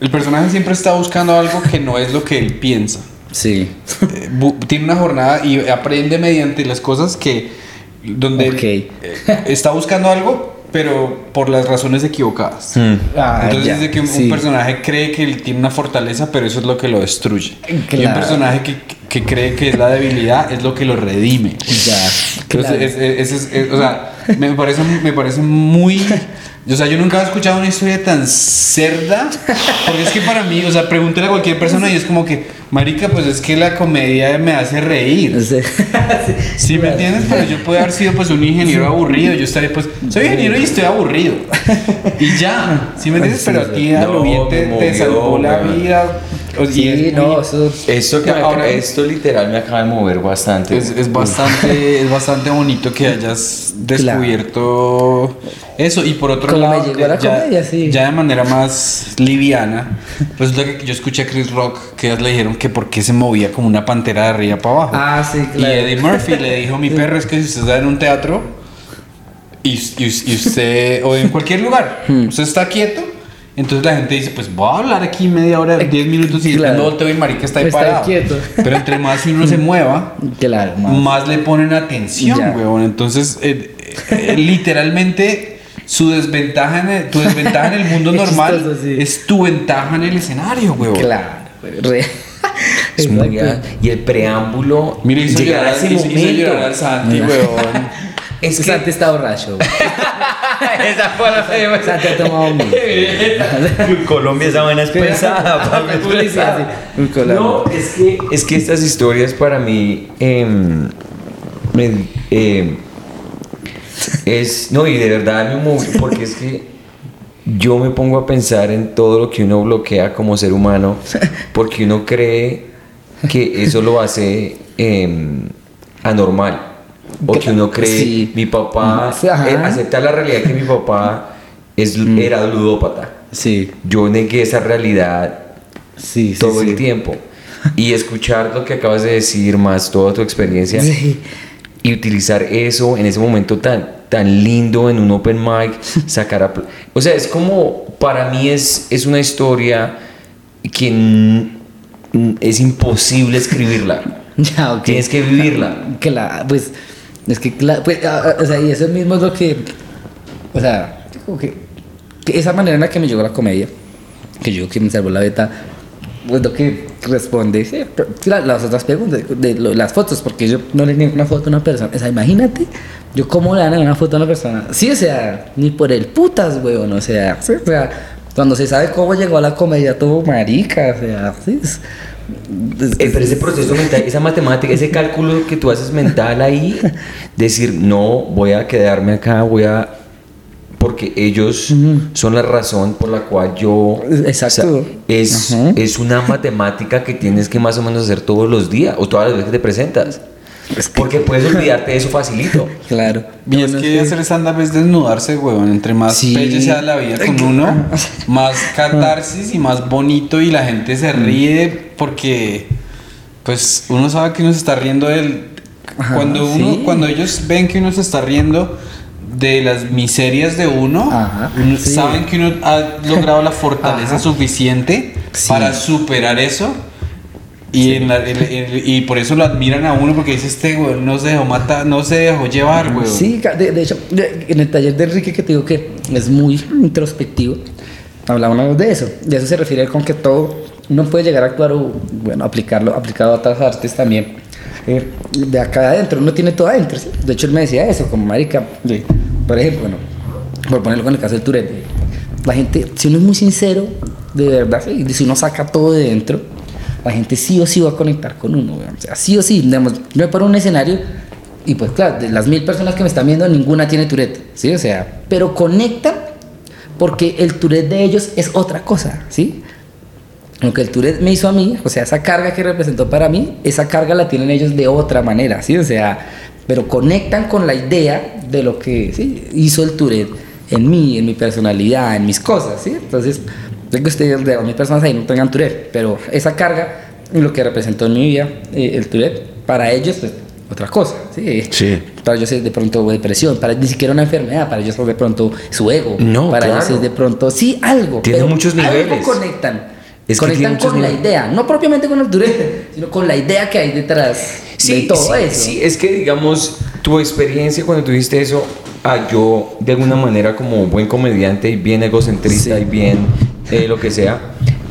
A: El personaje siempre está buscando algo que no es lo que él piensa.
C: Sí.
A: Eh, tiene una jornada y aprende mediante las cosas que. Donde
C: Ok.
A: eh, está buscando algo pero por las razones equivocadas.
C: Ah,
A: Entonces
C: ya,
A: de que un,
C: sí.
A: personaje cree que él tiene una fortaleza, pero eso es lo que lo destruye. Y un
C: Claro.
A: personaje que, que cree que es la debilidad es lo que lo redime.
C: Ya,
A: Entonces,
C: claro.
A: es- es- es- es- o sea, me parece, me parece muy... O sea, yo nunca he escuchado una historia tan cerda, porque es que para mí, o sea, pregúntale a cualquier persona y es como que, marica, pues es que la comedia me hace reír.
C: Sí.
A: ¿Sí me entiendes? Pero yo puedo haber sido pues un ingeniero aburrido, yo estaría pues, soy ingeniero y estoy aburrido. Y ya, ¿sí me entiendes? Pero a ti a
B: No,
A: lo bien te, te salvó la vida. O- y
C: Sí,
A: es
C: no,
A: muy-
C: eso.
B: Esto, que acaba- esto literal me acaba de mover bastante.
A: Es, es bastante, es bastante bonito que hayas descubierto eso. Y por otro
C: Como me
A: lado,
C: llegó la
A: ya,
C: comedia, sí.
A: ya de manera más liviana, resulta que yo escuché a Chris Rock que le dijeron que por qué se movía como una pantera de arriba para abajo.
C: Ah, sí,
A: Y
C: claro.
A: Eddie Murphy le dijo: Mi perro es que si usted está en un teatro y, y- y usted, o en cualquier lugar,
C: Hmm.
A: usted está quieto. Entonces la gente dice, pues voy a hablar aquí media hora, 10 minutos y
C: Claro.
A: después volteo y el marica está ahí
C: Está
A: parado.
C: quieto.
A: Pero entre más uno se mueva,
C: Claro, más.
A: más le ponen atención,
C: Ya.
A: weón. Entonces, eh, eh, literalmente, su desventaja en el, tu desventaja en el mundo normal
C: chistoso, sí.
A: es tu ventaja en el escenario, weón.
C: Claro, güey, re-
B: Es muy-
C: Exacto.
B: y el preámbulo.
A: Mira, hizo
B: llegar a ese
A: hizo- hizo
B: momento.
A: llorar al Santi, weón.
B: Es que
C: Santi está borracho.
B: esa fue la
C: Santi ha tomado mucho.
B: Colombia esa vaina es pesada, papi.
C: Un.
B: No, es que, es que estas historias para mí em, me- em, es, no, y de verdad me moví, porque es que yo me pongo a pensar en todo lo que uno bloquea como ser humano, porque uno cree que eso lo hace em, anormal. O que uno cree,
C: Sí.
B: mi papá,
C: ajá.
B: eh, aceptar la realidad que mi papá es, era ludópata.
C: Sí,
B: Yo negué esa realidad
C: sí, sí.
B: todo el tiempo. Y escuchar lo que acabas de decir, más toda tu experiencia, y utilizar eso en ese momento tan, tan lindo en un open mic, sacar a... O sea, es como, para mí es, es una historia que es imposible escribirla.
C: Ya.
B: Tienes que vivirla.
C: Que la, pues, es que, pues, o sea, y eso mismo es lo que, o sea, como que, que esa manera en la que me llegó la comedia, que yo que me salvó la beta, pues lo que responde sí, pero la- las otras preguntas, de, lo- las fotos, porque yo no le niego una foto a una persona, o sea, imagínate, yo cómo le dan una foto a una persona, sí, o sea, ni por el putas, weón, o sea, sí, o sea, cuando se sabe cómo llegó a la comedia, todo marica, o sea, sí, es-
B: Eh, Pero ese proceso mental, esa matemática, ese cálculo que tú haces mental ahí, decir, no, voy a quedarme acá, voy a... Porque ellos son la razón por la cual yo...
C: Exacto.
B: o sea, es, es una matemática que tienes que más o menos hacer todos los días o todas las veces que te presentas. Porque puedes olvidarte de eso facilito.
C: Claro.
A: Y es que
C: sí.
A: hacer stand-up es desnudarse, weón. Entre más
C: Sí.
A: pelle sea la vida con uno, más catarsis y más bonito y la gente se ríe porque, pues, uno sabe que uno se está riendo del...
C: Ajá,
A: cuando uno,
C: sí.
A: cuando ellos ven que uno se está riendo de las miserias de uno,
C: Ajá,
A: uno-
C: sí.
A: saben que uno ha logrado la fortaleza
C: Ajá.
A: suficiente
C: Sí.
A: para superar eso. Y, en la- en- en- y por eso lo admiran a uno porque dice este güey no se dejó matar, no se dejó llevar, güey.
C: Sí, de, de hecho, de- en el taller de Enrique que te digo que es muy introspectivo, hablábamos de eso. De eso se refiere con que todo, uno puede llegar a actuar o, bueno, aplicarlo, aplicado a otras artes también. Eh, de acá adentro, uno tiene todo adentro. ¿sí? De hecho, él me decía eso, como marica, de- por ejemplo, bueno, por ponerlo con el caso del Tourette, la gente, si uno es muy sincero, de verdad, sí, si uno saca todo de dentro, la gente sí o sí va a conectar con uno, o sea, sí o sí, digamos, yo me paro un escenario y pues claro, de las mil personas que me están viendo, ninguna tiene Tourette, ¿sí? O sea, pero conectan porque el Tourette de ellos es otra cosa, ¿sí? Lo que el Tourette me hizo a mí, o sea, esa carga que representó para mí, esa carga la tienen ellos de otra manera, ¿sí? O sea, pero conectan con la idea de lo que ¿sí? hizo el Tourette en mí, en mi personalidad, en mis cosas, ¿sí? Entonces, sé que ustedes, de mis personas ahí no tengan Tourette, pero esa carga, lo que representó en mi vida eh, el Tourette, para ellos, pues, otra cosa, ¿sí?
B: Sí.
C: Para ellos es de pronto depresión, para ni siquiera una enfermedad, para ellos es de pronto su ego,
B: No,
C: para
B: claro.
C: ellos es de pronto, sí, algo.
B: Tiene muchos
C: algo
B: niveles.
C: conectan.
B: Es
C: conectan con la
B: niveles.
C: idea, no propiamente con el Tourette, sino con la idea que hay detrás de todo
B: sí,
C: eso.
B: sí, es que digamos, tu experiencia cuando tuviste eso, a yo, de alguna manera, como buen comediante y bien egocentrista y bien eh, lo que sea,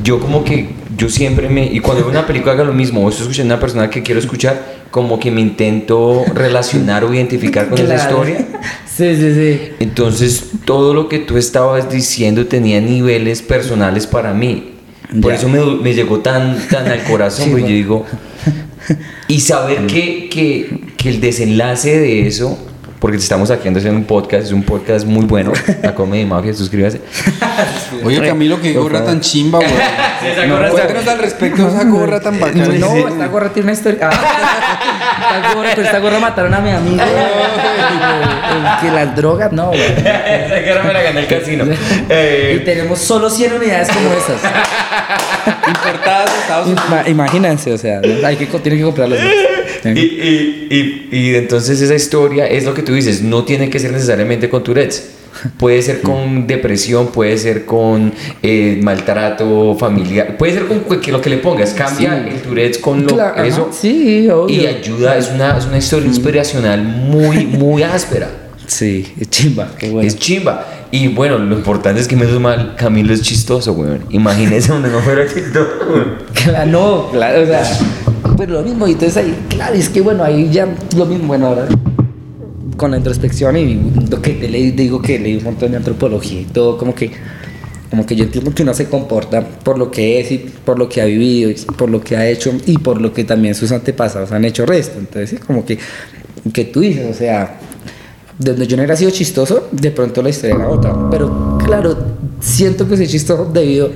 B: yo como que, yo siempre me, y cuando veo una película haga lo mismo, o estoy escuchando a una persona que quiero escuchar, como que me intento relacionar o identificar con esa
C: Claro.
B: historia.
C: Sí, sí, sí.
B: Entonces, todo lo que tú estabas diciendo tenía niveles personales para mí. Por
C: Ya.
B: eso me, me llegó tan, tan al corazón,
C: Sí,
B: yo digo, y saber que, que, que el desenlace de eso, porque estamos aquí haciendo un podcast, es un podcast muy bueno, la Comedy Mafia, suscríbase.
A: Oye, Camilo, qué gorra tan chimba, güey.
B: esa
A: No,
B: gorra está-
A: Cuéntanos al respecto esa gorra tan bacana.
C: No, esta gorra tiene una historia. Ah, esta gorra, pero esta gorra mataron a mi amigo. Que las drogas, no, güey.
B: Esa cara me la gané el casino.
C: Y
B: Eh,
C: tenemos solo 100 unidades como esas.
A: Importadas de Estados Unidos.
C: Ima- imagínense, o sea, ¿no? hay que, tienen que comprarlas.
B: y, y, y, y entonces esa historia es lo que tú dices, no tiene que ser necesariamente con Tourette's. Puede ser con depresión, puede ser con eh, maltrato familiar, puede ser con que lo que le pongas. Cambia
C: Sí.
B: el Tourette's con lo,
C: Claro,
B: eso
C: Sí, obvio.
B: y ayuda. Es una, es una historia inspiracional muy, muy áspera.
C: Sí, es chimba, qué bueno.
B: Es chimba. Y bueno, lo importante es que menos mal Camilo es chistoso, weón. Imagínese donde no fuera chistoso.
C: Claro, no, claro, o sea, pero lo mismo, y entonces ahí, claro, es que bueno, ahí ya lo mismo, bueno, ahora con la introspección y lo que leí, digo que leí un montón de antropología y todo, como que, como que yo entiendo que uno se comporta por lo que es y por lo que ha vivido por lo que ha hecho y por lo que también sus antepasados han hecho resto, entonces como que, que tú dices, o sea, de donde yo no hubiera sido chistoso, de pronto la historia era otra. Pero claro, siento que soy chistoso debido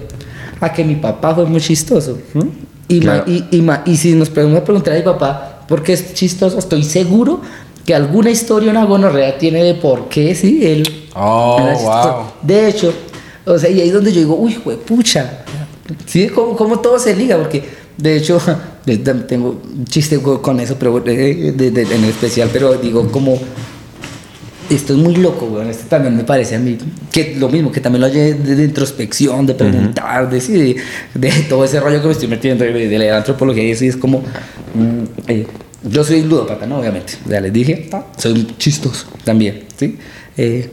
C: a que mi papá fue muy chistoso. ¿no? Y, ma- y, y, ma- y si nos podemos preguntar a mi papá por qué es chistoso, estoy seguro que alguna historia una gonorrea tiene de por qué, sí, él.
A: Oh, wow.
C: De hecho, o sea, y ahí es donde yo digo, uy, pucha. Sí, como, como todo se liga, porque de hecho, tengo un chiste con eso, pero eh, de- de- en especial, pero digo, como esto es muy loco, weón. Esto también me parece a mí que lo mismo, que también lo oye de, de introspección, de preguntar, de, sí, de, de todo ese rollo que me estoy metiendo, de, de la antropología y eso, y es como. mm, eh, yo soy ludópata, ¿no? Obviamente. Ya les dije, soy chistoso también, ¿sí? Eh,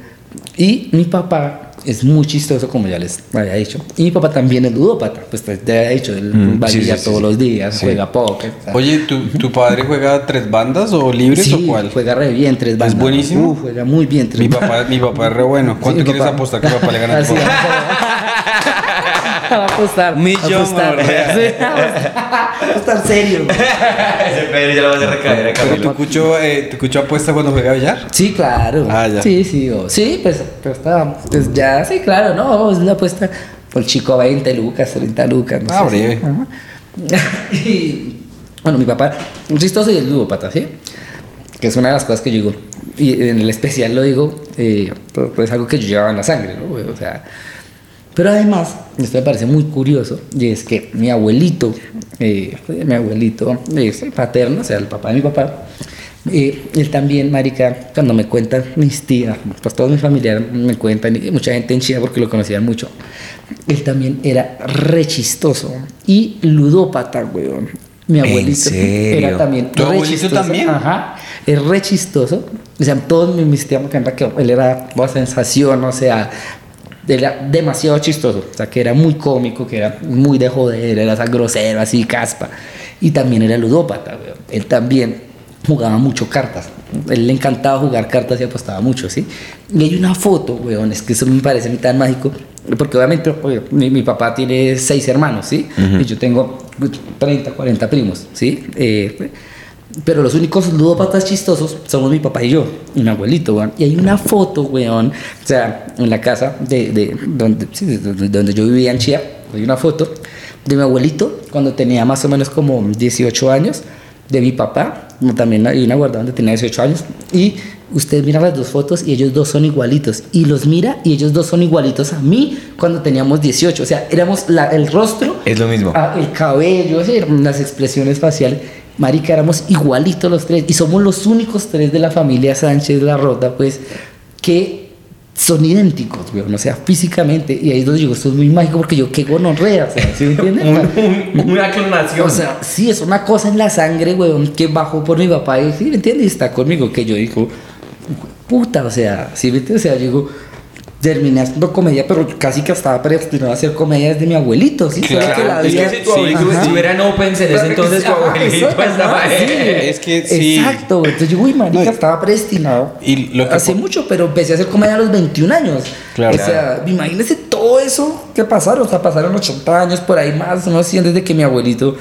C: y mi papá es muy chistoso, como ya les había dicho. Y mi papá también es ludópata, pues te te había dicho, él
B: Mm,
C: va a
B: sí,
C: todos
B: sí.
C: los días,
B: Sí.
C: juega póker. o sea,
A: Oye, ¿tu, ¿tu padre juega tres bandas o libres
C: sí,
A: o cuál?
C: juega re bien tres bandas.
A: buenísimo?
C: Uh, juega muy bien tres
A: Mi
C: bandas.
A: papá, mi papá es re bueno. ¿Cuánto
C: Sí,
A: quieres
C: papá.
A: apostar que mi papá le gana fútbol?
C: Va a apostar.
A: Millón,
C: va a apostar. apostar serio.
B: Ese Pedro ya lo va a hacer recaer a
A: Pero
B: Camilo.
A: tu cucho, eh, tu cucho apuesta cuando juega billar.
C: Sí, claro.
A: Ah, ya.
C: Sí, sí. o- sí, pues, pues, está, pues ya, sí, claro, no, es una apuesta. Por el chico 20 lucas, 30 lucas. No
A: Ah,
C: sé,
A: breve.
C: sí. Y, bueno, mi papá, un chistoso y el ludópata, ¿sí? Que es una de las cosas que yo digo. Y en el especial lo digo, eh, pues, pues es algo que yo llevaba en la sangre, ¿no? O sea, pero además, esto me parece muy curioso, y es que mi abuelito, eh, mi abuelito eh, paterno, o sea, el papá de mi papá, eh, él también, marica, cuando me cuentan mis tías, pues todos mis familiares me cuentan, y mucha gente en China porque lo conocían mucho, él también era re chistoso y ludópata, weón. Mi
B: ¿En
C: abuelito
B: serio?
C: era también
A: ¿Tu
C: re
A: abuelito
C: chistoso.
A: también?
C: Ajá, es re chistoso. O sea, todos mis, mis tías me cuentan que él era una sensación, o sea, era demasiado chistoso, o sea, que era muy cómico, que era muy de joder, era así grosero, así caspa. Y también era ludópata, weón. Él también jugaba mucho cartas. Él le encantaba jugar cartas y apostaba mucho, ¿sí? Y hay una foto, weón, es que eso me parece tan mágico, porque obviamente oye, mi, mi papá tiene seis hermanos, ¿sí? Y yo tengo 30, 40 primos, ¿sí? Eh, pero los únicos ludópatas chistosos somos mi papá y yo, y mi abuelito, weón. Y hay una foto, weón, o sea, en la casa de, de donde, sí, de donde, yo vivía en Chía, hay una foto de mi abuelito cuando tenía más o menos como 18 años, de mi papá, también hay una guardada donde tenía 18 años, y usted mira las dos fotos y ellos dos son igualitos, y los mira y ellos dos son igualitos a mí cuando teníamos 18, o sea, éramos la- el rostro
B: Es lo mismo.
C: Ah, el cabello, las expresiones faciales. Marica, éramos igualitos los tres y somos los únicos tres de la familia Sánchez La Rota, pues, que son idénticos, weón, o sea, físicamente. Y ahí es donde digo, esto es muy mágico porque yo, qué gonorrea, o sea, ¿sí me entiendes?
B: una clonación.
C: O sea, sí, es una cosa en la sangre, weón, que bajó por mi papá y, ¿sí me entiendes? Y está conmigo, que yo digo, puta, o sea, ¿sí me entiendes? O sea, yo digo, terminé haciendo comedia, pero casi que estaba predestinado a hacer comedia desde mi abuelito, ¿sí?
A: Claro,
C: que la
B: es que si tu abuelito
C: Ajá.
B: estuviera en Opens en ese entonces, tu abuelito estaba
C: sí.
A: Es que sí.
C: Exacto, entonces yo, uy, marica,
A: No,
C: estaba predestinado.
A: y lo que
C: Hace mucho, pero empecé a hacer comedia a los 21 años.
A: Claro.
C: O sea, imagínese todo eso que pasaron. O sea, pasaron 80 años por ahí más, no 100 desde que mi abuelito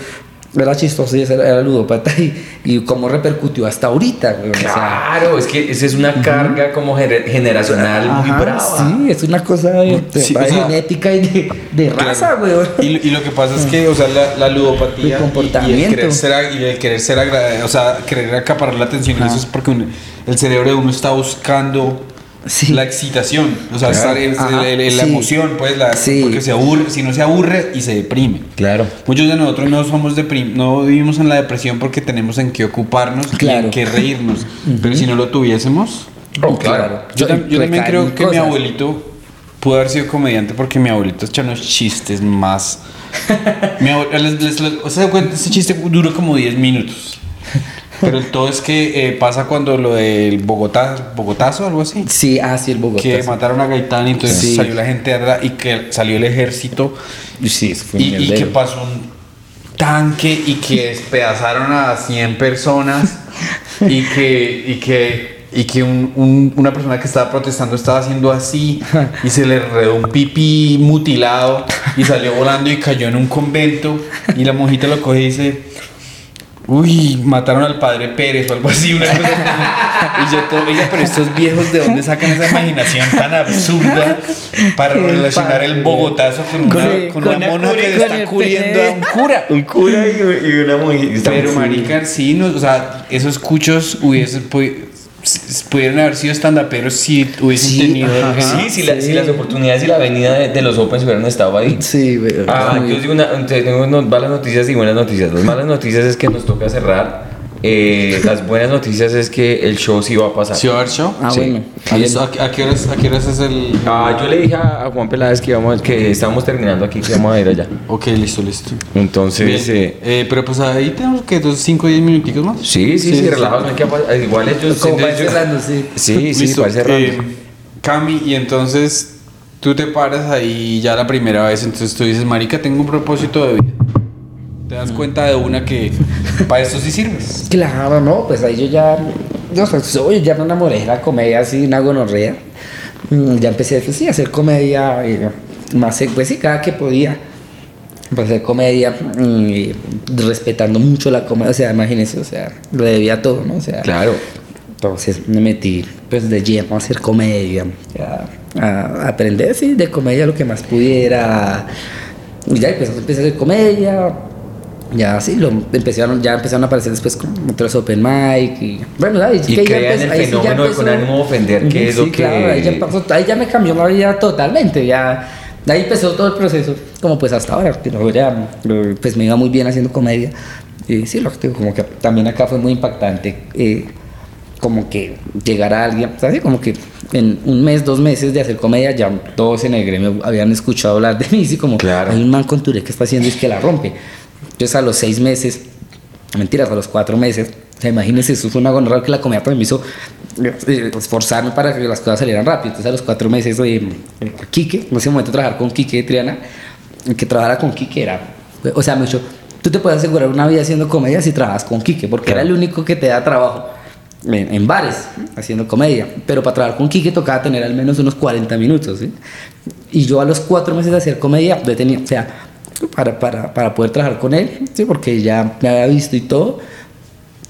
C: era chistoso y era, era ludópata y, y cómo repercutió hasta ahorita, güey. O sea,
B: Claro, es que esa es una carga como gener- generacional muy brava.
C: Sí, es una cosa de, de-
A: Sí,
C: de
A: o sea,
C: genética y de, de raza, güey.
A: Y, y lo que pasa es que, o sea, la, la ludopatía y- y, el querer ser, y el querer ser o sea, querer acaparar la atención, eso es porque un- el cerebro de uno está buscando
C: Sí.
A: la excitación, o sea, estar en- la
C: sí.
A: emoción, pues, la,
C: Sí.
A: porque se aburre, si no se aburre y se deprime.
B: Claro.
A: Muchos de nosotros no somos deprim no vivimos en la depresión porque tenemos en qué ocuparnos y
C: Claro.
A: en qué reírnos. Pero si no lo tuviésemos,
B: Oh, claro.
A: yo, tam- yo también creo que mi
C: cosas.
A: abuelito pudo haber sido comediante porque mi abuelito echa unos chistes más. mi abue- les- les- les- o sea, ese chiste duró como 10 minutos. Pero el todo es que eh, pasa cuando lo del Bogotá, Bogotazo, algo así.
C: Sí, ah, sí, el Bogotá.
A: Que mataron a Gaitán y entonces
C: Sí.
A: salió la gente y que salió el ejército
C: Sí, fue
A: y, y que pasó un tanque y que despedazaron a 100 personas y que, y que, y que un- un- una persona que estaba protestando estaba haciendo así y se le redó un pipí mutilado y salió volando y cayó en un convento y la monjita lo coge y dice Uy, mataron al padre Pérez o algo así, una cosa. Y yo todo, oiga, pero estos viejos, ¿de dónde sacan esa imaginación tan absurda para
C: El
A: relacionar el. Bogotazo con una, con
C: con
A: una mona que
C: cura-
A: está cubriendo a un cura?
B: Un cura y, y una mujer.
A: Pero, marica, sí, no, o sea, esos cuchos hubiesen s- pudieron haber sido estandaperos si hubiesen
C: Sí,
A: tenido.
C: ajá.
B: Sí, si, la-
C: Sí.
B: si las oportunidades y la avenida de, de los Opens hubieran estado ahí.
C: Sí.
B: Ah, yo digo una, te- tengo unas malas noticias y buenas noticias. Las malas noticias es que nos toca cerrar. Eh, las buenas noticias es que el show sí va a pasar.
A: ¿Sí va a haber show?
C: Ah,
B: Sí.
C: bueno.
A: ¿A, listo? ¿A, qué horas, ¿A qué horas es el.?
B: Ah, yo le dije a, a Juan Peláez que, íbamos, que estábamos terminando aquí, que íbamos a ir allá.
A: Ok, listo, listo.
B: Entonces, eh,
A: Eh, pero pues ahí tenemos que 5 o 10 minuticos más.
B: sí, sí, sí, relajados. no hay que apa- Igual ellos.
C: Como para cerrando, sí.
B: Sí, sí, para cerrando.
A: Eh, Cami, y entonces tú te paras ahí ya la primera vez, entonces tú dices, Marica, tengo un propósito de vida. Te das cuenta de una que para esto sí sirves.
C: Claro, no, pues ahí yo ya. Yo, soy, ya me enamoré de la comedia así, una gonorrea. Mm, Ya empecé pues, sí, a hacer comedia, más, eh, pues sí, cada que podía. Pues hacer comedia, mm, y respetando mucho la comedia, o sea, imagínense, o sea, lo debía todo, ¿no? O sea,
B: Claro.
C: Entonces me metí pues de lleno a hacer comedia, a, a aprender sí, de comedia lo que más pudiera. Y ya empecé, empecé a hacer comedia. Ya sí, lo empezaron, ya empezaron a aparecer después como otros open mic y bueno, ahí,
B: Y
C: que ya
B: crean
C: empezó-
B: el
C: ahí sí ya
B: fenómeno de con ánimo de ofender, que
C: Ujú,
B: es lo
C: sí, claro,
B: que-
C: ahí ya, empezó- ahí ya me cambió la vida totalmente, ya de ahí empezó todo el proceso, como pues hasta ahora, no, ya, pues me iba muy bien haciendo comedia. Y sí, lo que digo, como que también acá fue muy impactante. eh, como que llegara alguien, ¿sabes? Como que en un mes, dos meses de hacer comedia, ya todos en el gremio habían escuchado hablar de mí, así como,
B: Claro.
C: hay un man con Tourette que está haciendo y es que la rompe. Entonces a los seis meses, mentiras, a los cuatro meses, o sea, imagínense, eso fue una gonorrea que la también me hizo eh, esforzarme para que las cosas salieran rápido. Entonces a los cuatro meses, eh, eh, Quique, en ese momento trabajar con Quique de Triana, que trabajara con Quique era, o sea, me dijo, tú te puedes asegurar una vida haciendo comedia si trabajas con Quique, porque era el único que te da trabajo en, en bares haciendo comedia. Pero para trabajar con Quique tocaba tener al menos unos 40 minutos. ¿sí? Y yo a los cuatro meses de hacer comedia, yo tenía, o sea, para, para, para poder trabajar con él, ¿sí? porque ya me había visto y todo.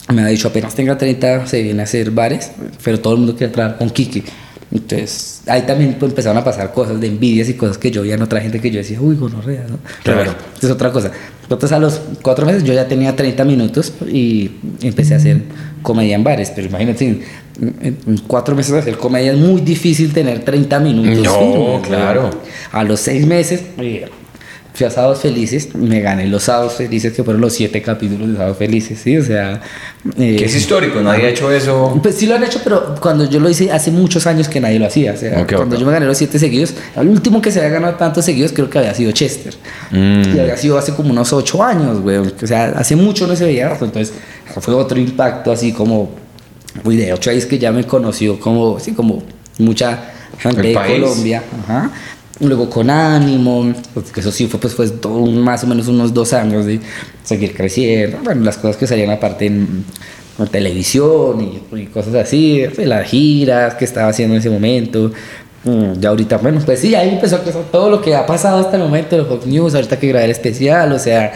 C: Me había dicho apenas tenga 30 se viene a hacer bares, pero todo el mundo quiere trabajar con Quique. Entonces ahí también pues, empezaron a pasar cosas de envidias y cosas que yo veía en otra gente que yo decía, uy, gonorrea, ¿no? Pero bueno, es otra cosa. Entonces a los cuatro meses yo ya tenía 30 minutos y empecé a hacer comedia en bares, pero imagínate, en, cuatro meses de hacer comedia es muy difícil tener 30 minutos.
B: No, claro.
C: A los seis meses eh, fui a Sábados Felices, me gané los Sábados Felices que fueron los siete capítulos de Sábados Felices, ¿sí? O sea... eh,
B: Que es histórico, nadie ha hecho eso.
C: pues sí lo han hecho, pero cuando yo lo hice hace muchos años que nadie lo hacía. O sea,
B: Ok,
C: cuando
B: ok.
C: yo me gané los siete seguidos, el último que se había ganado tantos seguidos creo que había sido Chester.
B: Mm.
C: Y había sido hace como unos ocho años, güey. O sea, hace mucho no se veía eso. Entonces, fue otro impacto así como Uy, de hecho ahí es que ya me conoció como, sí, como mucha gente de. Colombia. Ajá. Luego con ánimo, pues, que eso sí fue pues, fue todo más o menos unos dos años de seguir creciendo. Bueno, las cosas que salían aparte en, en televisión y, y cosas así, las giras que estaba haciendo en ese momento. Mm, Ya ahorita, bueno, pues sí, ahí empezó a pasar todo lo que ha pasado hasta el momento, los Fox News, ahorita que grabé el especial, o sea,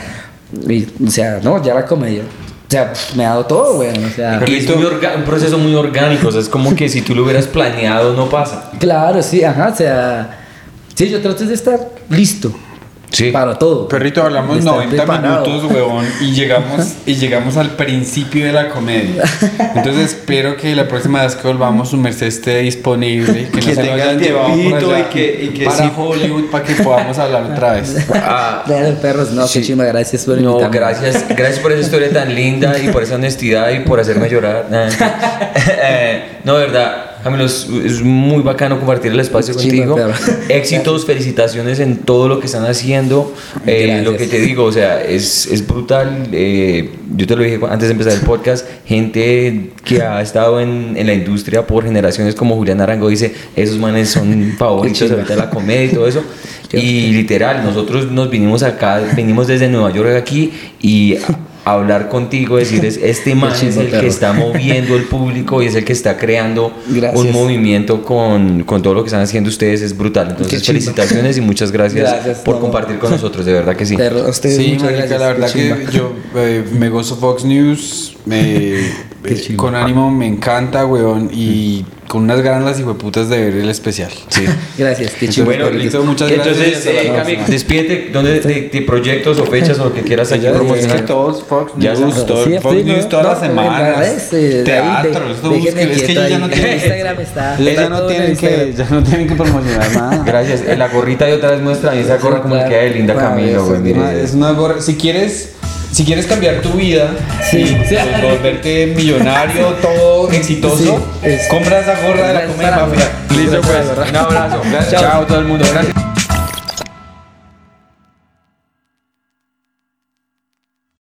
C: y- o sea, no, ya la comedia. O sea, me ha dado todo, güey. O sea,
B: Y es un proceso muy orgánico, o sea, es como que si tú lo hubieras planeado no pasa.
C: claro, sí, ajá, o sea, sí, yo trato de estar listo
B: Sí.
C: para todo.
A: Perrito, hablamos
C: De estar
A: 90
C: preparado.
A: minutos, huevón, y llegamos, y llegamos al principio de la comedia. Entonces espero que la próxima vez que volvamos su merced esté disponible, que,
B: Que
A: no se lo
B: tenga
A: hayan llevado por allá
B: y que- y que
A: para
B: sí.
A: Hollywood para que podamos hablar otra vez.
B: Ah,
C: perros, no,
B: Sí.
C: chima, gracias por
B: No, gracias, gracias por esa historia tan linda y por esa honestidad y por hacerme llorar. Eh, no, de verdad, Camilo, es, muy bacano compartir el espacio
C: Chimba,
B: contigo.
C: perro.
B: Éxitos, felicitaciones en todo lo que están haciendo. Eh, lo que te digo, o sea, es, es brutal. Eh, yo te lo dije antes de empezar el podcast, gente que ha estado en, en la industria por generaciones como Julián Arango dice, esos manes son favoritos ahorita de la comedia y todo eso. Y literal, nosotros nos vinimos acá, venimos desde Nueva York aquí y hablar contigo, decirles, este man es el que está moviendo el público y es el que está creando
C: Gracias.
B: un movimiento con, con todo lo que están haciendo ustedes, es brutal. Entonces, felicitaciones y muchas gracias,
C: Gracias,
B: por
C: no.
B: compartir con nosotros, de verdad que sí.
C: Perro, a ustedes
A: Sí,
C: muchas
A: marica,
C: gracias,
A: la verdad que yo eh, me gozo Fox News, me, eh, con ánimo me encanta, weón, y con unas ganas las hijueputas de ver el especial.
B: Sí.
C: Gracias, qué chimba.
B: Bueno,
A: listo, muchas gracias.
B: Entonces, eh, Cami, despídete ¿dónde, de, de proyectos o fechas o lo que quieras aquí
A: Ya, es
B: promocionar.
A: que todos Fox
B: Ya
A: News, todo-
C: Sí,
A: Fox News
C: no,
A: todas
C: no,
A: las semanas. Teatro, es que ellos ya no
C: En
A: tienen
C: Instagram está.
A: Ya no tienen que, ya no tienen que promocionar nada.
B: Gracias. La gorrita de otra vez muestra esa gorra como
C: claro.
B: queda de linda Camilo, güey.
C: Es
A: una gorra. Si quieres, si quieres cambiar tu vida
C: Sí.
A: volverte millonario, todo exitoso,
C: es-
A: compra esa gorra de la
C: la
A: mafia.
B: Listo, pues. Un abrazo.
C: Chao.
B: Chao, todo el mundo. Gracias.